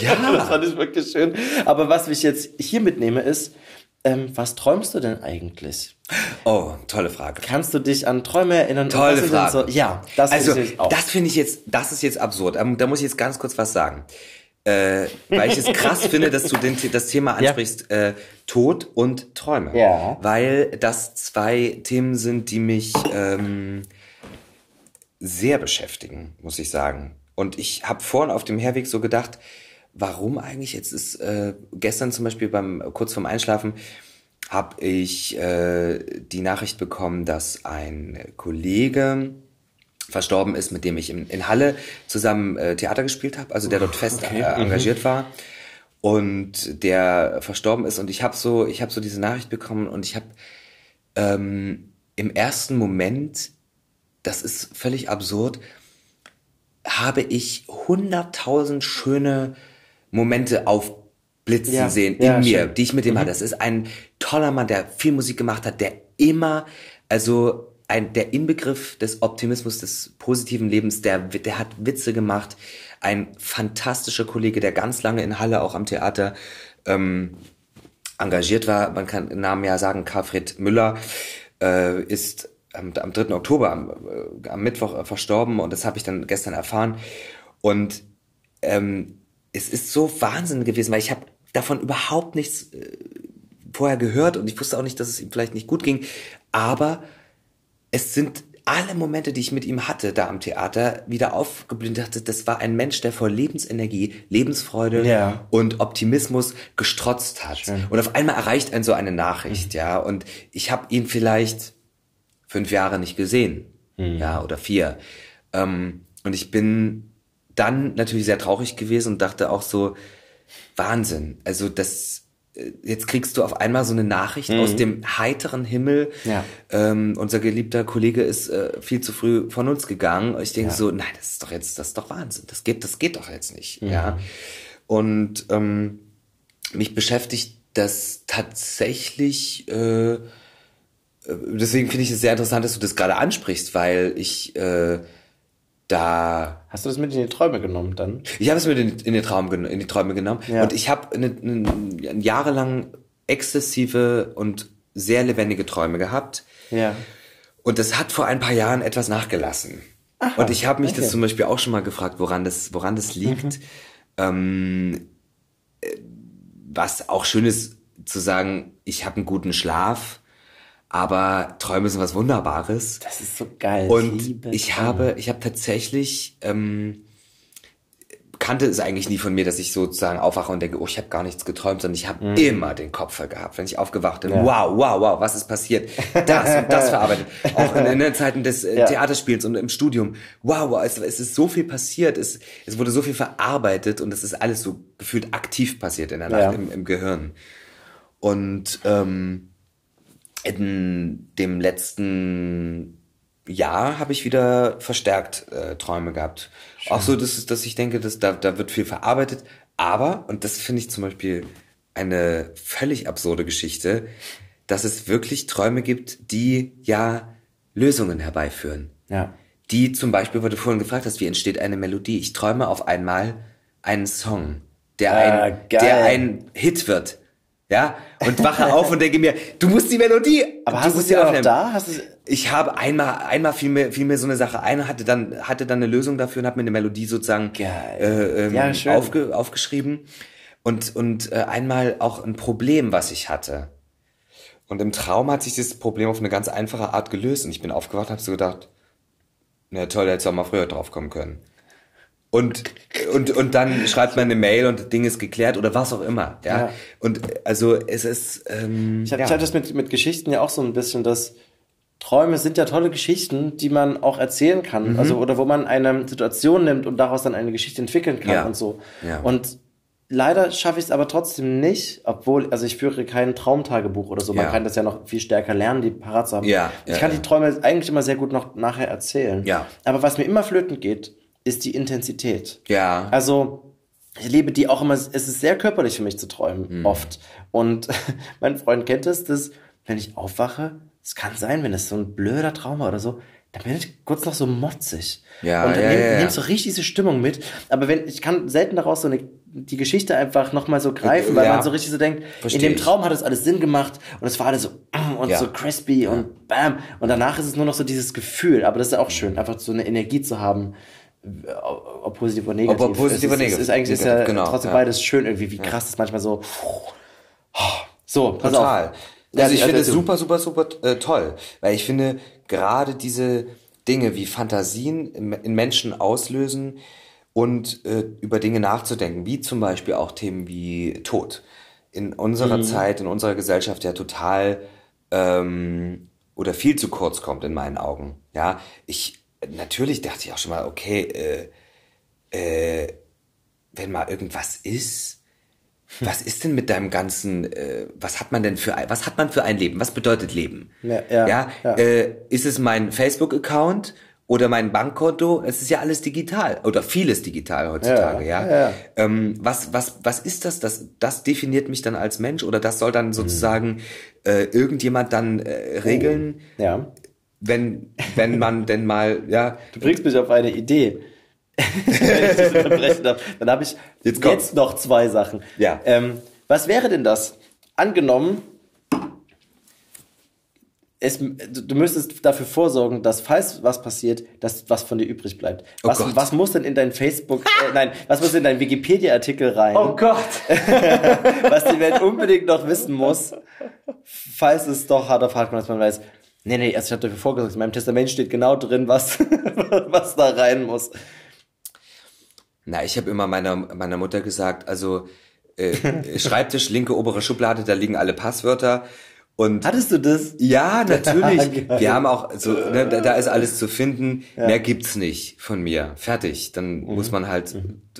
Ja. *laughs* das fand ich wirklich schön. Aber was ich jetzt hier mitnehme ist, ähm, was träumst du denn eigentlich? Oh, tolle Frage. Kannst du dich an Träume erinnern? Tolle Frage. So, ja, das also, ist jetzt auch. das finde ich jetzt, das ist jetzt absurd. Ähm, Da muss ich jetzt ganz kurz was sagen. Äh, weil ich es krass *laughs* finde, dass du den, das Thema Ja. ansprichst, äh, Tod und Träume. Ja. Weil das zwei Themen sind, die mich ähm, sehr beschäftigen, muss ich sagen. Und ich habe vorhin auf dem Herweg so gedacht, warum eigentlich jetzt ist äh, gestern zum Beispiel beim kurz vorm Einschlafen habe ich äh, die Nachricht bekommen, dass ein Kollege verstorben ist, mit dem ich in, in Halle zusammen äh, Theater gespielt habe, also der dort fest äh, engagiert war. Und der verstorben ist und ich habe so ich habe so diese Nachricht bekommen und ich habe ähm, im ersten Moment, das ist völlig absurd, habe ich hunderttausend schöne Momente aufblitzen Ja, sehen ja, in mir, schön. die ich mit dem hatte. Das ist ein toller Mann, der viel Musik gemacht hat, der immer, also ein, der Inbegriff des Optimismus, des positiven Lebens, der, der hat Witze gemacht. Ein fantastischer Kollege, der ganz lange in Halle auch am Theater ähm, engagiert war. Man kann den Namen ja sagen, Karlfried Müller äh, ist am, am 3. Oktober, am, äh, am Mittwoch äh, verstorben und das habe ich dann gestern erfahren. Und ähm, es ist so Wahnsinn gewesen, weil ich habe davon überhaupt nichts äh, vorher gehört und ich wusste auch nicht, dass es ihm vielleicht nicht gut ging. Aber es sind alle Momente, die ich mit ihm hatte, da am Theater, wieder aufgeblüht dachte, das war ein Mensch, der vor Lebensenergie, Lebensfreude Ja. und Optimismus gestrotzt hat. Und auf einmal erreicht einen so eine Nachricht, ja. Und ich habe ihn vielleicht fünf Jahre nicht gesehen, ja, oder vier. Ähm, und ich bin dann natürlich sehr traurig gewesen und dachte auch so, Wahnsinn. Also das, äh, jetzt kriegst du auf einmal so eine Nachricht aus dem heiteren Himmel. Ja. Ähm, unser geliebter Kollege ist äh, viel zu früh von uns gegangen. Und ich denke so, nein, das ist doch jetzt, das ist doch Wahnsinn. Das geht, das geht doch jetzt nicht. Ja. Und ähm, mich beschäftigt das tatsächlich. Äh, deswegen finde ich es sehr interessant, dass du das gerade ansprichst, weil ich äh, da Hast du das mit in die Träume genommen dann? ich habe es mir in, in, den Traum, in die Träume genommen Ja. und ich habe eine, eine, jahrelang exzessive und sehr lebendige Träume gehabt. Ja. Und das hat vor ein paar Jahren etwas nachgelassen. und ich habe mich das okay. zum Beispiel auch schon mal gefragt, woran das, woran das liegt. Ähm, äh, was auch schön ist zu sagen, ich habe einen guten Schlaf, aber Träume sind was Wunderbares. Das ist so geil. Und liebe ich Träume. habe, ich habe tatsächlich, ähm, kannte es eigentlich nie von mir, dass ich sozusagen aufwache und denke, oh, ich habe gar nichts geträumt, sondern ich habe immer den Kopf voll gehabt, wenn ich aufgewacht bin. Mhm. Ja. Wow, wow, wow, was ist passiert? Das und das verarbeitet. *laughs* Auch in, in den Zeiten des äh, Ja. Theaterspiels und im Studium. Wow, wow, es, es ist so viel passiert, es, es wurde so viel verarbeitet und es ist alles so gefühlt aktiv passiert in der Nacht Ja. im, im Gehirn. Und ähm, in dem letzten Jahr habe ich wieder verstärkt äh, Träume gehabt. Auch so, dass, dass ich denke, dass da, da wird viel verarbeitet. Aber, und das finde ich zum Beispiel eine völlig absurde Geschichte, dass es wirklich Träume gibt, die ja Lösungen herbeiführen. Ja. Die zum Beispiel, weil du vorhin gefragt hast, wie entsteht eine Melodie? Ich träume auf einmal einen Song. der Ah, ein, geil. der ein Hit wird. Ja, und wache auf und denke mir, du musst die Melodie. Aber du hast du sie auch aufnehmen. da? Hast Ich habe einmal, einmal fiel mir, fiel mir so eine Sache ein, hatte dann, hatte dann eine Lösung dafür und habe mir eine Melodie sozusagen äh, ähm, Ja, aufge, aufgeschrieben und und äh, einmal auch ein Problem, was ich hatte. Und im Traum hat sich dieses Problem auf eine ganz einfache Art gelöst und ich bin aufgewacht und habe so gedacht, na toll, hättest du auch mal früher drauf kommen können. Und, und, und dann schreibt man eine Mail und das Ding ist geklärt oder was auch immer. Ja. Ja. Und also es ist. Ähm, Ich habe ja. ich hab das mit, mit Geschichten ja auch so ein bisschen, dass Träume sind ja tolle Geschichten, die man auch erzählen kann. Mhm. Also, oder wo man eine Situation nimmt und daraus dann eine Geschichte entwickeln kann Ja. und so. Ja. Und leider schaffe ich es aber trotzdem nicht, obwohl, also ich führe kein Traumtagebuch oder so. Man Ja. kann das ja noch viel stärker lernen, die parat zu haben. Ja, Ich kann die Träume eigentlich immer sehr gut noch nachher erzählen. Ja. Aber was mir immer flöten geht, ist die Intensität. Ja. Also, ich liebe die auch immer, es ist sehr körperlich für mich zu träumen, Mhm. oft. Und *laughs* mein Freund kennt es, dass, wenn ich aufwache, es kann sein, wenn es so ein blöder Traum war oder so, dann bin ich kurz noch so motzig. Ja, und dann ja, nehm, ja, ja. nimmst so richtig diese Stimmung mit. Aber wenn, ich kann selten daraus so eine, die Geschichte einfach nochmal so greifen, weil Ja. man so richtig so denkt, Versteh in dem. Traum hat es alles Sinn gemacht und es war alles so mm, und Ja. so crispy und bam. Und danach ist es nur noch so dieses Gefühl. Aber das ist auch schön, einfach so eine Energie zu haben, ob ob positiv oder negativ. Ob positiv es oder ist, es ist negativ. eigentlich ist ja Genau, trotzdem ja. beides schön irgendwie, wie krass es manchmal so. So, pass Total. auf. Also ich Ja, finde es super, super, super äh, toll, weil ich finde gerade diese Dinge wie Fantasien in Menschen auslösen und äh, über Dinge nachzudenken, wie zum Beispiel auch Themen wie Tod. In unserer Zeit, in unserer Gesellschaft ja total ähm, oder viel zu kurz kommt in meinen Augen. Ja, ich natürlich dachte ich auch schon mal, okay, äh, äh, wenn mal irgendwas ist, was ist denn mit deinem ganzen, äh, was hat man denn für ein, was hat man für ein Leben? Was bedeutet Leben? Ja, ja, ja, ja. Äh, ist es mein Facebook-Account oder mein Bankkonto? Es ist ja alles digital oder vieles digital heutzutage, ja. Ja. Ähm, was, was, was ist das? das? Das definiert mich dann als Mensch oder das soll Mhm. dann sozusagen äh, irgendjemand dann äh, regeln, Ja. Wenn, wenn man denn mal, ja, Du bringst mich auf eine Idee. Wenn ich dich unterbrechen darf. Dann habe ich Jetzt jetzt, noch zwei Sachen. Ja. Ähm, was wäre denn das? Angenommen, es, du, du müsstest dafür vorsorgen, dass falls was passiert, dass was von dir übrig bleibt. Oh Was, Gott. was muss denn in dein Facebook, äh, nein, was muss in dein Wikipedia-Artikel rein? Gott. *laughs* was die Welt unbedingt noch wissen muss, falls es doch hart auf hart kommt, dass man weiß, nee, nee, also ich habe dafür vorgesorgt, in meinem Testament steht genau drin, was, *laughs* was da rein muss. Na, ich habe immer meiner, meiner Mutter gesagt, also äh, *laughs* Schreibtisch, linke obere Schublade, da liegen alle Passwörter. Und Hattest du das? ja, *laughs* natürlich. Geil. Wir haben auch so, ne, da, da ist alles zu finden. Mehr gibt's nicht von mir. Fertig. Dann Mhm. muss man halt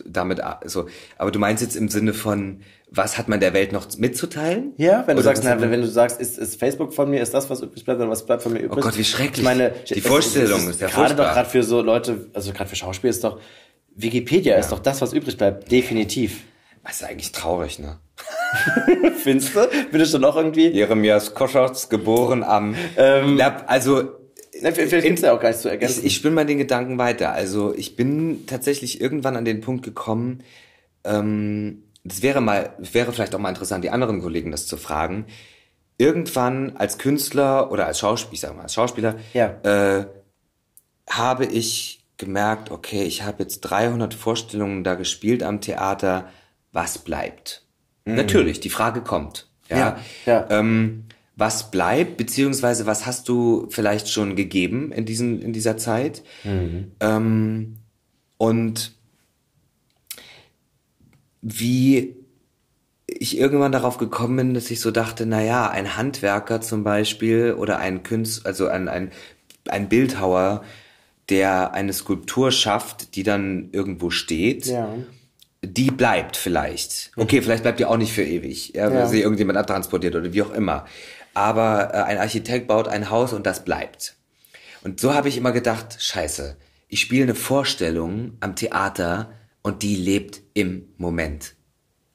damit a- so. Aber du meinst jetzt im Sinne von, was hat man der Welt noch mitzuteilen? Ja, wenn du Oder sagst, na, wenn du sagst, ist, ist Facebook von mir, ist das, was übrig bleibt, oder was bleibt von mir übrig? Oh Gott, wie schrecklich. Ich meine, Die es- Vorstellung es ist ja Gerade doch gerade für so Leute, also gerade für Schauspiel ist doch, Wikipedia ist doch das, was übrig bleibt. Definitiv. Das ist eigentlich traurig, ne? *laughs* Findest du? Findest du noch irgendwie? Jeremias Koschotz, geboren am, Na, also, Na, Vielleicht gibt's ja auch gar nichts zu ergänzen. Ich, ich spinne mal den Gedanken weiter. Also ich bin tatsächlich irgendwann an den Punkt gekommen, ähm, das wäre mal, wäre vielleicht auch mal interessant, die anderen Kollegen das zu fragen. Irgendwann als Künstler oder als Schauspieler, ich sag mal als Schauspieler, Ja. äh, habe ich gemerkt, okay, ich habe jetzt 300 Vorstellungen da gespielt am Theater, was bleibt? Natürlich, die Frage kommt. Ja. Mhm. Ja, ja. Ähm, was bleibt, beziehungsweise was hast du vielleicht schon gegeben in, diesen, in dieser Zeit? Mhm. Ähm, und wie ich irgendwann darauf gekommen bin, dass ich so dachte, na ja, ein Handwerker zum Beispiel oder ein Künstler, also ein, ein, ein Bildhauer, der eine Skulptur schafft, die dann irgendwo steht, Ja. die bleibt vielleicht. Okay, vielleicht bleibt die auch nicht für ewig, ja, weil Ja. sie irgendjemand abtransportiert oder wie auch immer. Aber äh, ein Architekt baut ein Haus und das bleibt. Und so habe ich immer gedacht, scheiße, ich spiele eine Vorstellung am Theater und die lebt im Moment.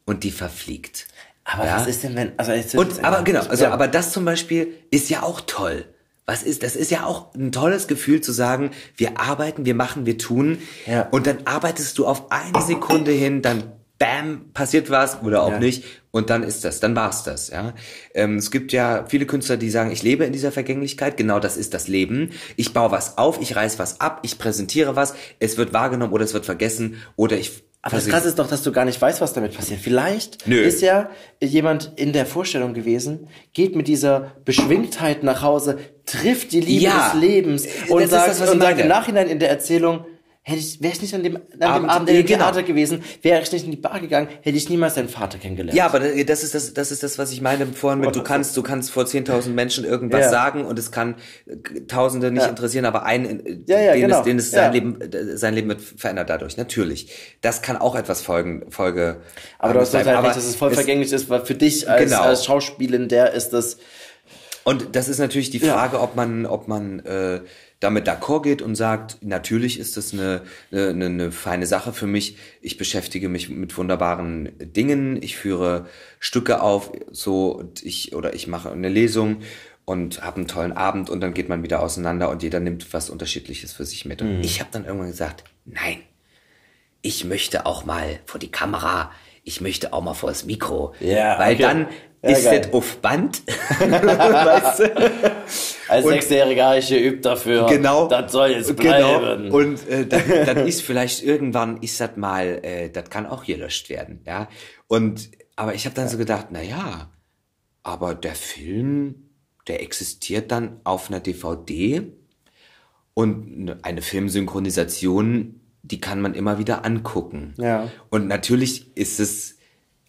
Und die verfliegt. aber Ja? was ist denn, wenn, also jetzt, Und, aber genau, also, aber das zum Beispiel ist ja auch toll. Was ist, das ist ja auch ein tolles Gefühl zu sagen, wir arbeiten, wir machen, wir tun. Ja. Und dann arbeitest du auf eine Sekunde hin, dann bam, passiert was oder auch Ja. nicht. Und dann ist das, dann war's das, ja. Ähm, es gibt ja viele Künstler, die sagen, ich lebe in dieser Vergänglichkeit. Genau das ist das Leben. Ich baue was auf, ich reiß was ab, ich präsentiere was, es wird wahrgenommen oder es wird vergessen oder ich Aber das Krasse ist doch, dass du gar nicht weißt, was damit passiert. Vielleicht Nö. ist ja jemand in der Vorstellung gewesen, geht mit dieser Beschwingtheit nach Hause, trifft die Liebe Ja. des Lebens und Das sagt, das, und sagt im Nachhinein in der Erzählung, hätte ich, wäre ich nicht an dem, an dem Abend- Abend in dem genau. Theater gewesen, wäre ich nicht in die Bar gegangen, hätte ich niemals deinen Vater kennengelernt. Ja, aber das ist das, das ist das, was ich meine vorhin mit, du kannst, du kannst vor 10.000 Menschen irgendwas Ja. sagen und es kann äh, Tausende nicht Ja. interessieren, aber einen, äh, Ja, ja, den, genau. es, den es Ja. sein Leben, äh, sein Leben wird verändert dadurch. Natürlich. Das kann auch etwas Folgen, Folge. aber du hast total Aber recht, dass es voll vergänglich ist, weil für dich als, Genau. als Schauspielerin, der ist das, Und das ist natürlich die Frage, ob man, ob man äh, damit d'accord geht und sagt, natürlich ist das eine, eine, eine feine Sache für mich. Ich beschäftige mich mit wunderbaren Dingen. Ich führe Stücke auf, so und ich oder ich mache eine Lesung und habe einen tollen Abend und dann geht man wieder auseinander und jeder nimmt was Unterschiedliches für sich mit. Und ich habe dann irgendwann gesagt, nein, ich möchte auch mal vor die Kamera. Ich möchte auch mal vor das Mikro. Ja, weil okay. dann Ja, ist geil. das auf Band. *laughs* weißt du? als Und- Sechsjähriger habe ich geübt dafür. Genau. Das soll jetzt Genau. bleiben. Und äh, dann, ist vielleicht irgendwann ist das mal, äh, das kann auch gelöscht werden, ja. Und aber ich habe dann so gedacht, na ja, aber der Film, der existiert dann auf einer DVD und ne- eine Filmsynchronisation, die kann man immer wieder angucken. Ja. Und natürlich ist es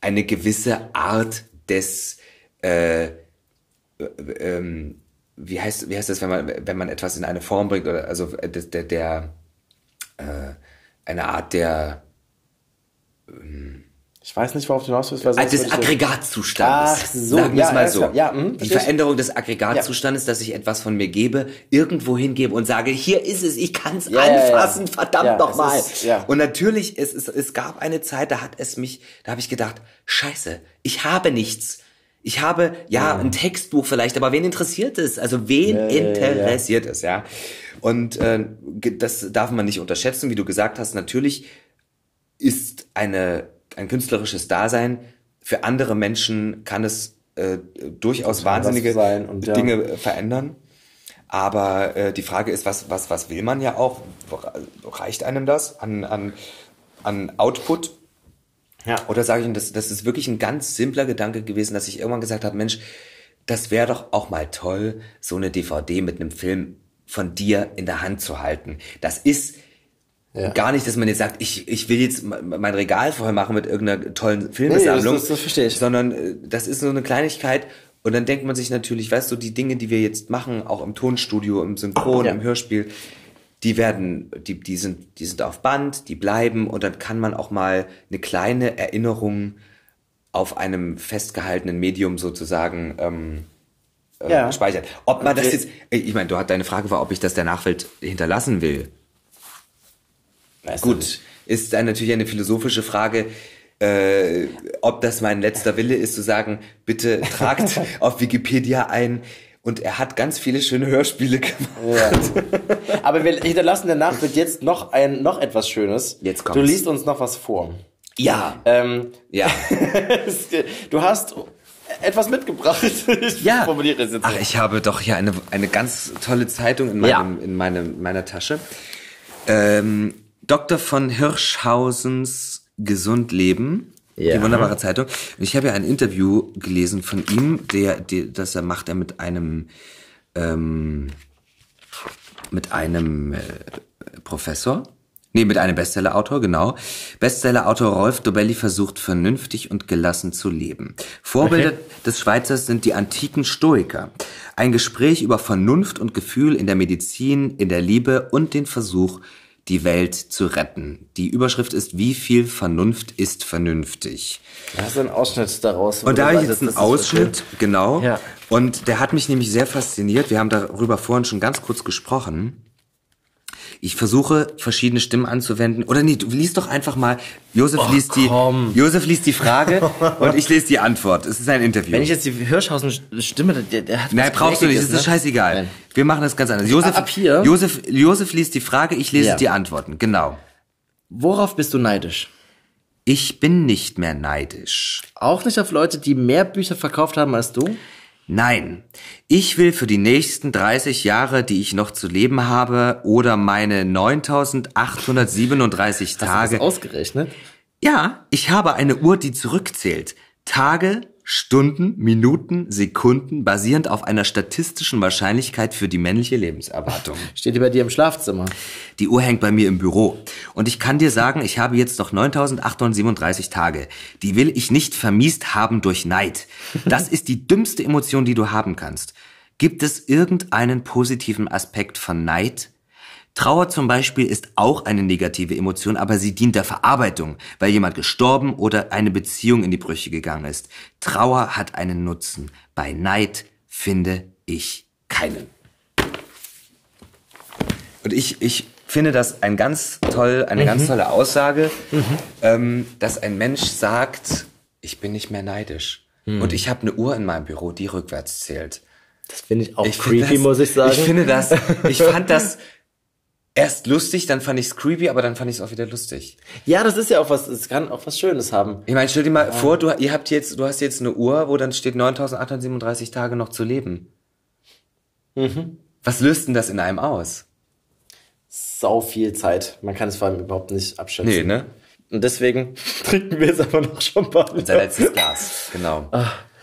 eine gewisse Art des äh, ähm, wie heißt wie heißt das, wenn man wenn man etwas in eine Form bringt oder also äh, der der äh, eine Art der Ich weiß nicht, worauf du hinaus willst, weil sonst des Aggregatzustandes. Ach so, sagen wir es ja, mal alles so. Ja, hm, die. Veränderung des Aggregatzustandes, dass ich etwas von mir gebe, irgendwo hingebe und sage, hier ist es, ich kann es Ja, ja, ja. anfassen, verdammt Ja, noch es mal. ist- ja. Und natürlich, es, es, es gab eine Zeit, da hat es mich, da habe ich gedacht, scheiße, ich habe nichts. Ich habe, ja, ein Textbuch vielleicht, aber wen interessiert es? Also wen ja, ja. interessiert es, ja? Und äh, das darf man nicht unterschätzen, wie du gesagt hast. Natürlich ist eine, ein künstlerisches Dasein für andere Menschen kann es äh, durchaus wahnsinnige sein und ja. Dinge äh, verändern. Aber äh, die Frage ist, was, was, was will man ja auch? Reicht einem das an, an, an Output? Ja. Oder sage ich, Ihnen, das, das ist wirklich ein ganz simpler Gedanke gewesen, dass ich irgendwann gesagt habe, Mensch, das wäre doch auch mal toll, so eine DVD mit einem Film von dir in der Hand zu halten. Das ist gar nicht, dass man jetzt sagt, ich, ich will jetzt me- mein Regal voll machen mit irgendeiner tollen Filmesammlung. das- das verstehe ich. Sondern äh, das ist so eine Kleinigkeit. Und dann denkt man sich natürlich, weißt du, die Dinge, die wir jetzt machen, auch im Tonstudio, im Synchron, Ja. im Hörspiel, die werden, die, die sind, die sind auf Band, die bleiben und dann kann man auch mal eine kleine Erinnerung auf einem festgehaltenen Medium sozusagen ähm, äh, Ja. speichern. Ob man das Okay. jetzt, ich meine, du hat deine Frage war, ob ich das der Nachwelt hinterlassen will. Weißt Gut, ist dann natürlich eine philosophische Frage, äh, ob das mein letzter Wille ist, zu sagen, bitte tragt *laughs* auf Wikipedia ein. Und er hat ganz viele schöne Hörspiele gemacht. Aber wir hinterlassen danach wird jetzt noch ein noch etwas Schönes. Jetzt kommt's. Du liest uns noch was vor. Ja, Ähm, ja. *laughs* du hast etwas mitgebracht. Ich Ja. formuliere es jetzt. Ach, ich habe doch hier eine, eine ganz tolle Zeitung in, meinem, in meinem, meiner Tasche. Ähm, Dr. von Hirschhausens Gesund Leben. Ja. Die wunderbare Zeitung. Und ich habe ja ein Interview gelesen von ihm, der, der, das er macht er mit einem, ähm, mit einem äh, Professor. Nee, mit einem Bestsellerautor, genau. Bestsellerautor Rolf Dobelli versucht vernünftig und gelassen zu leben. Vorbilder Okay. des Schweizers sind die antiken Stoiker. Ein Gespräch über Vernunft und Gefühl in der Medizin, in der Liebe und den Versuch, die Welt zu retten. Die Überschrift ist, wie viel Vernunft ist vernünftig? Da hast du einen Ausschnitt daraus. Und da habe ich jetzt einen Ausschnitt, genau. Ja. Und der hat mich nämlich sehr fasziniert. Wir haben darüber vorhin schon ganz kurz gesprochen. Ich versuche verschiedene Stimmen anzuwenden. Oder nee, du liest doch einfach mal. Josef liest die. Josef liest die Frage *laughs* und ich lese die Antwort. Es ist ein Interview. Wenn ich jetzt die Hirschhausen-Stimme, der, der hat Nein, brauchst du nicht, das ist ne? scheißegal. Nein. Wir machen das ganz anders. Josef, Ab hier? Josef, Josef liest die Frage, ich lese Ja. die Antworten. Genau. Worauf bist du neidisch? Ich bin nicht mehr neidisch. Auch nicht auf Leute, die mehr Bücher verkauft haben als du? Nein, ich will für die nächsten 30 Jahre, die ich noch zu leben habe, oder meine 9837 Tage. Hast du das ausgerechnet? Ja, ich habe eine Uhr, die zurückzählt. Tage, Stunden, Minuten, Sekunden, basierend auf einer statistischen Wahrscheinlichkeit für die männliche Lebenserwartung. *laughs* Steht die bei dir im Schlafzimmer? Die Uhr hängt bei mir im Büro. Und ich kann dir sagen, ich habe jetzt noch 9837 Tage. Die will ich nicht vermiest haben durch Neid. Das ist die dümmste Emotion, die du haben kannst. Gibt es irgendeinen positiven Aspekt von Neid? Trauer zum Beispiel ist auch eine negative Emotion, aber sie dient der Verarbeitung, weil jemand gestorben oder eine Beziehung in die Brüche gegangen ist. Trauer hat einen Nutzen. Bei Neid finde ich keinen. Und ich, ich finde das ein ganz toll, eine ganz tolle Aussage, ähm, dass ein Mensch sagt, ich bin nicht mehr neidisch. Und ich habe eine Uhr in meinem Büro, die rückwärts zählt. Das finde ich auch Ich creepy, das, muss ich sagen. Ich finde das, ich fand das *laughs* erst lustig, dann fand ich es creepy, aber dann fand ich es auch wieder lustig. ja, das ist ja auch was, es kann auch was Schönes haben. Ich meine, stell dir mal vor, du, ihr habt jetzt, du hast jetzt eine Uhr, wo dann steht 9837 Tage noch zu leben. Mhm. Was löst denn das in einem aus? Sau viel Zeit. Man kann es vor allem überhaupt nicht abschätzen. ne? Und deswegen *laughs* trinken wir jetzt aber noch Champagner. Unser letztes Glas, genau.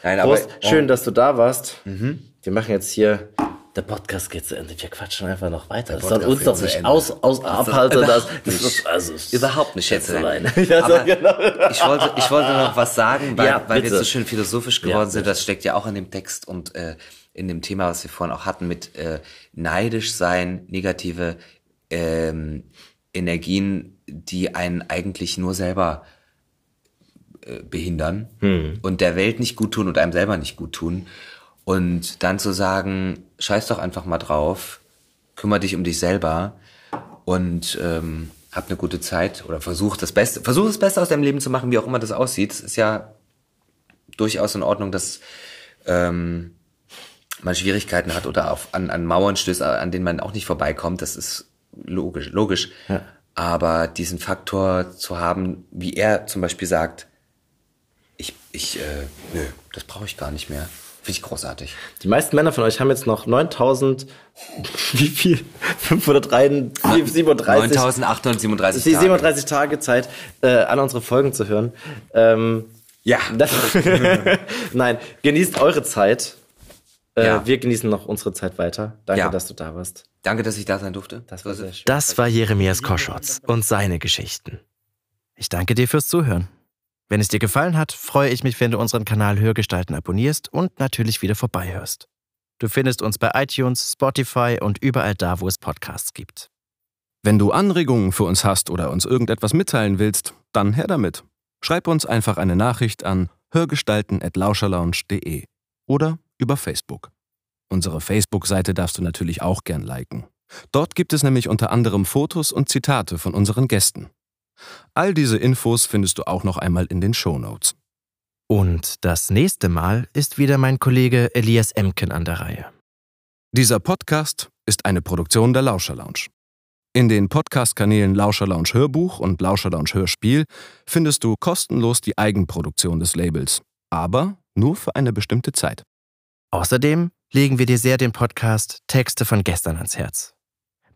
Nein, aber Prost, schön, dass du da warst. Wir machen jetzt hier. Der Podcast geht zu Ende. Wir quatschen einfach noch weiter. Das soll uns doch nicht aus, aus abhalten. *laughs* Das, überhaupt das nicht. ist, also, Überhaupt nicht, Schätzelein. Schätzelein. *laughs* Ja, Aber genau. ich wollte, ich wollte noch was sagen, weil, Ja, weil wir jetzt so schön philosophisch geworden Ja, sind. Das steckt ja auch in dem Text und äh, in dem Thema, was wir vorhin auch hatten, mit äh, neidisch sein, negative ähm, Energien, die einen eigentlich nur selber äh, behindern Hm. und der Welt nicht gut tun und einem selber nicht gut tun. Und dann zu sagen, scheiß doch einfach mal drauf, kümmere dich um dich selber und ähm, hab eine gute Zeit oder versuch das Beste, versuch das Beste aus deinem Leben zu machen, wie auch immer das aussieht. Es ist ja durchaus in Ordnung, dass ähm, man Schwierigkeiten hat oder auf, an, an Mauern stößt, an denen man auch nicht vorbeikommt. Das ist logisch, logisch. Aber diesen Faktor zu haben, wie er zum Beispiel sagt, ich, ich, äh, nö, das brauche ich gar nicht mehr. Finde ich großartig. Die meisten Männer von euch haben jetzt noch 9000, wie viel? 537, 37, 9837 die Tage. 37 Tage Zeit, äh, alle unsere Folgen zu hören. Ähm, Ja. das, *laughs* nein, genießt eure Zeit. Äh, Ja. Wir genießen noch unsere Zeit weiter. Danke, Ja. dass du da warst. Danke, dass ich da sein durfte. Das war sehr schön. Das war Jeremias Koschotz und seine Geschichten. Ich danke dir fürs Zuhören. Wenn es dir gefallen hat, freue ich mich, wenn du unseren Kanal Hörgestalten abonnierst und natürlich wieder vorbeihörst. Du findest uns bei iTunes, Spotify und überall da, wo es Podcasts gibt. Wenn du Anregungen für uns hast oder uns irgendetwas mitteilen willst, dann her damit. Schreib uns einfach eine Nachricht an hörgestalten.lauscherlounge.de oder über Facebook. Unsere Facebook-Seite darfst du natürlich auch gern liken. Dort gibt es nämlich unter anderem Fotos und Zitate von unseren Gästen. All diese Infos findest du auch noch einmal in den Shownotes. Und das nächste Mal ist wieder mein Kollege Elias Emken an der Reihe. Dieser Podcast ist eine Produktion der Lauscher Lounge. In den Podcast-Kanälen Lauscher Lounge Hörbuch und Lauscher Lounge Hörspiel findest du kostenlos die Eigenproduktion des Labels, aber nur für eine bestimmte Zeit. Außerdem legen wir dir sehr den Podcast Texte von gestern ans Herz.